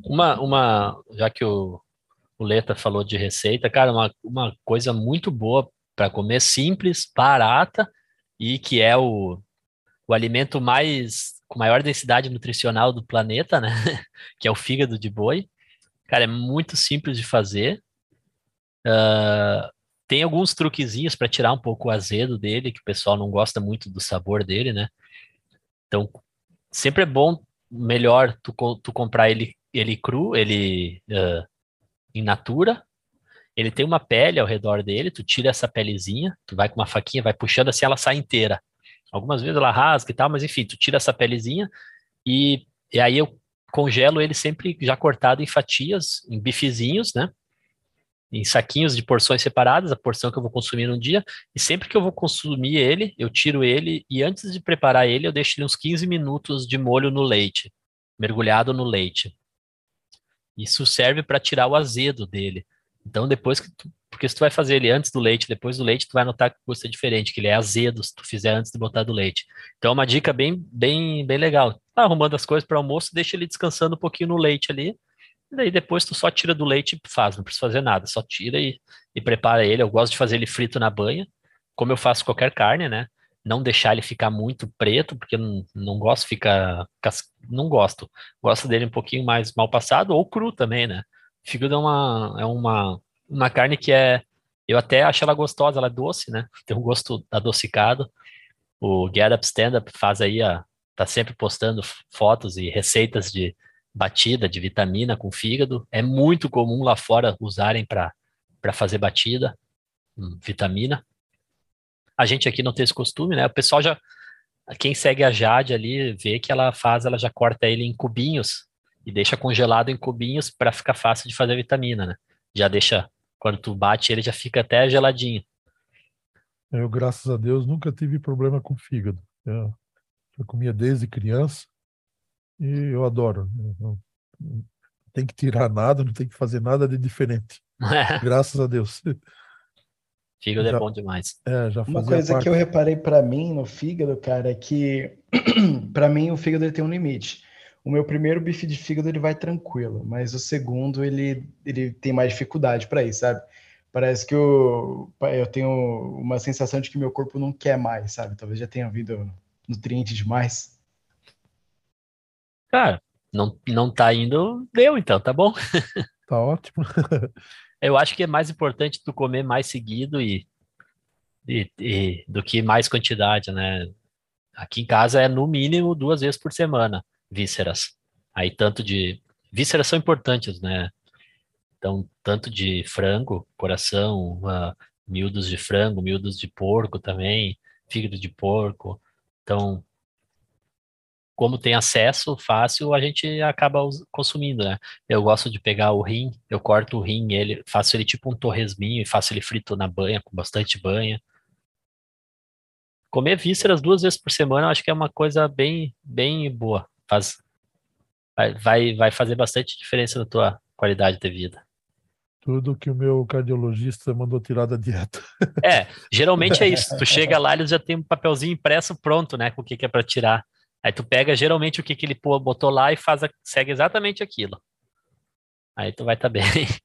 Uma, uma, já que o, o Leta falou de receita, cara, uma, uma coisa muito boa para comer, simples, barata e que é o, o alimento mais com maior densidade nutricional do planeta, né? que é o fígado de boi. Cara, é muito simples de fazer. Uh, tem alguns truquezinhos para tirar um pouco o azedo dele, que o pessoal não gosta muito do sabor dele, né? Então, sempre é bom, melhor tu, tu comprar ele, ele cru, ele uh, in natura. Ele tem uma pele ao redor dele, tu tira essa pelezinha, tu vai com uma faquinha, vai puxando assim, ela sai inteira. Algumas vezes ela rasga e tal, mas enfim, tu tira essa pelezinha e, e aí eu congelo ele sempre já cortado em fatias, em bifezinhos, né? Em saquinhos de porções separadas, a porção que eu vou consumir no dia, e sempre que eu vou consumir ele, eu tiro ele e antes de preparar ele, eu deixo ele uns 15 minutos de molho no leite, mergulhado no leite. Isso serve para tirar o azedo dele. Então, depois que tu, porque se tu vai fazer ele antes do leite, depois do leite, tu vai notar que o gosto é diferente, que ele é azedo se tu fizer antes de botar do leite. Então, é uma dica bem, bem, bem legal. Tá arrumando as coisas para almoço, deixa ele descansando um pouquinho no leite ali, daí depois tu só tira do leite e faz, não precisa fazer nada, só tira e, e prepara ele. Eu gosto de fazer ele frito na banha, como eu faço qualquer carne, né? não deixar ele ficar muito preto, porque eu não, não gosto ficar não gosto. Gosto dele um pouquinho mais mal passado ou cru também, né? Fígado é uma é uma uma carne que é eu até acho ela gostosa, ela é doce, né? Tem um gosto adocicado. O Get Up Stand Up faz aí a tá sempre postando fotos e receitas de batida de vitamina com fígado. É muito comum lá fora usarem para fazer batida, hum, vitamina. A gente aqui não tem esse costume, né? O pessoal já. Quem segue a Jade ali vê que ela faz, ela já corta ele em cubinhos e deixa congelado em cubinhos para ficar fácil de fazer vitamina, né? Já deixa, quando tu bate ele já fica até geladinho. Eu, graças a Deus, nunca tive problema com fígado. Eu, eu comia desde criança e eu adoro. Não, não tem que tirar nada, não tem que fazer nada de diferente. graças a Deus. Fígado é já, é bom demais. É, Uma coisa parte. que eu reparei para mim no fígado, cara, é que para mim o fígado tem um limite. O meu primeiro bife de fígado ele vai tranquilo, mas o segundo ele, ele tem mais dificuldade para ir, sabe? Parece que eu, eu tenho uma sensação de que meu corpo não quer mais, sabe? Talvez já tenha havido nutriente demais. Cara, não, não tá indo, deu então, tá bom? Tá ótimo. Eu acho que é mais importante tu comer mais seguido e, e, e, do que mais quantidade, né? Aqui em casa é no mínimo duas vezes por semana vísceras. Aí tanto de vísceras são importantes, né? Então tanto de frango, coração, uh, miúdos de frango, miúdos de porco também, fígado de porco. Então como tem acesso fácil, a gente acaba consumindo, né? Eu gosto de pegar o rim, eu corto o rim, ele, faço ele tipo um torresminho e faço ele frito na banha, com bastante banha. Comer vísceras duas vezes por semana, eu acho que é uma coisa bem, bem boa. Faz, vai, vai fazer bastante diferença na tua qualidade de vida. Tudo que o meu cardiologista mandou tirar da dieta. É, geralmente é isso. Tu chega lá, eles já tem um papelzinho impresso pronto, né? Com o que, que é para tirar. Aí tu pega geralmente o que, que ele botou lá e faz a, segue exatamente aquilo. Aí tu vai estar tá bem.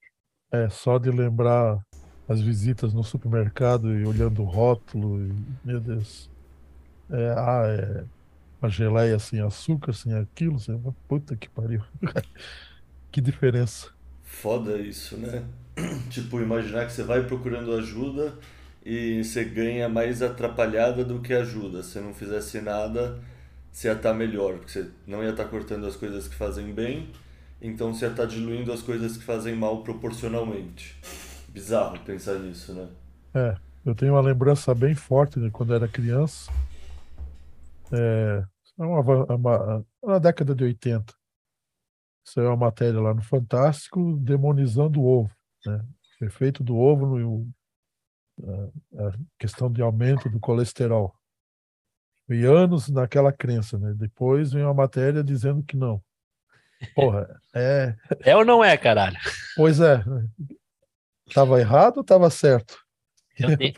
É, só de lembrar as visitas no supermercado e olhando o rótulo, e, meu Deus. É, ah, é uma geleia sem açúcar, sem aquilo, sem... puta que pariu. que diferença. Foda isso, né? tipo, imaginar que você vai procurando ajuda e você ganha mais atrapalhada do que ajuda. Se não fizesse nada, você ia estar tá melhor, porque você não ia estar tá cortando as coisas que fazem bem, então você ia estar tá diluindo as coisas que fazem mal proporcionalmente. Bizarro pensar nisso, né? É, eu tenho uma lembrança bem forte de quando era criança. É, uma, uma, na década de 80. Saiu uma matéria lá no Fantástico demonizando o ovo. Né? O efeito do ovo no, a questão de aumento do colesterol. E anos naquela crença, né? Depois vem uma matéria dizendo que não. Porra, é. É ou não é, caralho? Pois é. Tava errado ou tava certo? Eu tenho,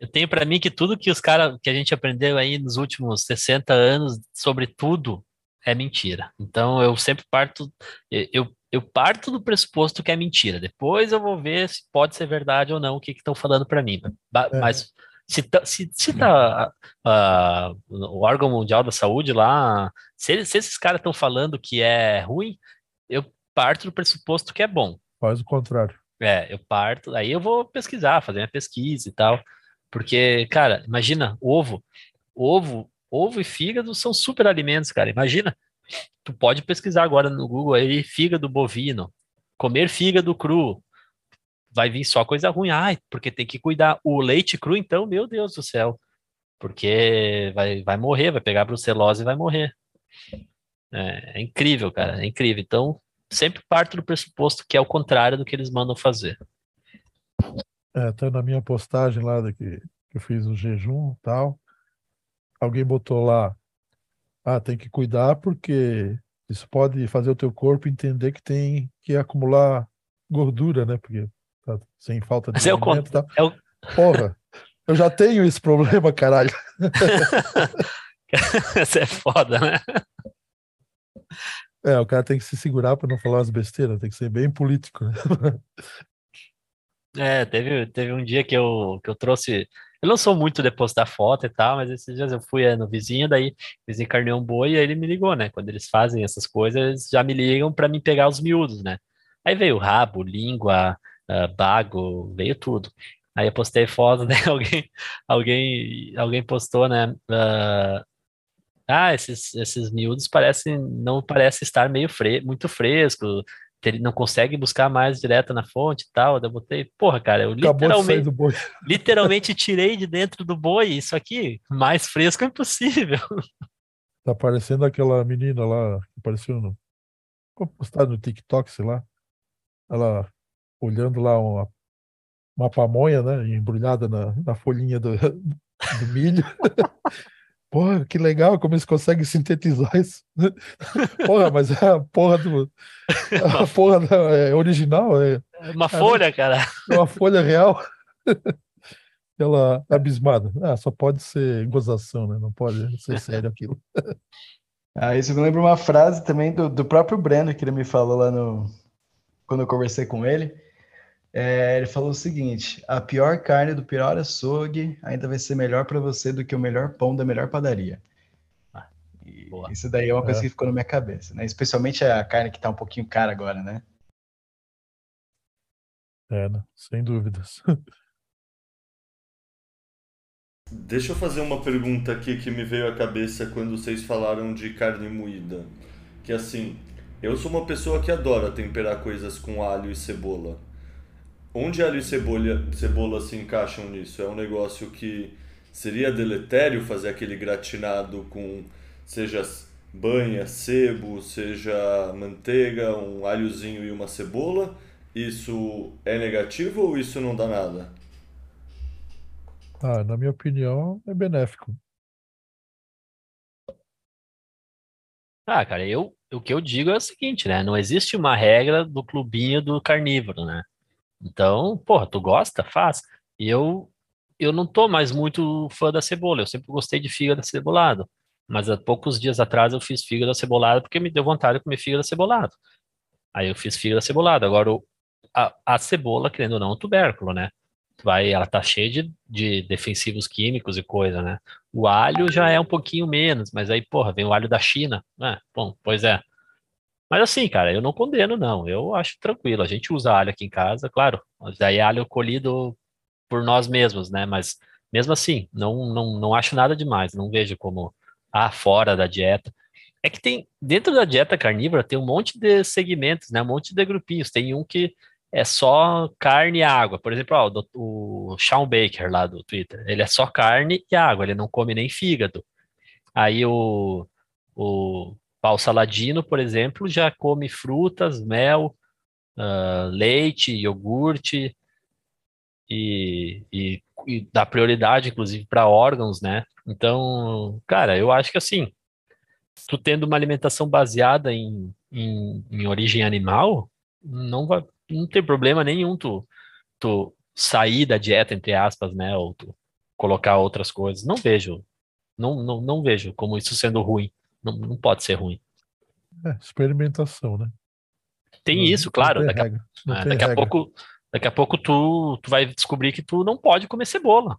eu tenho para mim que tudo que os caras que a gente aprendeu aí nos últimos 60 anos sobre tudo é mentira. Então eu sempre parto eu, eu parto do pressuposto que é mentira. Depois eu vou ver se pode ser verdade ou não o que estão falando para mim. É. Mas se, se, se tá, uh, o órgão mundial da saúde lá, se, se esses caras estão falando que é ruim, eu parto do pressuposto que é bom. Faz o contrário. É, eu parto, aí eu vou pesquisar, fazer minha pesquisa e tal. Porque, cara, imagina, ovo, ovo, ovo e fígado são super alimentos, cara. Imagina, tu pode pesquisar agora no Google aí, fígado bovino, comer fígado cru, vai vir só coisa ruim. Ai, porque tem que cuidar. O leite cru, então, meu Deus do céu. Porque vai, vai morrer, vai pegar brucelose e vai morrer. É, é incrível, cara, é incrível. Então, sempre parto do pressuposto que é o contrário do que eles mandam fazer. É, até na minha postagem lá que, que eu fiz o jejum tal, alguém botou lá, ah, tem que cuidar porque isso pode fazer o teu corpo entender que tem que acumular gordura, né? Porque tá sem falta de Mas alimento. É o, tá. o... Porra, eu já tenho esse problema, caralho. Isso é foda, né? É, o cara tem que se segurar para não falar as besteiras, tem que ser bem político. Né? É, teve, teve um dia que eu, que eu trouxe, Eu não sou muito de postar foto e tal, mas esses dias eu fui é, no vizinho, daí carneou um boi e aí ele me ligou, né? Quando eles fazem essas coisas, eles já me ligam para me pegar os miúdos, né? Aí veio rabo, língua, uh, bago, veio tudo. Aí eu postei foto, né? Alguém, alguém, alguém postou, né? Uh, ah, esses, esses miúdos parecem, não parece estar meio fre muito fresco, ele não consegue buscar mais direto na fonte e tal. Eu botei, porra, cara, eu literalmente, literalmente tirei de dentro do boi isso aqui, mais fresco é impossível. Tá parecendo aquela menina lá, que apareceu no. postado no TikTok, sei lá. Ela olhando lá uma, uma pamonha, né? Embrulhada na, na folhinha do, do milho. Porra, que legal como eles conseguem sintetizar isso. Porra, mas é a porra do. A porra da, é original. É, é uma folha, cara. É uma folha real. Ela abismada. Ah, só pode ser gozação, né? Não pode ser sério aquilo. Ah, isso me lembra uma frase também do, do próprio Breno, que ele me falou lá no. Quando eu conversei com ele é, ele falou o seguinte: a pior carne do pior açougue ainda vai ser melhor para você do que o melhor pão da melhor padaria. Ah, isso daí é uma coisa é. que ficou na minha cabeça, né? Especialmente a carne que está um pouquinho cara agora, né? É, né? sem dúvidas. Deixa eu fazer uma pergunta aqui que me veio à cabeça quando vocês falaram de carne moída. Que assim, eu sou uma pessoa que adora temperar coisas com alho e cebola. Onde alho e cebola, cebola se encaixam nisso? É um negócio que seria deletério fazer aquele gratinado com, seja banha, sebo, seja manteiga, um alhozinho e uma cebola? Isso é negativo ou isso não dá nada? Ah, na minha opinião, é benéfico. Ah, cara, eu, o que eu digo é o seguinte, né? Não existe uma regra do clubinho do carnívoro, né? Então, porra, tu gosta? Faz. E eu, eu não tô mais muito fã da cebola, eu sempre gostei de fígado cebolado. Mas há poucos dias atrás eu fiz fígado cebolado porque me deu vontade de comer fígado cebolado. Aí eu fiz fígado cebolado. Agora, a, a cebola, querendo ou não, é um tubérculo, né? Vai, ela tá cheia de, de defensivos químicos e coisa, né? O alho já é um pouquinho menos, mas aí, porra, vem o alho da China, né? Bom, pois é. Mas assim, cara, eu não condeno, não. Eu acho tranquilo. A gente usa alho aqui em casa, claro. Daí é alho colhido por nós mesmos, né? Mas mesmo assim, não, não, não acho nada demais. Não vejo como, ah, fora da dieta. É que tem, dentro da dieta carnívora, tem um monte de segmentos, né? Um monte de grupinhos. Tem um que é só carne e água. Por exemplo, ó, o, o Sean Baker lá do Twitter, ele é só carne e água, ele não come nem fígado. Aí o, o Pau Saladino, por exemplo, já come frutas, mel, uh, leite, iogurte e, e, e dá prioridade, inclusive, para órgãos, né? Então, cara, eu acho que assim, tu tendo uma alimentação baseada em, em, em origem animal, não vai, não tem problema nenhum tu, tu sair da dieta, entre aspas, né? Ou tu colocar outras coisas. Não vejo, não, não, não vejo como isso sendo ruim. Não, não pode ser ruim. É, experimentação, né? Tem não, isso, claro. Daqui, a, é, daqui a, pouco, daqui a pouco tu, tu vai descobrir que tu não pode comer cebola.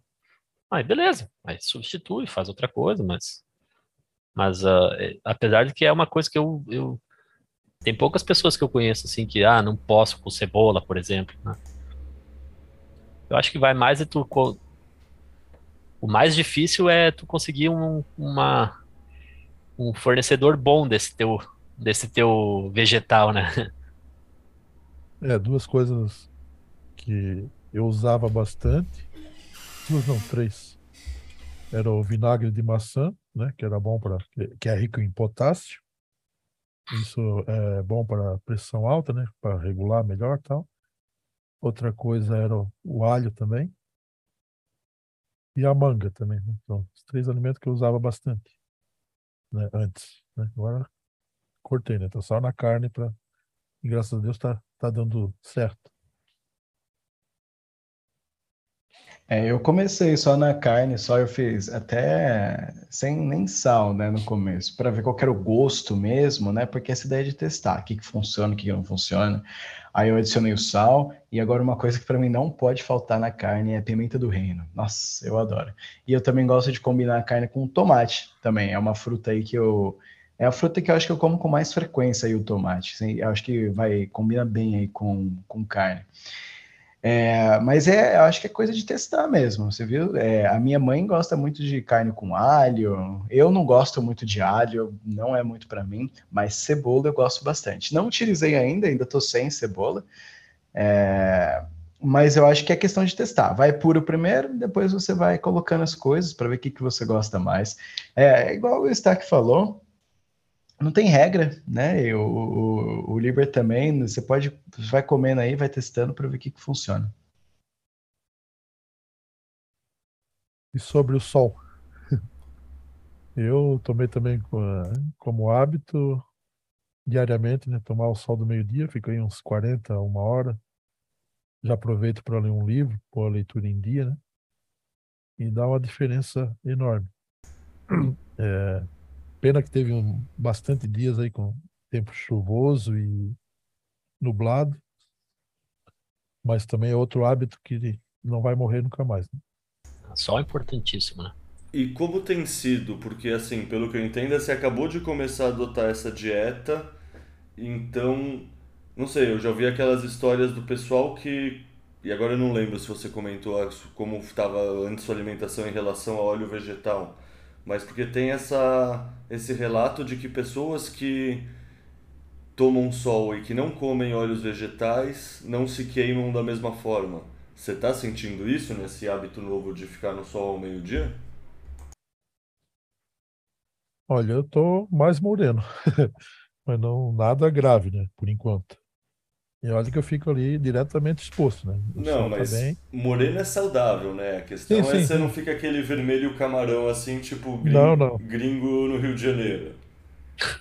Aí beleza, aí substitui, faz outra coisa, mas mas uh, apesar de que é uma coisa que eu, eu tem poucas pessoas que eu conheço assim que ah não posso com cebola, por exemplo. Né? Eu acho que vai mais é tu o mais difícil é tu conseguir um, uma um fornecedor bom desse teu, desse teu vegetal, né? É, duas coisas que eu usava bastante. Duas não, três. Era o vinagre de maçã, né? Que era bom para. que é rico em potássio. Isso é bom para pressão alta, né? Para regular melhor tal. Outra coisa era o alho também. E a manga também. Né? Então, os três alimentos que eu usava bastante né, antes. Né? Agora cortei, né? Tô só na carne para graças a Deus tá, tá dando certo. É, eu comecei só na carne, só eu fiz até sem nem sal, né, no começo, para ver qual era o gosto mesmo, né, porque essa ideia de testar, o que, que funciona, o que, que não funciona. Aí eu adicionei o sal, e agora uma coisa que para mim não pode faltar na carne é pimenta do reino. Nossa, eu adoro. E eu também gosto de combinar a carne com tomate também, é uma fruta aí que eu... É a fruta que eu acho que eu como com mais frequência aí, o tomate. Assim, eu acho que vai, combina bem aí com, com carne. É, mas é, eu acho que é coisa de testar mesmo, você viu? É, a minha mãe gosta muito de carne com alho, eu não gosto muito de alho, não é muito para mim, mas cebola eu gosto bastante. Não utilizei ainda, ainda tô sem cebola, é, mas eu acho que é questão de testar. Vai puro primeiro, depois você vai colocando as coisas para ver o que, que você gosta mais. É igual o Stack falou, não tem regra, né? O, o, o Liber também, você pode, vai comendo aí, vai testando para ver o que, que funciona. E sobre o sol? Eu tomei também como hábito diariamente, né? Tomar o sol do meio-dia, fico aí uns 40, uma hora. Já aproveito para ler um livro, pôr a leitura em dia, né? E dá uma diferença enorme. É, Pena que teve um, bastante dias aí com tempo chuvoso e nublado, mas também é outro hábito que não vai morrer nunca mais. Né? É importantíssimo, né? E como tem sido? Porque, assim, pelo que eu entendo, você acabou de começar a adotar essa dieta, então, não sei, eu já ouvi aquelas histórias do pessoal que. E agora eu não lembro se você comentou como estava antes sua alimentação em relação ao óleo vegetal mas porque tem essa, esse relato de que pessoas que tomam sol e que não comem óleos vegetais não se queimam da mesma forma. Você está sentindo isso nesse hábito novo de ficar no sol ao meio-dia? Olha, eu tô mais moreno, mas não nada grave, né? Por enquanto. E olha que eu fico ali diretamente exposto, né? O não, tá mas tá moreno é saudável, né? A questão sim, é sim, você sim. não fica aquele vermelho camarão assim, tipo gringo, não, não. gringo no Rio de Janeiro.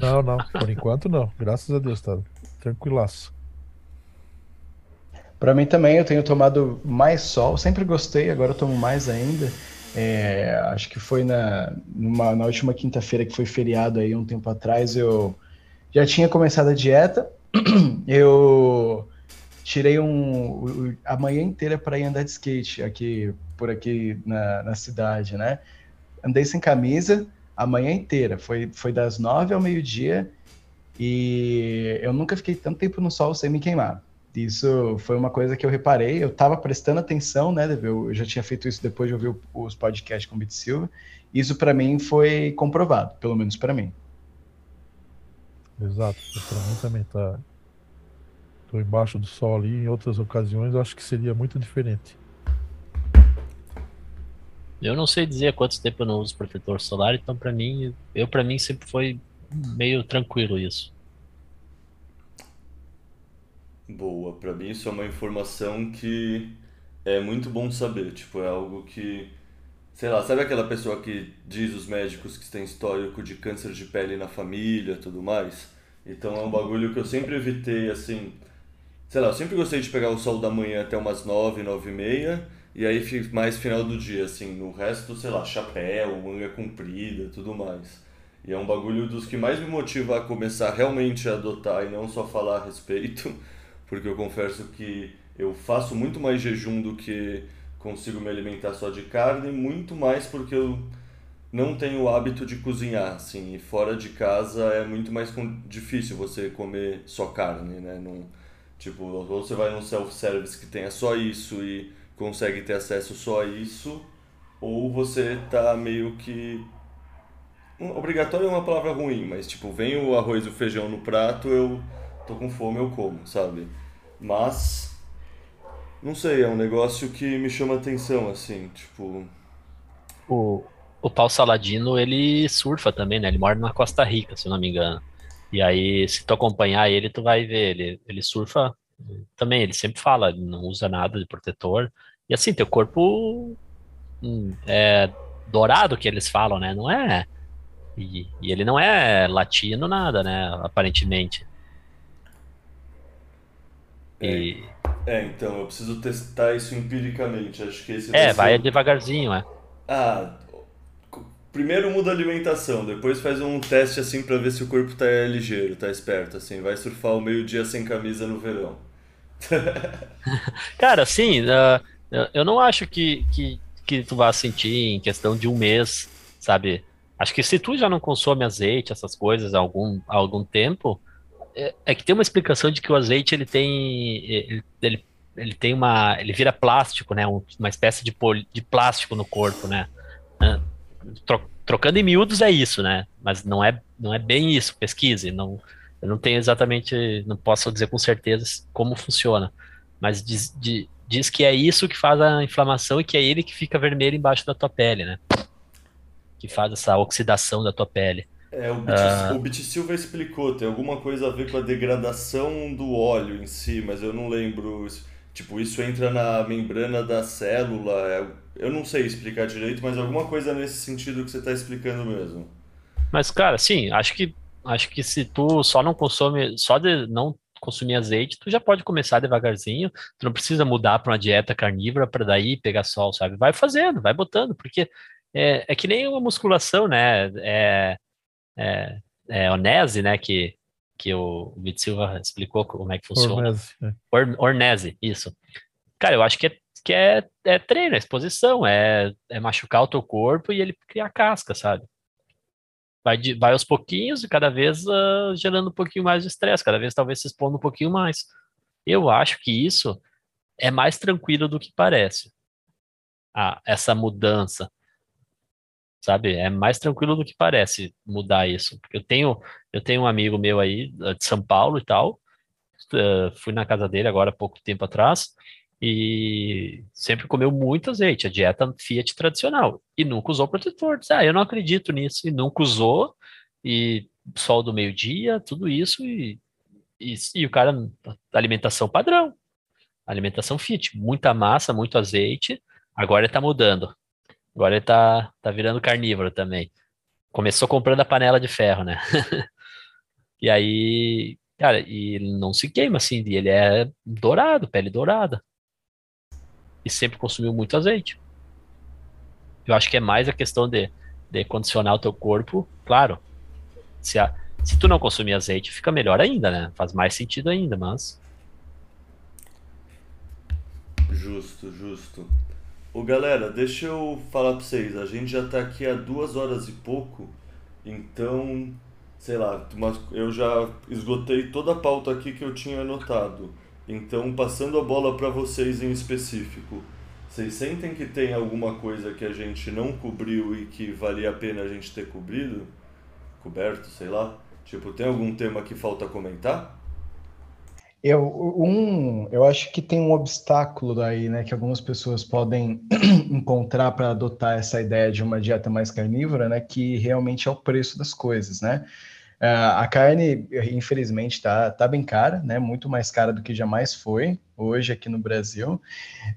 Não, não. Por enquanto não. Graças a Deus, tá tranquilaço. Para mim também, eu tenho tomado mais sol. Sempre gostei, agora eu tomo mais ainda. É, acho que foi na, numa, na última quinta-feira que foi feriado aí um tempo atrás, eu já tinha começado a dieta eu tirei um, a manhã inteira para ir andar de skate aqui por aqui na, na cidade, né? Andei sem camisa a manhã inteira, foi, foi das nove ao meio-dia e eu nunca fiquei tanto tempo no sol sem me queimar. Isso foi uma coisa que eu reparei, eu estava prestando atenção, né? Eu já tinha feito isso depois de ouvir os podcasts com o Bit Silva. Isso para mim foi comprovado, pelo menos para mim. Exato. Para mim também tá. Tô embaixo do sol ali. Em outras ocasiões, eu acho que seria muito diferente. Eu não sei dizer há quanto tempo eu não uso protetor solar, então para mim, eu para mim sempre foi meio tranquilo isso. Boa, para mim isso é uma informação que é muito bom saber, tipo, é algo que sei lá, sabe aquela pessoa que diz os médicos que tem histórico de câncer de pele na família tudo mais? Então é um bagulho que eu sempre evitei, assim. Sei lá, eu sempre gostei de pegar o sol da manhã até umas nove, nove e meia, e aí mais final do dia, assim. No resto, sei lá, chapéu, manga comprida tudo mais. E é um bagulho dos que mais me motiva a começar realmente a adotar e não só falar a respeito, porque eu confesso que eu faço muito mais jejum do que consigo me alimentar só de carne, muito mais porque eu não tenho o hábito de cozinhar, assim, e fora de casa é muito mais difícil você comer só carne, né? Não, tipo, ou você vai num self-service que tenha só isso e consegue ter acesso só a isso, ou você tá meio que obrigatório é uma palavra ruim, mas tipo, vem o arroz e o feijão no prato, eu tô com fome, eu como, sabe? Mas não sei, é um negócio que me chama atenção, assim, tipo. O, o Paul Saladino, ele surfa também, né? Ele mora na Costa Rica, se eu não me engano. E aí, se tu acompanhar ele, tu vai ver, ele, ele surfa também, ele sempre fala, ele não usa nada de protetor. E assim, teu corpo hum, é dourado que eles falam, né? Não é. E, e ele não é latino, nada, né? Aparentemente. E... É. É, então, eu preciso testar isso empiricamente. Acho que esse É, vai ser... devagarzinho, é. Ah, primeiro muda a alimentação, depois faz um teste assim pra ver se o corpo tá ligeiro, tá esperto, assim. Vai surfar o meio-dia sem camisa no verão. Cara, assim, uh, eu não acho que, que, que tu vá sentir em questão de um mês, sabe? Acho que se tu já não consome azeite, essas coisas há algum, há algum tempo, é, é que tem uma explicação de que o azeite ele tem ele, ele, ele tem uma ele vira plástico, né? Uma espécie de, poli, de plástico no corpo, né? Tro, trocando em miúdos é isso, né? Mas não é não é bem isso. Pesquise, não eu não tenho exatamente, não posso dizer com certeza como funciona, mas diz, de, diz que é isso que faz a inflamação e que é ele que fica vermelho embaixo da tua pele, né? Que faz essa oxidação da tua pele. É, o Bit, uh... o Bit Silva explicou, tem alguma coisa a ver com a degradação do óleo em si, mas eu não lembro. Tipo, isso entra na membrana da célula. É, eu não sei explicar direito, mas alguma coisa nesse sentido que você está explicando mesmo. Mas, cara, sim, acho que acho que se tu só não consome, só de não consumir azeite, tu já pode começar devagarzinho. Tu não precisa mudar para uma dieta carnívora para daí pegar sol, sabe? Vai fazendo, vai botando, porque é, é que nem uma musculação, né? É, é, é Onese, né? Que, que o Vit Silva explicou como é que funciona. Ornese, é. Or, Ornese, isso. Cara, eu acho que é, que é, é treino, é exposição, é, é machucar o teu corpo e ele criar casca, sabe? vai, de, vai aos pouquinhos e cada vez uh, gerando um pouquinho mais de estresse, cada vez talvez se expondo um pouquinho mais. Eu acho que isso é mais tranquilo do que parece. Ah, essa mudança, sabe? É mais tranquilo do que parece mudar isso. Eu tenho, eu tenho um amigo meu aí de São Paulo e tal. Uh, fui na casa dele agora há pouco tempo atrás e sempre comeu muito azeite, a dieta Fiat tradicional, e nunca usou protetor. ah, eu não acredito nisso, e nunca usou, e sol do meio-dia, tudo isso, e, e, e, o cara, alimentação padrão, alimentação fit, muita massa, muito azeite, agora ele tá mudando, agora ele tá, tá virando carnívoro também. Começou comprando a panela de ferro, né? e aí, cara, e ele não se queima assim, ele é dourado, pele dourada e sempre consumiu muito azeite. Eu acho que é mais a questão de, de condicionar o teu corpo. Claro, se, a, se tu não consumir azeite, fica melhor ainda, né? Faz mais sentido ainda, mas. Justo, justo. Ô galera, deixa eu falar pra vocês. A gente já tá aqui há duas horas e pouco, então, sei lá, eu já esgotei toda a pauta aqui que eu tinha anotado. Então, passando a bola para vocês em específico, vocês sentem que tem alguma coisa que a gente não cobriu e que valia a pena a gente ter cobrido? Coberto, sei lá? Tipo, tem algum tema que falta comentar? Eu, um, eu acho que tem um obstáculo daí, né, que algumas pessoas podem encontrar para adotar essa ideia de uma dieta mais carnívora, né, que realmente é o preço das coisas, né? Uh, a carne, infelizmente, está tá bem cara, né? Muito mais cara do que jamais foi hoje aqui no Brasil.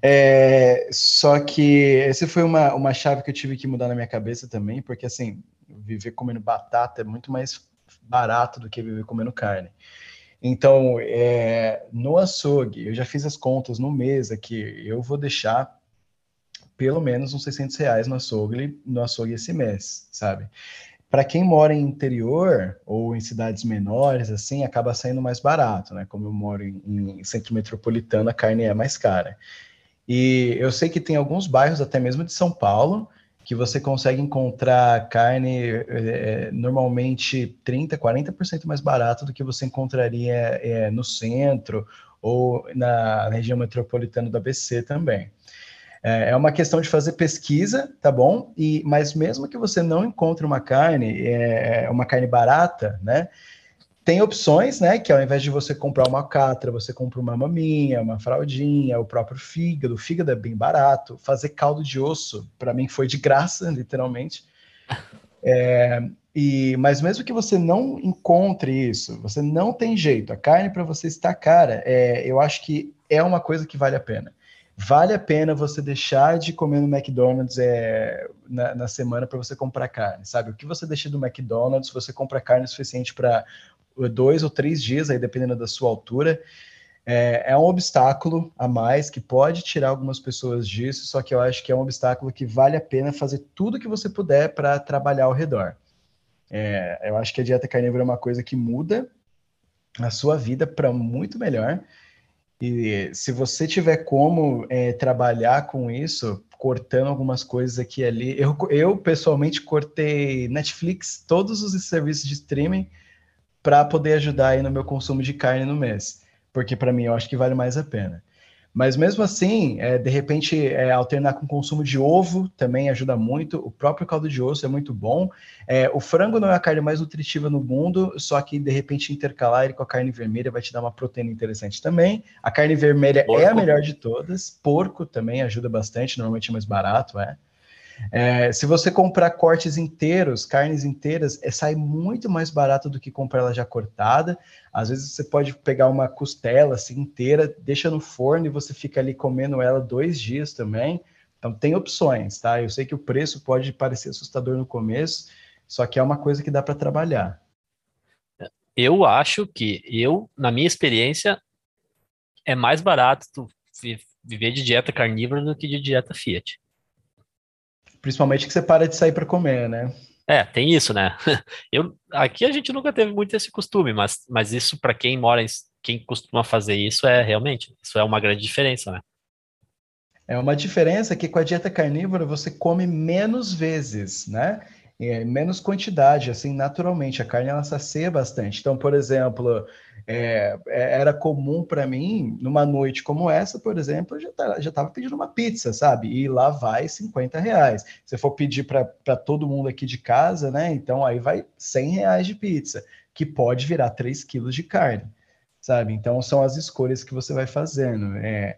É, só que essa foi uma, uma chave que eu tive que mudar na minha cabeça também, porque assim, viver comendo batata é muito mais barato do que viver comendo carne. Então, é, no açougue, eu já fiz as contas no mês aqui, eu vou deixar pelo menos uns 600 reais no açougue, no açougue esse mês, sabe? Para quem mora em interior ou em cidades menores, assim, acaba saindo mais barato, né? Como eu moro em, em centro metropolitano, a carne é mais cara. E eu sei que tem alguns bairros, até mesmo de São Paulo, que você consegue encontrar carne é, normalmente 30%, 40% mais barato do que você encontraria é, no centro ou na região metropolitana do ABC também. É, é uma questão de fazer pesquisa, tá bom? E, mas mesmo que você não encontre uma carne, é, uma carne barata, né? Tem opções, né? Que ao invés de você comprar uma catra, você compra uma maminha, uma fraldinha, o próprio fígado. O fígado é bem barato. Fazer caldo de osso, para mim, foi de graça, literalmente. É, e, mas mesmo que você não encontre isso, você não tem jeito, a carne para você está cara, é, eu acho que é uma coisa que vale a pena vale a pena você deixar de comer no McDonald's é, na, na semana para você comprar carne, sabe? O que você deixa do McDonald's, você compra carne suficiente para dois ou três dias, aí dependendo da sua altura. é, é, um obstáculo a mais que pode tirar algumas pessoas disso, só que eu acho que é um obstáculo que vale a pena fazer tudo que você puder para trabalhar ao redor. É, eu acho que a dieta carnívora é uma coisa que muda a sua vida para muito melhor. E se você tiver como é, trabalhar com isso, cortando algumas coisas aqui e ali, eu, eu pessoalmente cortei Netflix, todos os serviços de streaming, para poder ajudar aí no meu consumo de carne no mês, porque para mim eu acho que vale mais a pena. Mas mesmo assim, é, de repente, é, alternar com o consumo de ovo também ajuda muito. O próprio caldo de osso é muito bom. É, o frango não é a carne mais nutritiva no mundo, só que de repente intercalar ele com a carne vermelha vai te dar uma proteína interessante também. A carne vermelha Porco. é a melhor de todas. Porco também ajuda bastante, normalmente é mais barato, é. É, se você comprar cortes inteiros, carnes inteiras, é, sai muito mais barato do que comprar ela já cortada. Às vezes você pode pegar uma costela assim inteira, deixa no forno e você fica ali comendo ela dois dias também. Então tem opções, tá? Eu sei que o preço pode parecer assustador no começo, só que é uma coisa que dá para trabalhar. Eu acho que eu, na minha experiência, é mais barato tu viver de dieta carnívora do que de dieta Fiat. Principalmente que você para de sair para comer, né? É, tem isso, né? Eu, aqui a gente nunca teve muito esse costume, mas, mas isso para quem mora, em, quem costuma fazer isso é realmente, isso é uma grande diferença, né? É uma diferença que com a dieta carnívora você come menos vezes, né? É, menos quantidade, assim, naturalmente. A carne ela sacia bastante. Então, por exemplo, é, é era comum para mim, numa noite como essa, por exemplo, eu já, tá, já pedindo uma pizza, sabe? E lá vai 50 reais. Se for pedir para todo mundo aqui de casa, né? Então aí vai 100 reais de pizza, que pode virar 3 quilos de carne, sabe? Então são as escolhas que você vai fazendo. É,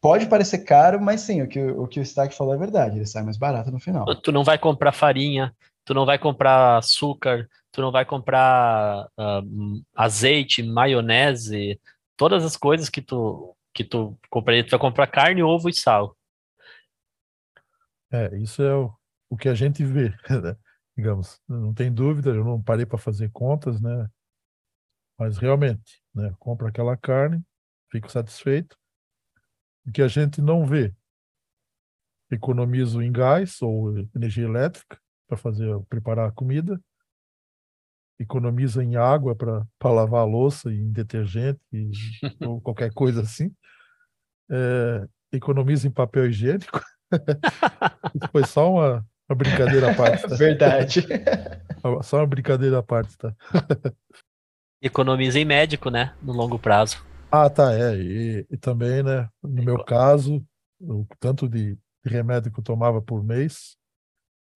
Pode parecer caro, mas sim, o que o, que o Stack falou é verdade, ele sai mais barato no final. Tu não vai comprar farinha, tu não vai comprar açúcar, tu não vai comprar uh, azeite, maionese, todas as coisas que tu que tu compraria, tu vai comprar carne, ovo e sal. É, isso é o, o que a gente vê, né? digamos. Não tem dúvida, eu não parei para fazer contas, né? Mas realmente, né? Compro aquela carne, fico satisfeito que a gente não vê. Economizo em gás ou energia elétrica para fazer preparar a comida, economiza em água para lavar a louça e em detergente e, ou qualquer coisa assim, é, economiza em papel higiênico. Foi só uma, uma brincadeira à parte. Tá? Verdade. Só uma brincadeira à parte, tá? Economiza em médico, né? No longo prazo. Ah, tá, é. E, e também, né, no meu caso, o tanto de remédio que eu tomava por mês,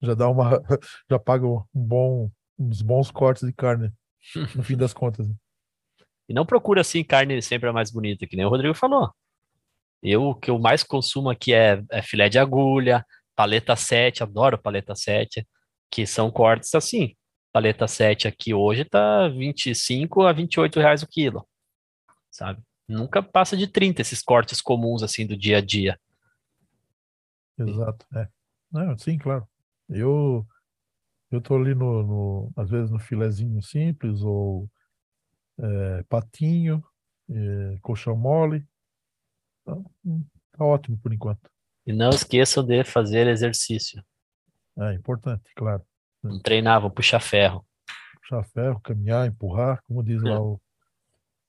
já dá uma, já paga um bom, uns bons cortes de carne, no fim das contas. Né. E não procura assim carne sempre a mais bonita, que nem o Rodrigo falou. Eu, o que eu mais consumo aqui é, é filé de agulha, paleta 7, adoro paleta 7, que são cortes assim. Paleta 7 aqui hoje tá 25 a 28 reais o quilo sabe? Nunca passa de 30 esses cortes comuns assim do dia a dia. Exato, é. Não, sim, claro. Eu eu tô ali no, no às vezes no filezinho simples ou é, patinho, é, colchão mole. Tá, tá ótimo por enquanto. E não esqueçam de fazer exercício. É importante, claro. Não treinar, vão puxar ferro. Puxar ferro, caminhar, empurrar, como diz lá o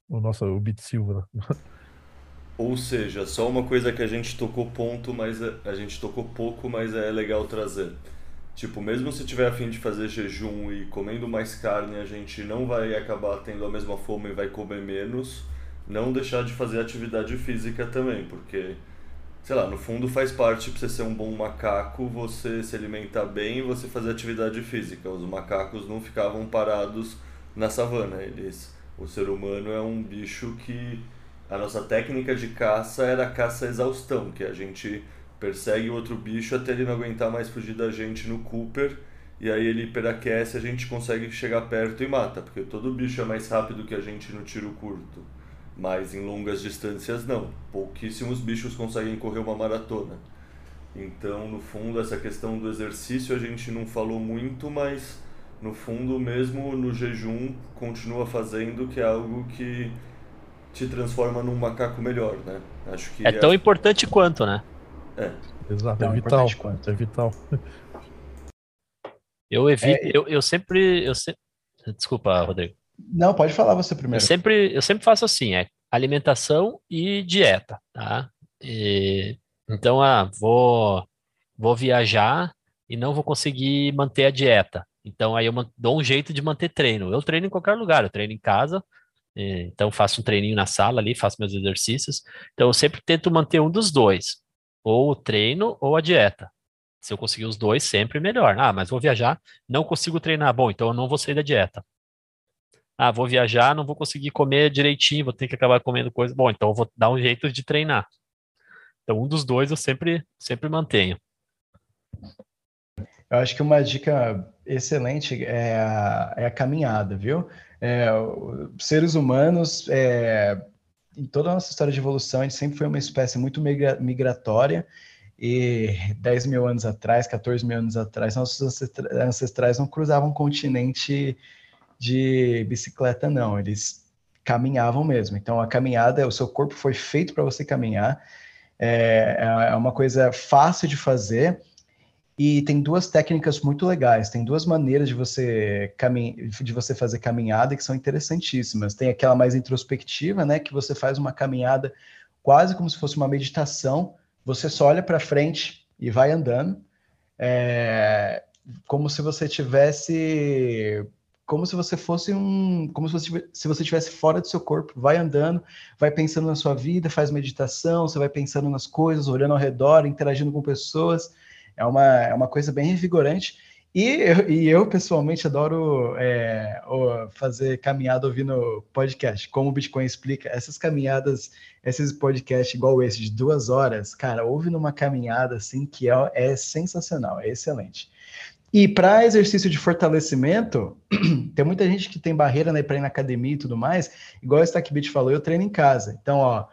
o nosso o Bit Silva. Ou seja, só uma coisa que a gente tocou ponto, mas é, a gente tocou pouco, mas é legal trazer. Tipo, mesmo se tiver a fim de fazer jejum e comendo mais carne, a gente não vai acabar tendo a mesma fome e vai comer menos. Não deixar de fazer atividade física também, porque, sei lá, no fundo faz parte para você ser um bom macaco, você se alimentar bem e você fazer atividade física. Os macacos não ficavam parados na savana, eles o ser humano é um bicho que a nossa técnica de caça era a caça exaustão, que a gente persegue outro bicho até ele não aguentar mais fugir da gente no Cooper e aí ele hiperaquece, a gente consegue chegar perto e mata, porque todo bicho é mais rápido que a gente no tiro curto. Mas em longas distâncias não. Pouquíssimos bichos conseguem correr uma maratona. Então, no fundo, essa questão do exercício a gente não falou muito, mas no fundo, mesmo no jejum, continua fazendo, que é algo que te transforma num macaco melhor, né? Acho que é tão importante quanto, né? É. Exato, é vital. Quanto. É vital. Eu evito, é... eu, eu sempre, eu sempre. Desculpa, Rodrigo. Não, pode falar você primeiro. Eu sempre, eu sempre faço assim, é alimentação e dieta, tá? E, então, ah, vou, vou viajar e não vou conseguir manter a dieta. Então, aí eu dou um jeito de manter treino. Eu treino em qualquer lugar, eu treino em casa, então faço um treininho na sala ali, faço meus exercícios. Então, eu sempre tento manter um dos dois, ou o treino ou a dieta. Se eu conseguir os dois, sempre melhor. Ah, mas vou viajar, não consigo treinar. Bom, então eu não vou sair da dieta. Ah, vou viajar, não vou conseguir comer direitinho, vou ter que acabar comendo coisa. Bom, então eu vou dar um jeito de treinar. Então, um dos dois eu sempre, sempre mantenho. Eu acho que uma dica excelente é a, é a caminhada, viu? É, seres humanos, é, em toda a nossa história de evolução, a gente sempre foi uma espécie muito migra migratória e 10 mil anos atrás, 14 mil anos atrás, nossos ancestrais não cruzavam continente de bicicleta, não. Eles caminhavam mesmo. Então, a caminhada, o seu corpo foi feito para você caminhar. É, é uma coisa fácil de fazer e tem duas técnicas muito legais. Tem duas maneiras de você camin... de você fazer caminhada que são interessantíssimas. Tem aquela mais introspectiva, né, que você faz uma caminhada quase como se fosse uma meditação. Você só olha para frente e vai andando, é... como se você tivesse como se você fosse um, como se você, se você estivesse fora do seu corpo, vai andando, vai pensando na sua vida, faz meditação, você vai pensando nas coisas, olhando ao redor, interagindo com pessoas, é uma, é uma coisa bem revigorante, e eu, e eu pessoalmente adoro é, fazer caminhada ouvindo podcast, como o Bitcoin explica, essas caminhadas, esses podcasts igual esse, de duas horas, cara, ouve numa caminhada assim, que é, é sensacional, é excelente. E para exercício de fortalecimento, tem muita gente que tem barreira né, para ir na academia e tudo mais. Igual o Stackbit falou, eu treino em casa. Então, ó,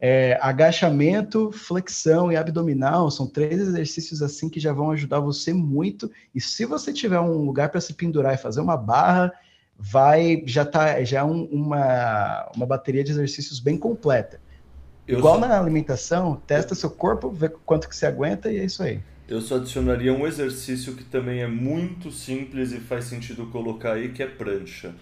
é, agachamento, flexão e abdominal são três exercícios assim que já vão ajudar você muito. E se você tiver um lugar para se pendurar e fazer uma barra, vai já tá já um, uma, uma bateria de exercícios bem completa. Eu Igual só... na alimentação, testa seu corpo, vê quanto que você aguenta e é isso aí. Eu só adicionaria um exercício que também é muito simples e faz sentido colocar aí, que é prancha.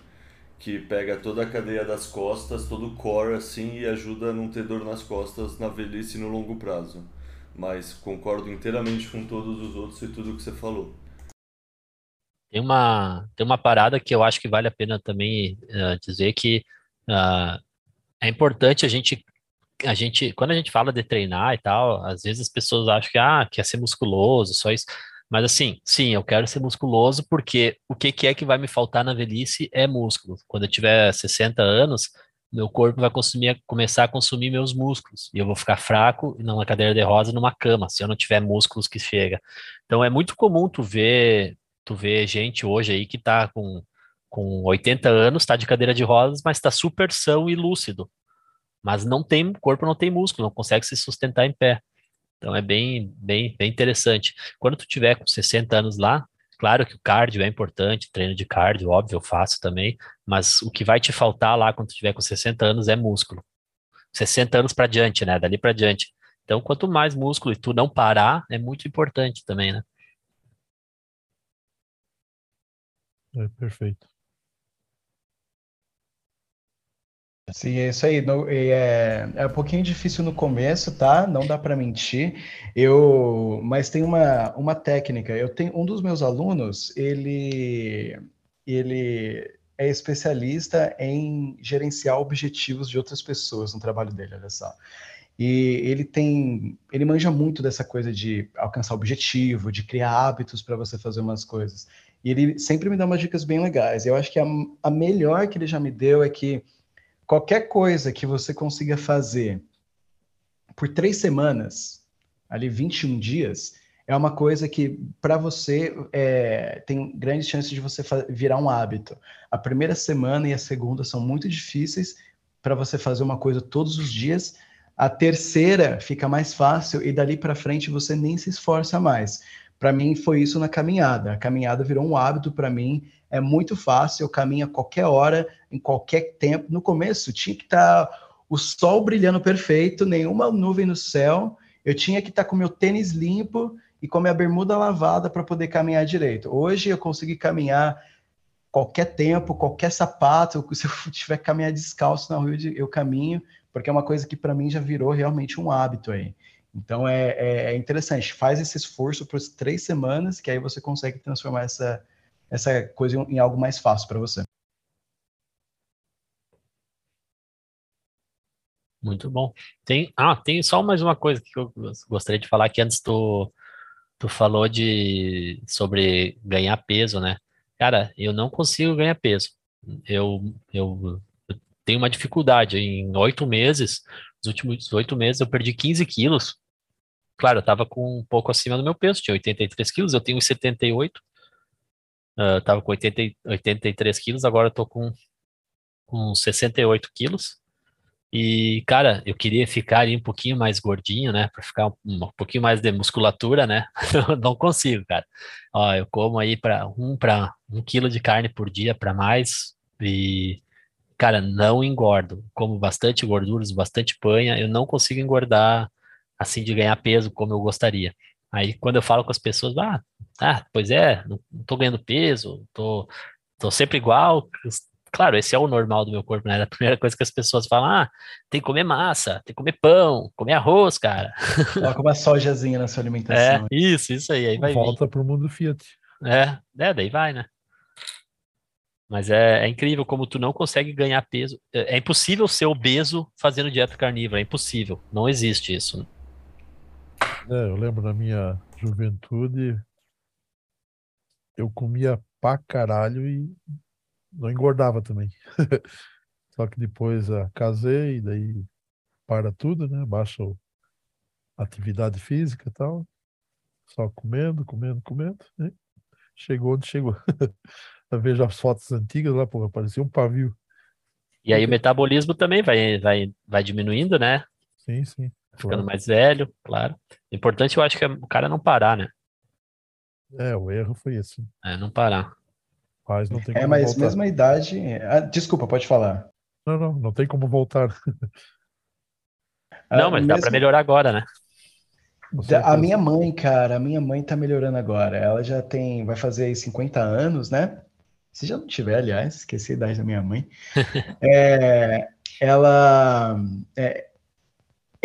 Que pega toda a cadeia das costas, todo o core assim e ajuda a não ter dor nas costas na velhice e no longo prazo. Mas concordo inteiramente com todos os outros e tudo que você falou. Tem uma, tem uma parada que eu acho que vale a pena também uh, dizer que uh, é importante a gente a gente, quando a gente fala de treinar e tal, às vezes as pessoas acham que, ah, quer ser musculoso, só isso. Mas assim, sim, eu quero ser musculoso porque o que, que é que vai me faltar na velhice é músculo. Quando eu tiver 60 anos, meu corpo vai consumir, começar a consumir meus músculos. E eu vou ficar fraco numa cadeira de rosa, numa cama, se eu não tiver músculos que chega. Então é muito comum tu ver, tu ver gente hoje aí que tá com, com 80 anos, tá de cadeira de rodas, mas tá super são e lúcido mas não tem, corpo não tem músculo, não consegue se sustentar em pé. Então é bem, bem, bem interessante. Quando tu tiver com 60 anos lá, claro que o cardio é importante, treino de cardio, óbvio, eu faço também, mas o que vai te faltar lá quando tu tiver com 60 anos é músculo. 60 anos para diante, né? Dali para diante. Então, quanto mais músculo e tu não parar, é muito importante também, né? É perfeito. Sim, é isso aí. No, é, é um pouquinho difícil no começo, tá? Não dá para mentir. Eu, mas tem uma, uma técnica. Eu tenho um dos meus alunos, ele ele é especialista em gerenciar objetivos de outras pessoas no trabalho dele, olha só. E ele tem, ele manja muito dessa coisa de alcançar objetivo, de criar hábitos para você fazer umas coisas. E ele sempre me dá umas dicas bem legais. Eu acho que a, a melhor que ele já me deu é que qualquer coisa que você consiga fazer por três semanas, ali 21 dias, é uma coisa que para você é, tem grandes chances de você virar um hábito. A primeira semana e a segunda são muito difíceis para você fazer uma coisa todos os dias. A terceira fica mais fácil e dali para frente você nem se esforça mais. Para mim foi isso na caminhada. A caminhada virou um hábito para mim é muito fácil, eu caminho a qualquer hora, em qualquer tempo. No começo tinha que estar tá o sol brilhando perfeito, nenhuma nuvem no céu. Eu tinha que estar tá com meu tênis limpo e com minha bermuda lavada para poder caminhar direito. Hoje eu consegui caminhar qualquer tempo, qualquer sapato. Se eu tiver que caminhar descalço na rua, eu caminho, porque é uma coisa que para mim já virou realmente um hábito aí. Então é, é, é interessante, faz esse esforço por três semanas, que aí você consegue transformar essa, essa coisa em algo mais fácil para você. Muito bom. Tem, ah, tem só mais uma coisa que eu gostaria de falar que antes tu, tu falou de sobre ganhar peso, né? Cara, eu não consigo ganhar peso. Eu, eu, eu tenho uma dificuldade. Em oito meses, nos últimos oito meses, eu perdi 15 quilos. Claro, eu estava com um pouco acima do meu peso, tinha 83 quilos, eu tenho 78. Uh, tava com 80, 83 quilos, agora tô com, com 68 quilos. E, cara, eu queria ficar ali um pouquinho mais gordinho, né? Para ficar um, um, pouquinho mais de musculatura, né? não consigo, cara. Ó, eu como aí para um para um quilo de carne por dia para mais e, cara, não engordo. Como bastante gorduras, bastante panha, eu não consigo engordar assim de ganhar peso como eu gostaria. Aí quando eu falo com as pessoas, ah, ah pois é, não, não tô ganhando peso, tô, tô sempre igual, Claro, esse é o normal do meu corpo, né? A primeira coisa que as pessoas falam, ah, tem que comer massa, tem que comer pão, comer arroz, cara. Coloca uma sojazinha na sua alimentação. É, isso, isso aí, aí vai Volta para o mundo Fiat. É, é, daí vai, né? Mas é, é, incrível como tu não consegue ganhar peso. É, é, impossível ser obeso fazendo dieta carnívora, é impossível. Não existe isso. É, eu lembro na minha juventude, eu comia pra caralho e não engordava também. Só que depois uh, casei, daí para tudo, né? Baixa atividade física e tal. Só comendo, comendo, comendo. Né? Chegou onde chegou. Eu vejo as fotos antigas lá, pô, parecia um pavio. E aí o metabolismo também vai, vai, vai diminuindo, né? Sim, sim. Ficando claro. mais velho, claro. O importante eu acho que é o cara não parar, né? É, o erro foi esse. É, não parar. Mas não tem é, mas voltar. mesma idade. Ah, desculpa, pode falar. Não, não, não tem como voltar. Não, mas dá para melhorar agora, né? A minha mãe, cara, a minha mãe tá melhorando agora. Ela já tem, vai fazer 50 anos, né? Se já não tiver, aliás, esqueci a idade da minha mãe. é, ela, é,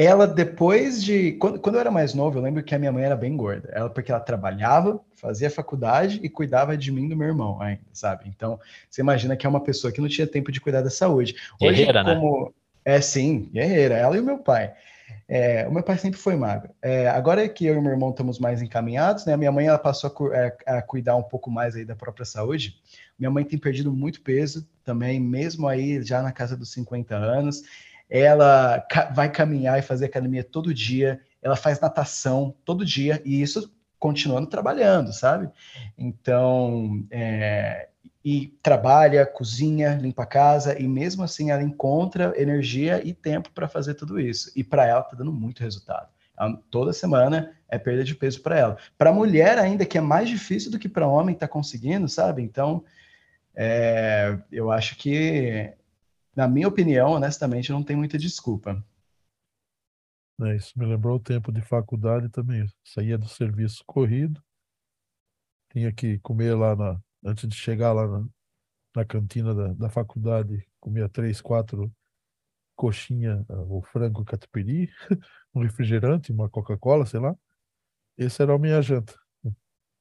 ela depois de quando, quando eu era mais novo, eu lembro que a minha mãe era bem gorda. Ela porque ela trabalhava, fazia faculdade e cuidava de mim e do meu irmão ainda, sabe? Então, você imagina que é uma pessoa que não tinha tempo de cuidar da saúde. Hoje, guerreira, né? como né? é sim, guerreira, ela e o meu pai. É, o meu pai sempre foi magro. É, agora que eu e meu irmão estamos mais encaminhados, né? Minha mãe ela passou a, é, a, cuidar um pouco mais aí da própria saúde. Minha mãe tem perdido muito peso também, mesmo aí já na casa dos 50 anos ela vai caminhar e fazer academia todo dia, ela faz natação todo dia, e isso continuando trabalhando, sabe? Então, é, e trabalha, cozinha, limpa a casa, e mesmo assim ela encontra energia e tempo para fazer tudo isso. E para ela está dando muito resultado. toda semana é perda de peso para ela. Para mulher ainda, que é mais difícil do que para homem, está conseguindo, sabe? Então, é, eu acho que na minha opinião, honestamente, não tem muita desculpa. É, isso me lembrou o tempo de faculdade também. Saía do serviço corrido, tinha que comer lá na, antes de chegar lá na, na cantina da, da faculdade, comia três, quatro coxinha ou frango catupiry, um refrigerante, uma Coca-Cola, sei lá. Esse era a minha janta.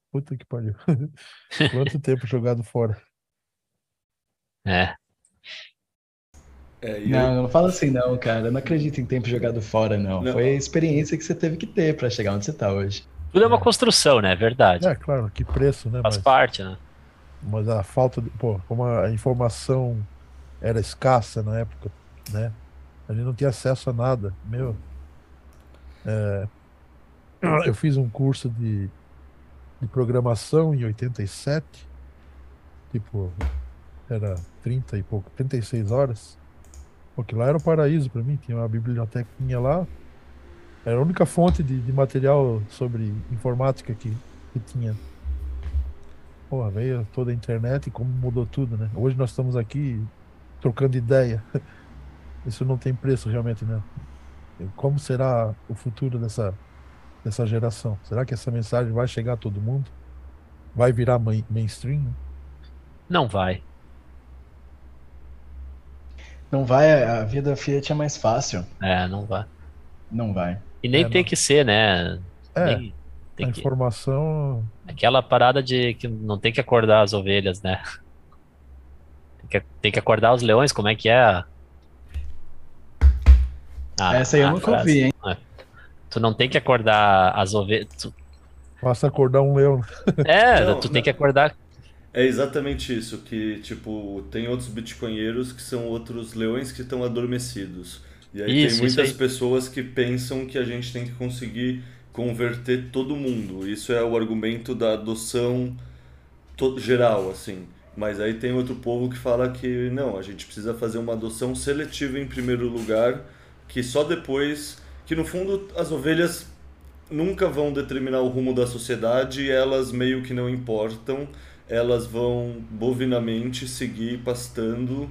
Puta que pariu. Quanto tempo jogado fora. É, é, não, eu... não fala assim não, cara. Eu não acredito em tempo jogado fora, não. não. Foi a experiência que você teve que ter para chegar onde você tá hoje. Tudo é uma construção, né? Verdade. É, claro, que preço, né? Faz mas, parte, né? Mas a falta de. Pô, como a informação era escassa na época, né? A gente não tinha acesso a nada. Meu. É, eu fiz um curso de, de programação em 87. Tipo, era 30 e pouco, 36 horas. Porque lá era o paraíso para mim, tinha uma bibliotequinha lá. Era a única fonte de, de material sobre informática que, que tinha. Pô, veio toda a internet e como mudou tudo, né? Hoje nós estamos aqui trocando ideia. isso não tem preço realmente, né? Como será o futuro dessa, dessa geração? Será que essa mensagem vai chegar a todo mundo? Vai virar main, mainstream? Não vai. Não vai, a vida Fiat é mais fácil. É, não vai. Não vai. E nem É, tem não. que ser, né? É, Nem- tem a que- informação. Aquela parada de que não tem que acordar as ovelhas, né? Tem que, tem que acordar os leões, como é que é? a- a- Essa aí eu nunca frase? ouvi, hein? Tu não tem que acordar as ovelhas. tu- Basta acordar um leão. É, Não, tu não. tem que acordar. É exatamente isso, que tipo, tem outros bitcoinheiros que são outros leões que estão adormecidos. E aí Isso, tem muitas aí. pessoas que pensam que a gente tem que conseguir converter todo mundo. Isso é o argumento da adoção geral, assim. Mas aí tem outro povo que fala que não, a gente precisa fazer uma adoção seletiva em primeiro lugar, que só depois, que no fundo as ovelhas nunca vão determinar o rumo da sociedade e elas meio que não importam, elas vão bovinamente seguir pastando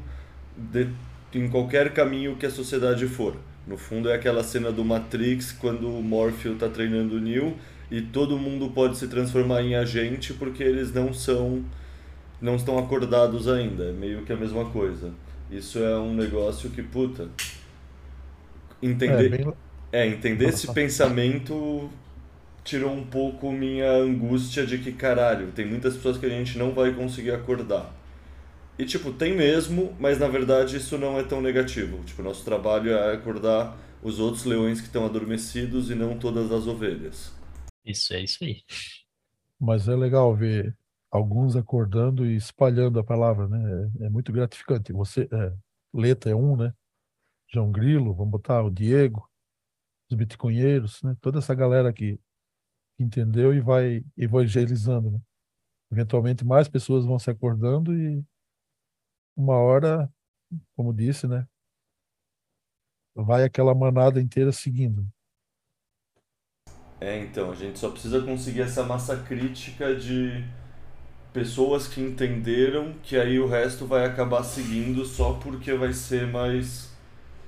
de- em qualquer caminho que a sociedade for. No fundo é aquela cena do Matrix quando o Morpheus está treinando o Neo e todo mundo pode se transformar em agente porque eles não são não estão acordados ainda, é meio que a mesma coisa. Isso é um negócio que puta É, entender bem, é, entender esse pensamento tirou um pouco minha angústia de que, caralho, tem muitas pessoas que a gente não vai conseguir acordar. E, tipo, tem mesmo, mas na verdade isso não é tão negativo. Tipo, nosso trabalho é acordar os outros leões que estão adormecidos e não todas as ovelhas. Isso, é isso aí. mas é legal ver alguns acordando e espalhando a palavra, né? É, é muito gratificante. Você, é, Leta é um, né? João Grilo, vamos botar o Diego, os bitcoinheiros, né? Toda essa galera que entendeu e vai evangelizando, né? Eventualmente mais pessoas vão se acordando e uma hora, como disse, né? Vai aquela manada inteira seguindo. É, então, a gente só precisa conseguir essa massa crítica de pessoas que entenderam que aí o resto vai acabar seguindo só porque vai ser mais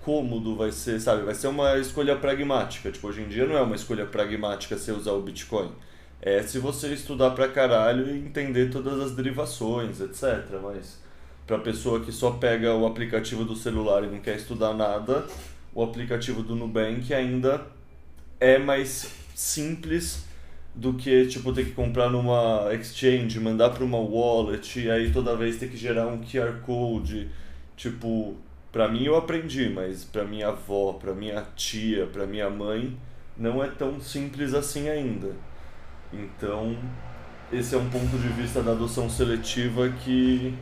cômodo, vai ser, sabe, vai ser uma escolha pragmática. Tipo, hoje em dia não é uma escolha pragmática você usar o Bitcoin. É se você estudar pra caralho e entender todas as derivações, etc. Mas pra pessoa que só pega o aplicativo do celular e não quer estudar nada, o aplicativo do Nubank ainda é mais simples do que tipo ter que comprar numa exchange, mandar para uma wallet e aí toda vez ter que gerar um QR code. Tipo, pra mim eu aprendi, mas pra minha avó, pra minha tia, pra minha mãe, não é tão simples assim ainda. Então, esse é um ponto de vista da adoção seletiva que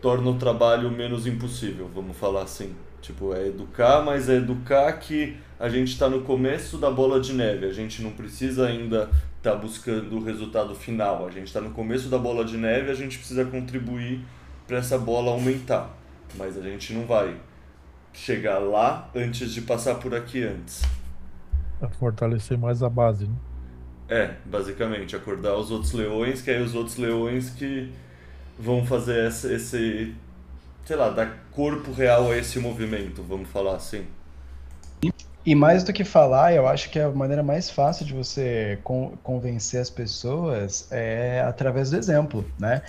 torna o trabalho menos impossível, vamos falar assim. Tipo, é educar, mas é educar que a gente está no começo da bola de neve. A gente não precisa ainda estar buscando o resultado final. A gente está no começo da bola de neve, a gente precisa contribuir para essa bola aumentar. Mas a gente não vai chegar lá antes de passar por aqui antes. Para fortalecer mais a base, né? É, basicamente, acordar os outros leões, que aí os outros leões que vão fazer essa, esse, sei lá, dar corpo real a esse movimento, vamos falar assim. E mais do que falar, eu acho que a maneira mais fácil de você con- convencer as pessoas é através do exemplo, né?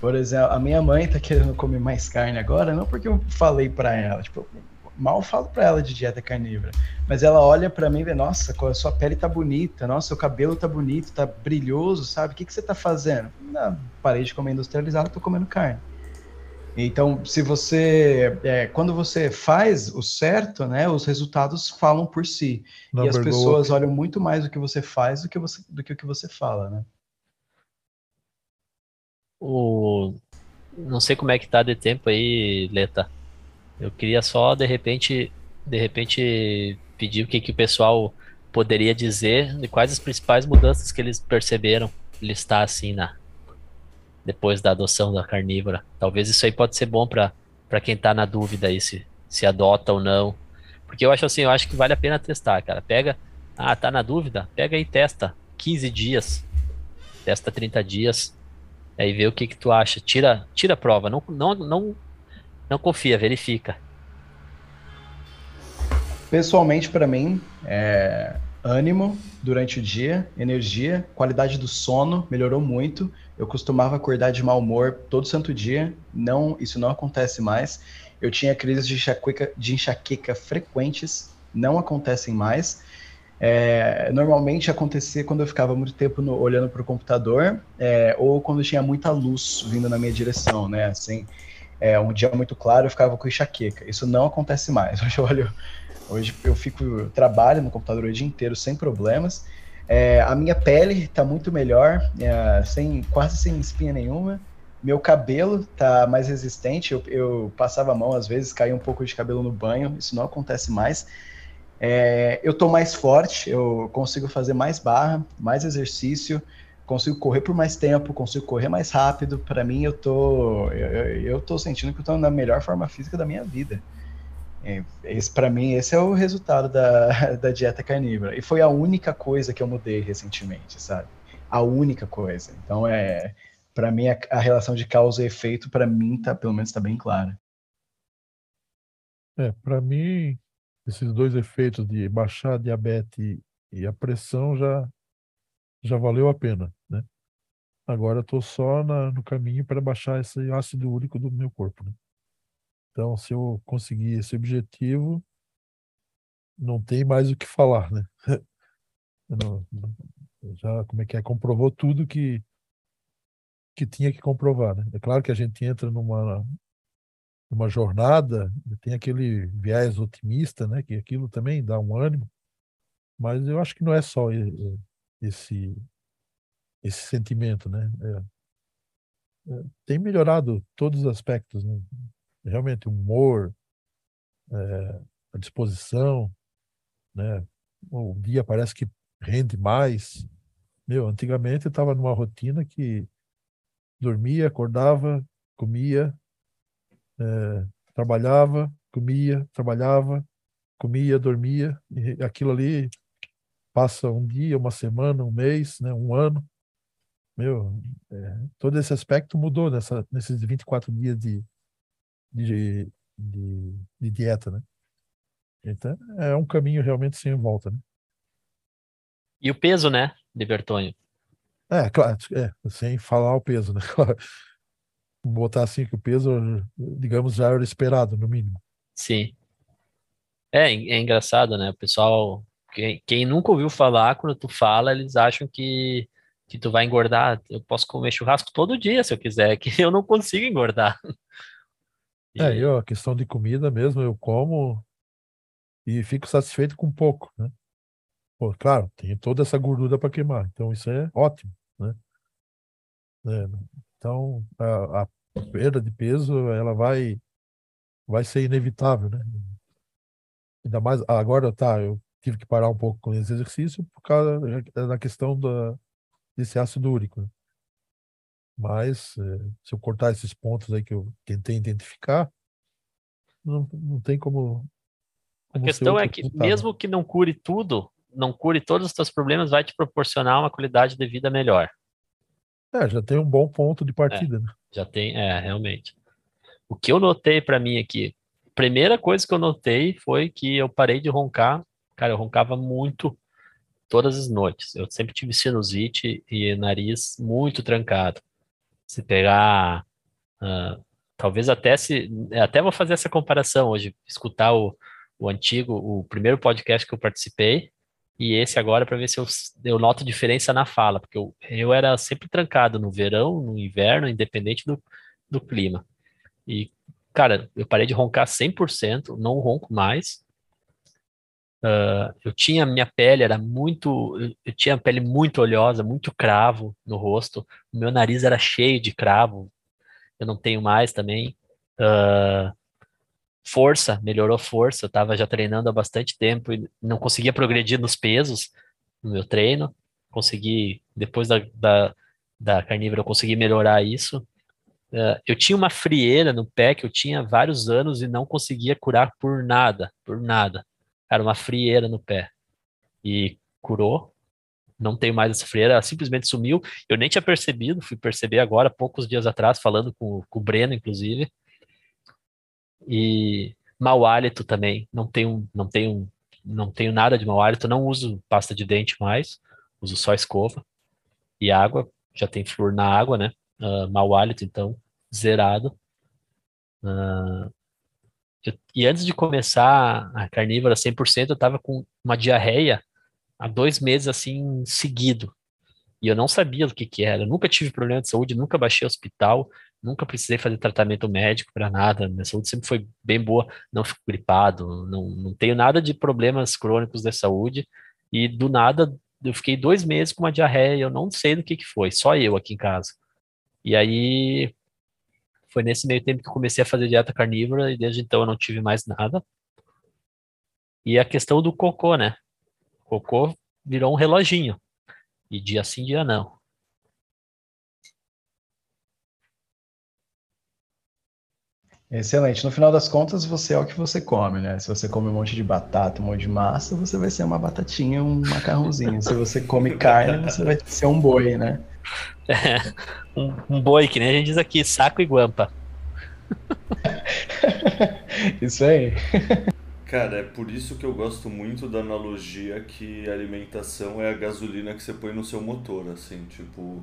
Por exemplo, a minha mãe tá querendo comer mais carne agora, não porque eu falei pra ela, tipo, mal falo pra ela de dieta carnívora, mas ela olha pra mim e vê, nossa, a sua pele tá bonita, nossa, seu cabelo tá bonito, tá brilhoso, sabe? O que que você tá fazendo? Não, parei de comer industrializado, tô comendo carne. Então, se você, é, quando você faz o certo, né, os resultados falam por si. E as Number pessoas olham muito mais o que você faz do que, você, do que o que você fala, né? O... Não sei como é que tá de tempo aí, Leta. Eu queria só, de repente, de repente, pedir o que, que o pessoal poderia dizer de quais as principais mudanças que eles perceberam listar assim na depois da adoção da carnívora. Talvez isso aí pode ser bom para quem tá na dúvida aí se se adota ou não. Porque eu acho assim, eu acho que vale a pena testar, cara. Pega, ah, tá na dúvida? Pega e testa 15 dias. Testa 30 dias. Aí vê o que que tu acha. Tira, tira a prova, não não não não confia, verifica. Pessoalmente, para mim, é ânimo durante o dia, energia, qualidade do sono melhorou muito. Eu costumava acordar de mau humor todo santo dia, não, isso não acontece mais. Eu tinha crises de enxaqueca, de enxaqueca frequentes, não acontecem mais. É, normalmente acontecia quando eu ficava muito tempo no, olhando para o computador é, ou quando tinha muita luz vindo na minha direção, né? Assim, é, um dia muito claro eu ficava com enxaqueca. Isso não acontece mais. Hoje eu olho, hoje eu fico eu trabalho no computador o dia inteiro sem problemas. É, a minha pele está muito melhor, é, sem quase sem espinha nenhuma. Meu cabelo está mais resistente. Eu, eu passava a mão às vezes, caía um pouco de cabelo no banho. Isso não acontece mais. É, eu estou mais forte, eu consigo fazer mais barra, mais exercício, consigo correr por mais tempo, consigo correr mais rápido. Para mim, eu tô, eu, eu tô sentindo que eu estou na melhor forma física da minha vida. É, esse, para mim, esse é o resultado da, da dieta carnívora. E foi a única coisa que eu mudei recentemente, sabe? A única coisa. Então, é, para mim, a, a, relação de causa e efeito, para mim, tá, pelo menos está bem clara. É, para mim, esses dois efeitos de baixar a diabetes e a pressão já já valeu a pena, né? Agora estou só na, no caminho para baixar esse ácido úrico do meu corpo, né? Então, se eu conseguir esse objetivo, não tem mais o que falar, né? Não, já como é que é comprovou tudo que que tinha que comprovar, né? É claro que a gente entra numa uma jornada, tem aquele viés otimista, né, que aquilo também dá um ânimo, mas eu acho que não é só esse esse sentimento, né? É, é, tem melhorado todos os aspectos, né? Realmente o humor, é, a disposição, né? O dia parece que rende mais. Meu, antigamente eu estava numa rotina que dormia, acordava, comia, é, trabalhava, comia, trabalhava, comia, dormia, e aquilo ali passa um dia, uma semana, um mês, né, um ano. Meu, é, todo esse aspecto mudou nessa, nesses 24 dias de, de, de, de dieta, né? Então, é um caminho realmente sem volta, né? E o peso, né, Libertonho? É, claro, é, sem falar o peso, né? botar assim que o peso, digamos, já era esperado, no mínimo. Sim. É, é engraçado, né? O pessoal, quem, quem nunca ouviu falar, quando tu fala, eles acham que, que tu vai engordar. Eu posso comer churrasco todo dia se eu quiser, que eu não consigo engordar. E... É, eu, a questão de comida mesmo, eu como e fico satisfeito com pouco, né? Pô, claro, tem toda essa gordura para queimar, então isso é ótimo, né? É, então, a, a, perda de peso, ela vai, vai ser inevitável, né? Ainda mais, agora tá, eu tive que parar um pouco com esse exercício por causa da questão da, desse ácido úrico. Né? Mas, é, se eu cortar esses pontos aí que eu tentei identificar, não, não tem como. como a questão é que, mesmo que não cure tudo, não cure todos os seus problemas, vai te proporcionar uma qualidade de vida melhor. É, já tem um bom ponto de partida, é, né? Já tem, é, realmente. O que eu notei para mim aqui, primeira coisa que eu notei foi que eu parei de roncar. Cara, eu roncava muito todas as noites. Eu sempre tive sinusite e nariz muito trancado. Se pegar, uh, talvez até se, até vou fazer essa comparação hoje, escutar o, o antigo, o primeiro podcast que eu participei e esse agora para ver se eu, eu noto diferença na fala, porque eu, eu era sempre trancado no verão, no inverno, independente do, do clima. E, cara, eu parei de roncar 100%, não ronco mais. Uh, eu tinha, minha pele era muito, eu tinha a pele muito oleosa, muito cravo no rosto, o meu nariz era cheio de cravo, eu não tenho mais também. Uh, força, melhorou força. Eu estava já treinando há bastante tempo e não conseguia progredir nos pesos no meu treino. Consegui, depois da, da, da carnívora, eu consegui melhorar isso. Uh, eu tinha uma frieira no pé que eu tinha vários anos e não conseguia curar por nada, por nada. Era uma frieira no pé. E curou. Não tenho mais essa frieira, ela simplesmente sumiu. Eu nem tinha percebido, fui perceber agora, poucos dias atrás, falando com, com o Breno, inclusive e mau hálito também. Não tenho, não tenho não tenho nada de mau hálito, não uso pasta de dente mais, uso só escova e água, já tem flúor na água, né? Uh, mau hálito, então, zerado. Uh, eu, e antes de começar a carnívora 100%, eu estava com uma diarreia há dois meses, assim, seguido. E eu não sabia do que que era. Eu nunca tive problema de saúde, nunca baixei hospital, nunca precisei fazer tratamento médico para nada. Minha saúde sempre foi bem boa, não fico gripado, não, não tenho nada de problemas crônicos da saúde. E do nada, eu fiquei dois meses com uma diarreia, eu não sei do que que foi, só eu aqui em casa. E aí foi nesse meio tempo que eu comecei a fazer dieta carnívora e desde então eu não tive mais nada. E a questão do cocô, né? O cocô virou um reloginho. E dia sim, dia não. Excelente. No final das contas, você é o que você come, né? Se você come um monte de batata, um monte de massa, você vai ser uma batatinha, um macarrãozinho. Se você come carne, você vai ser um boi, né? É, um, um boi, que nem a gente diz aqui, saco e guampa. isso aí. Cara, é por isso que eu gosto muito da analogia que a alimentação é a gasolina que você põe no seu motor, assim, tipo.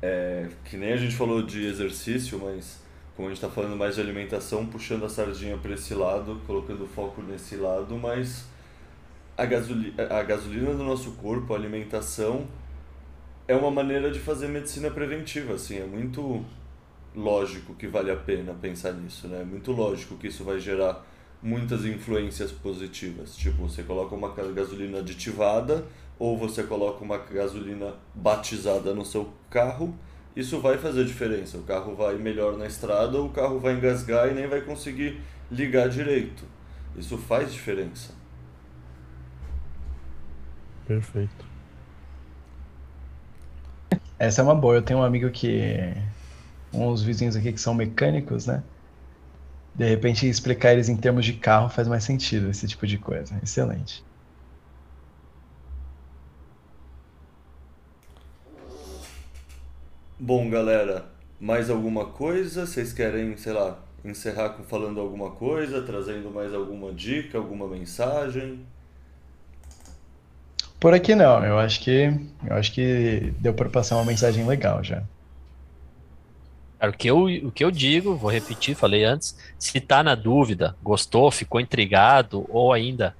É, que nem a gente falou de exercício, mas como a gente está falando mais de alimentação, puxando a sardinha para esse lado, colocando foco nesse lado, mas a, gasoli a gasolina do nosso corpo, a alimentação, é uma maneira de fazer medicina preventiva, assim, é muito lógico que vale a pena pensar nisso, né? É muito lógico que isso vai gerar muitas influências positivas. Tipo, você coloca uma gasolina aditivada ou você coloca uma gasolina batizada no seu carro, isso vai fazer diferença. O carro vai melhor na estrada ou o carro vai engasgar e nem vai conseguir ligar direito. Isso faz diferença. Perfeito. Essa é uma boa. Eu tenho um amigo que. Uns vizinhos aqui que são mecânicos, né? De repente, explicar eles em termos de carro faz mais sentido, esse tipo de coisa. Excelente. Bom, galera, mais alguma coisa? Vocês querem, sei lá, encerrar com falando alguma coisa, trazendo mais alguma dica, alguma mensagem? Por aqui não, eu acho que eu acho que deu para passar uma mensagem legal já. Cara, o que, eu, o que eu digo, vou repetir, falei antes, se tá na dúvida, gostou, ficou intrigado, ou ainda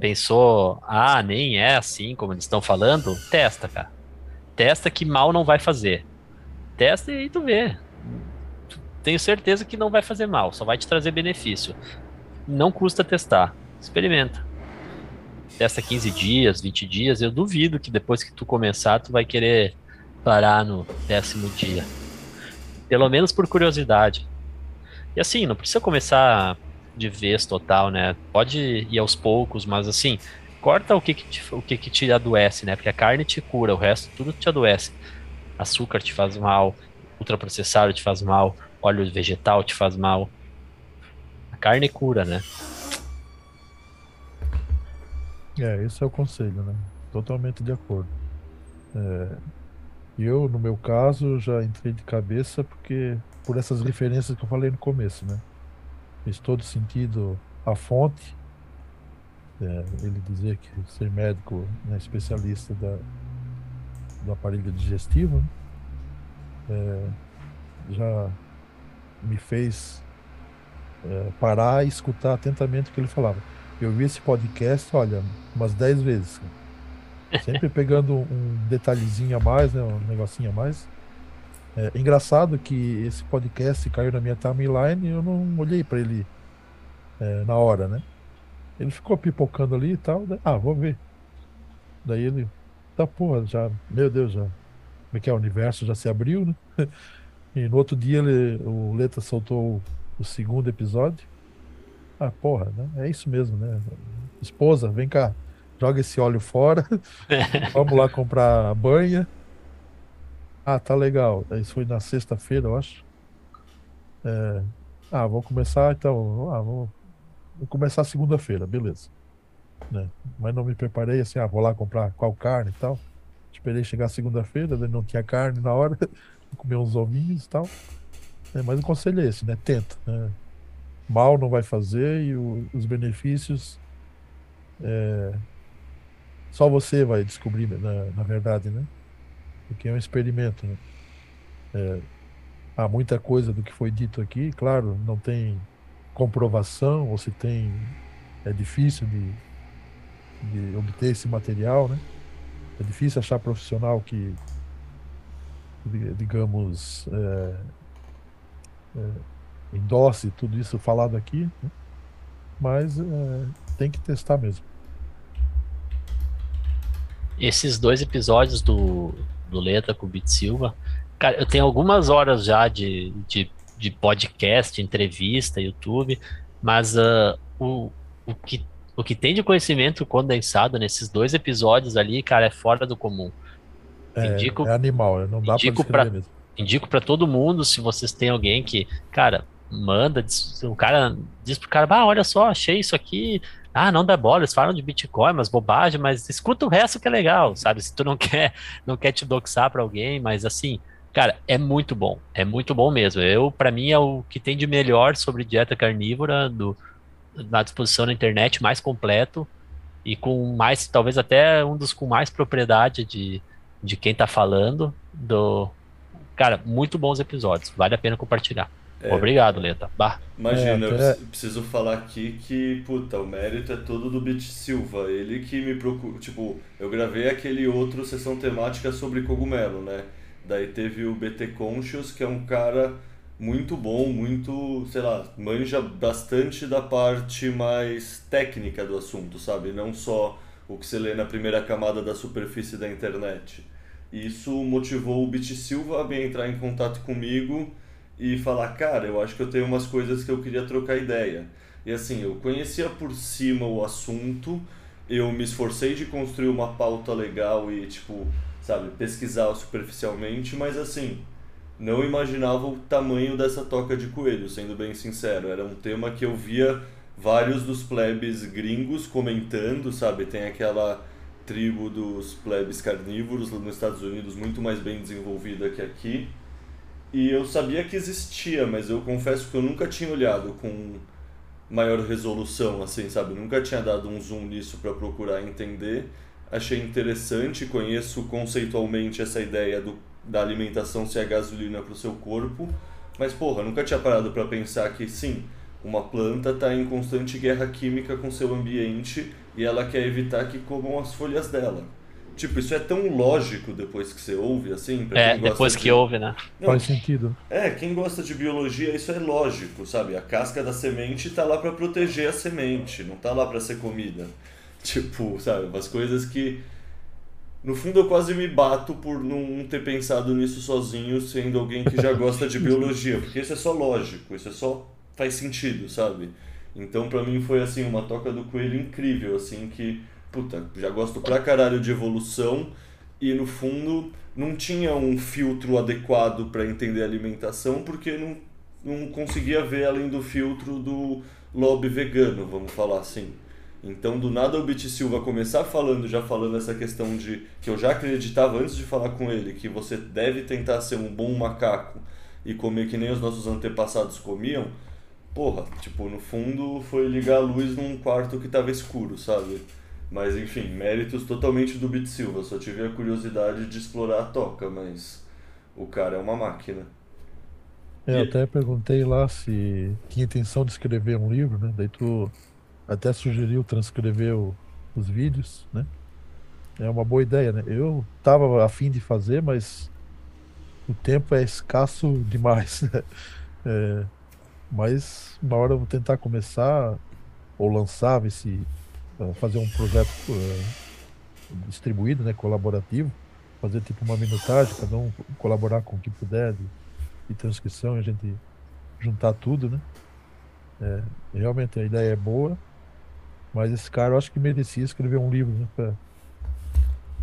pensou, ah, nem é assim como eles estão falando, testa, cara. Testa que mal não vai fazer. Testa e tu vê. Tenho certeza que não vai fazer mal, só vai te trazer benefício. Não custa testar. Experimenta. Testa 15 dias, 20 dias. Eu duvido que depois que tu começar, tu vai querer parar no décimo dia. Pelo menos por curiosidade. E assim, não precisa começar de vez total, né? Pode ir aos poucos, mas assim, corta o que, que te, o que, que te adoece, né? Porque a carne te cura, o resto tudo te adoece. Açúcar te faz mal, ultraprocessado te faz mal, óleo vegetal te faz mal. A carne cura, né? É, esse é o conselho, né? Totalmente de acordo. É, eu, no meu caso, já entrei de cabeça porque por essas referências que eu falei no começo, né? Fez todo sentido a fonte, é, ele dizer que ser médico, né, especialista da, do aparelho digestivo, né? é, já me fez é, parar e escutar atentamente o que ele falava. Eu vi esse podcast, olha, umas 10 vezes. Sempre pegando um detalhezinho a mais, né, um negocinho a mais. É engraçado que esse podcast caiu na minha timeline e eu não olhei para ele é, na hora, né? Ele ficou pipocando ali e tal. Daí, ah, vou ver. Daí ele, tá porra, já, meu Deus, já. Como é que é? O universo já se abriu, né? E no outro dia ele, o Leta soltou o, segundo episódio. Ah, porra, né? É isso mesmo, né? Esposa, vem cá joga esse óleo fora, vamos lá comprar a banha. Ah, tá legal. Isso foi na sexta-feira, eu acho. É... Ah, vou começar então. Ah, vou, vou começar segunda-feira, beleza. Né? Mas não me preparei assim, ah, vou lá comprar qual carne e tal. Esperei chegar segunda-feira, não tinha carne na hora, comer uns ovinhos e tal. É, mas o conselho é esse, né? Tenta. Né? Mal não vai fazer e o, os benefícios é, só você vai descobrir, na, na verdade, né? Porque é um experimento, né? É, há muita coisa do que foi dito aqui, claro, não tem comprovação, ou se tem, é difícil de, de obter esse material, né? É difícil achar profissional que, digamos, é, é, endosse tudo isso falado aqui, né? mas é, tem que testar mesmo. Esses dois episódios do, do Letra com o Bit Silva, cara, eu tenho algumas horas já de, de, de podcast, entrevista, YouTube, mas uh, o, o, que, o que tem de conhecimento condensado nesses dois episódios ali, cara, é fora do comum. É, indico, é animal, não dá indico pra, mesmo. Indico para todo mundo, se vocês têm alguém que, cara, manda, o cara diz pro cara, ah, olha só, achei isso aqui, ah, não dá bola, eles falam de Bitcoin, mas bobagem, mas escuta o resto que é legal, sabe? Se tu não quer, não quer te doxar para alguém, mas assim, cara, é muito bom, é muito bom mesmo. Eu, para mim, é o que tem de melhor sobre dieta carnívora do, na disposição na internet, mais completo e com mais, talvez até um dos com mais propriedade de, de quem tá falando do, cara, muito bons episódios, vale a pena compartilhar. É. Obrigado, Leta. Bah. Imagina, é, eu preciso falar aqui que, puta, o mérito é todo do Bit Silva. Ele que me procurou. Tipo, eu gravei aquele outro sessão temática sobre cogumelo, né? Daí teve o BT Conscious, que é um cara muito bom, muito, sei lá, manja bastante da parte mais técnica do assunto, sabe? Não só o que você lê na primeira camada da superfície da internet. Isso motivou o Bit Silva a entrar em contato comigo e falar, cara, eu acho que eu tenho umas coisas que eu queria trocar ideia. E assim, eu conhecia por cima o assunto, eu me esforcei de construir uma pauta legal e, tipo, sabe, pesquisar superficialmente, mas assim, não imaginava o tamanho dessa toca de coelho, sendo bem sincero. Era um tema que eu via vários dos plebes gringos comentando, sabe? Tem aquela tribo dos plebes carnívoros nos Estados Unidos muito mais bem desenvolvida que aqui. E eu sabia que existia, mas eu confesso que eu nunca tinha olhado com maior resolução, assim, sabe? nunca tinha dado um zoom nisso para procurar entender. Achei interessante, conheço conceitualmente essa ideia do, da alimentação ser a gasolina para o seu corpo, mas porra, nunca tinha parado para pensar que sim, uma planta está em constante guerra química com seu ambiente e ela quer evitar que comam as folhas dela. Tipo, isso é tão lógico depois que você ouve, assim? é, depois que ouve, né? Não, Faz sentido. É, quem gosta de biologia, isso é lógico, sabe? A casca da semente tá lá para proteger a semente, não tá lá para ser comida. Tipo, sabe? Umas coisas que. No fundo, eu quase me bato por não ter pensado nisso sozinho, sendo alguém que já gosta de biologia, porque isso é só lógico, isso é só. faz sentido, sabe? Então, para mim, foi assim, uma toca do coelho incrível, assim, que puta, já gosto pra caralho de evolução e no fundo não tinha um filtro adequado para entender a alimentação porque não, não conseguia ver além do filtro do lobby vegano, vamos falar assim. Então, do nada o Bit Silva começar falando, já falando essa questão de que eu já acreditava antes de falar com ele, que você deve tentar ser um bom macaco e comer que nem os nossos antepassados comiam. Porra, tipo, no fundo foi ligar a luz num quarto que tava escuro, sabe? Mas enfim, méritos totalmente do Bit Silva. Só tive a curiosidade de explorar a toca, mas o cara é uma máquina. É, eu até perguntei lá se tinha intenção de escrever um livro, né? Daí tu até sugeriu transcrever o, os vídeos, né? É uma boa ideia, né? Eu tava afim de fazer, mas o tempo é escasso demais. é, mas uma hora eu vou tentar começar ou lançar, ver se fazer um projeto uh, distribuído, né, colaborativo, fazer tipo uma minutagem, cada um colaborar com o que puder de, de transcrição e a gente juntar tudo, né? É, realmente a ideia é boa, mas esse cara eu acho que merecia escrever um livro, né? Pra...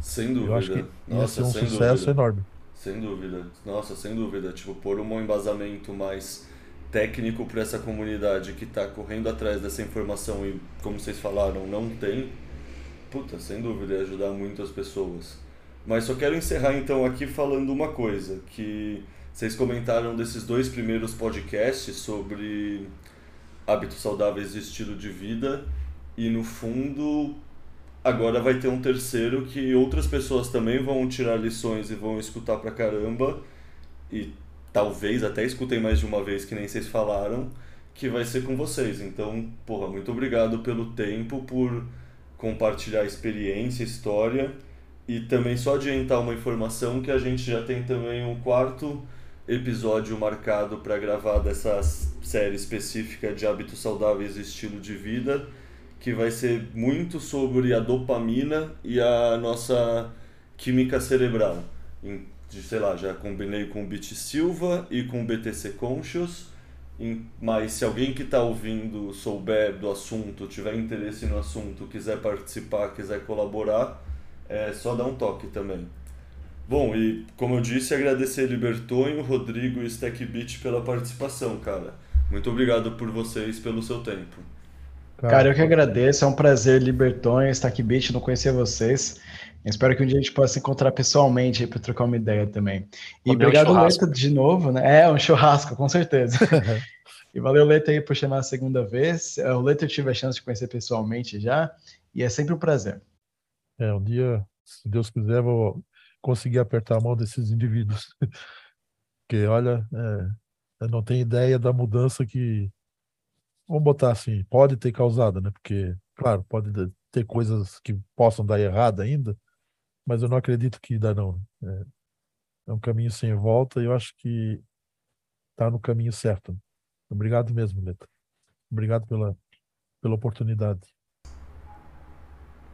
Sem dúvida. Eu acho que Nossa, ia ser um sucesso dúvida. enorme. Sem dúvida. Nossa, sem dúvida. Tipo, pôr um embasamento mais técnico para essa comunidade que está correndo atrás dessa informação e, como vocês falaram, não tem, puta, sem dúvida, ia ajudar muito as pessoas. Mas só quero encerrar então aqui falando uma coisa, que vocês comentaram desses dois primeiros podcasts sobre hábitos saudáveis e estilo de vida, e no fundo agora vai ter um terceiro que outras pessoas também vão tirar lições e vão escutar pra caramba. E talvez até escutem mais de uma vez que nem vocês falaram, que vai ser com vocês. Então, porra, muito obrigado pelo tempo, por compartilhar experiência, história. E também só adiantar uma informação que a gente já tem também um quarto episódio marcado para gravar dessa série específica de hábitos saudáveis e estilo de vida que vai ser muito sobre a dopamina e a nossa química cerebral. Sei lá, já combinei com o Bit Silva e com o BTC Conscious, mas se alguém que está ouvindo souber do assunto, tiver interesse no assunto, quiser participar, quiser colaborar, é só dar um toque também. Bom, e como eu disse, agradecer Libertonho, Rodrigo e Stackbit pela participação, cara. Muito obrigado por vocês pelo seu tempo. Cara, eu que agradeço, é um prazer, Libertonho, estar aqui, Beat, não conhecer vocês. Espero que um dia a gente possa se encontrar pessoalmente para trocar uma ideia também. E Comer obrigado, um Leta, de novo, né? É, um churrasco, com certeza. e valeu, Leta, aí, por chamar a segunda vez. É, o Leta eu tive a chance de conhecer pessoalmente já, e é sempre um prazer. É, um dia, se Deus quiser, vou conseguir apertar a mão desses indivíduos. Porque, olha, é, eu não tenho ideia da mudança que vamos botar assim, pode ter causado, né? Porque, claro, pode ter coisas que possam dar errado ainda, mas eu não acredito que dá não. É, é um caminho sem volta e eu acho que está no caminho certo. Obrigado mesmo, Leta. Obrigado pela, pela oportunidade.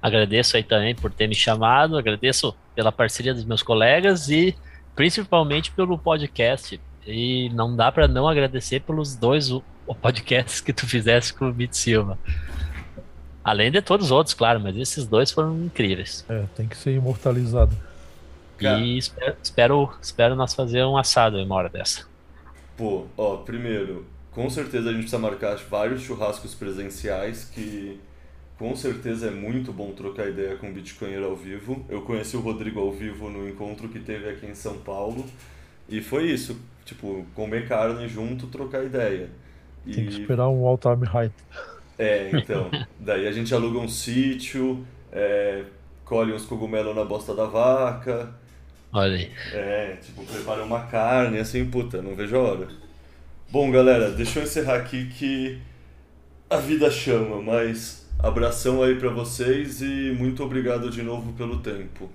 Agradeço aí também por ter me chamado, agradeço pela parceria dos meus colegas e principalmente pelo podcast. E não dá para não agradecer pelos dois podcasts que tu fizesse com o Bit Silva. Além de todos os outros, claro, mas esses dois foram incríveis. É, tem que ser imortalizado. E espero, espero, espero nós fazer um assado em uma hora dessa. Pô, ó, primeiro, com certeza a gente precisa marcar vários churrascos presenciais que com certeza é muito bom trocar ideia com o Bitcoinheiro ao vivo. Eu conheci o Rodrigo ao vivo no encontro que teve aqui em São Paulo e foi isso, tipo, comer carne junto, trocar ideia. Tem que esperar um all-time high. É, então. daí a gente aluga um sítio, é, colhe uns cogumelos na bosta da vaca. Olha aí. É, tipo, prepara uma carne, assim, puta, não vejo a hora. Bom, galera, deixa eu encerrar aqui que a vida chama, mas abração aí para vocês e muito obrigado de novo pelo tempo.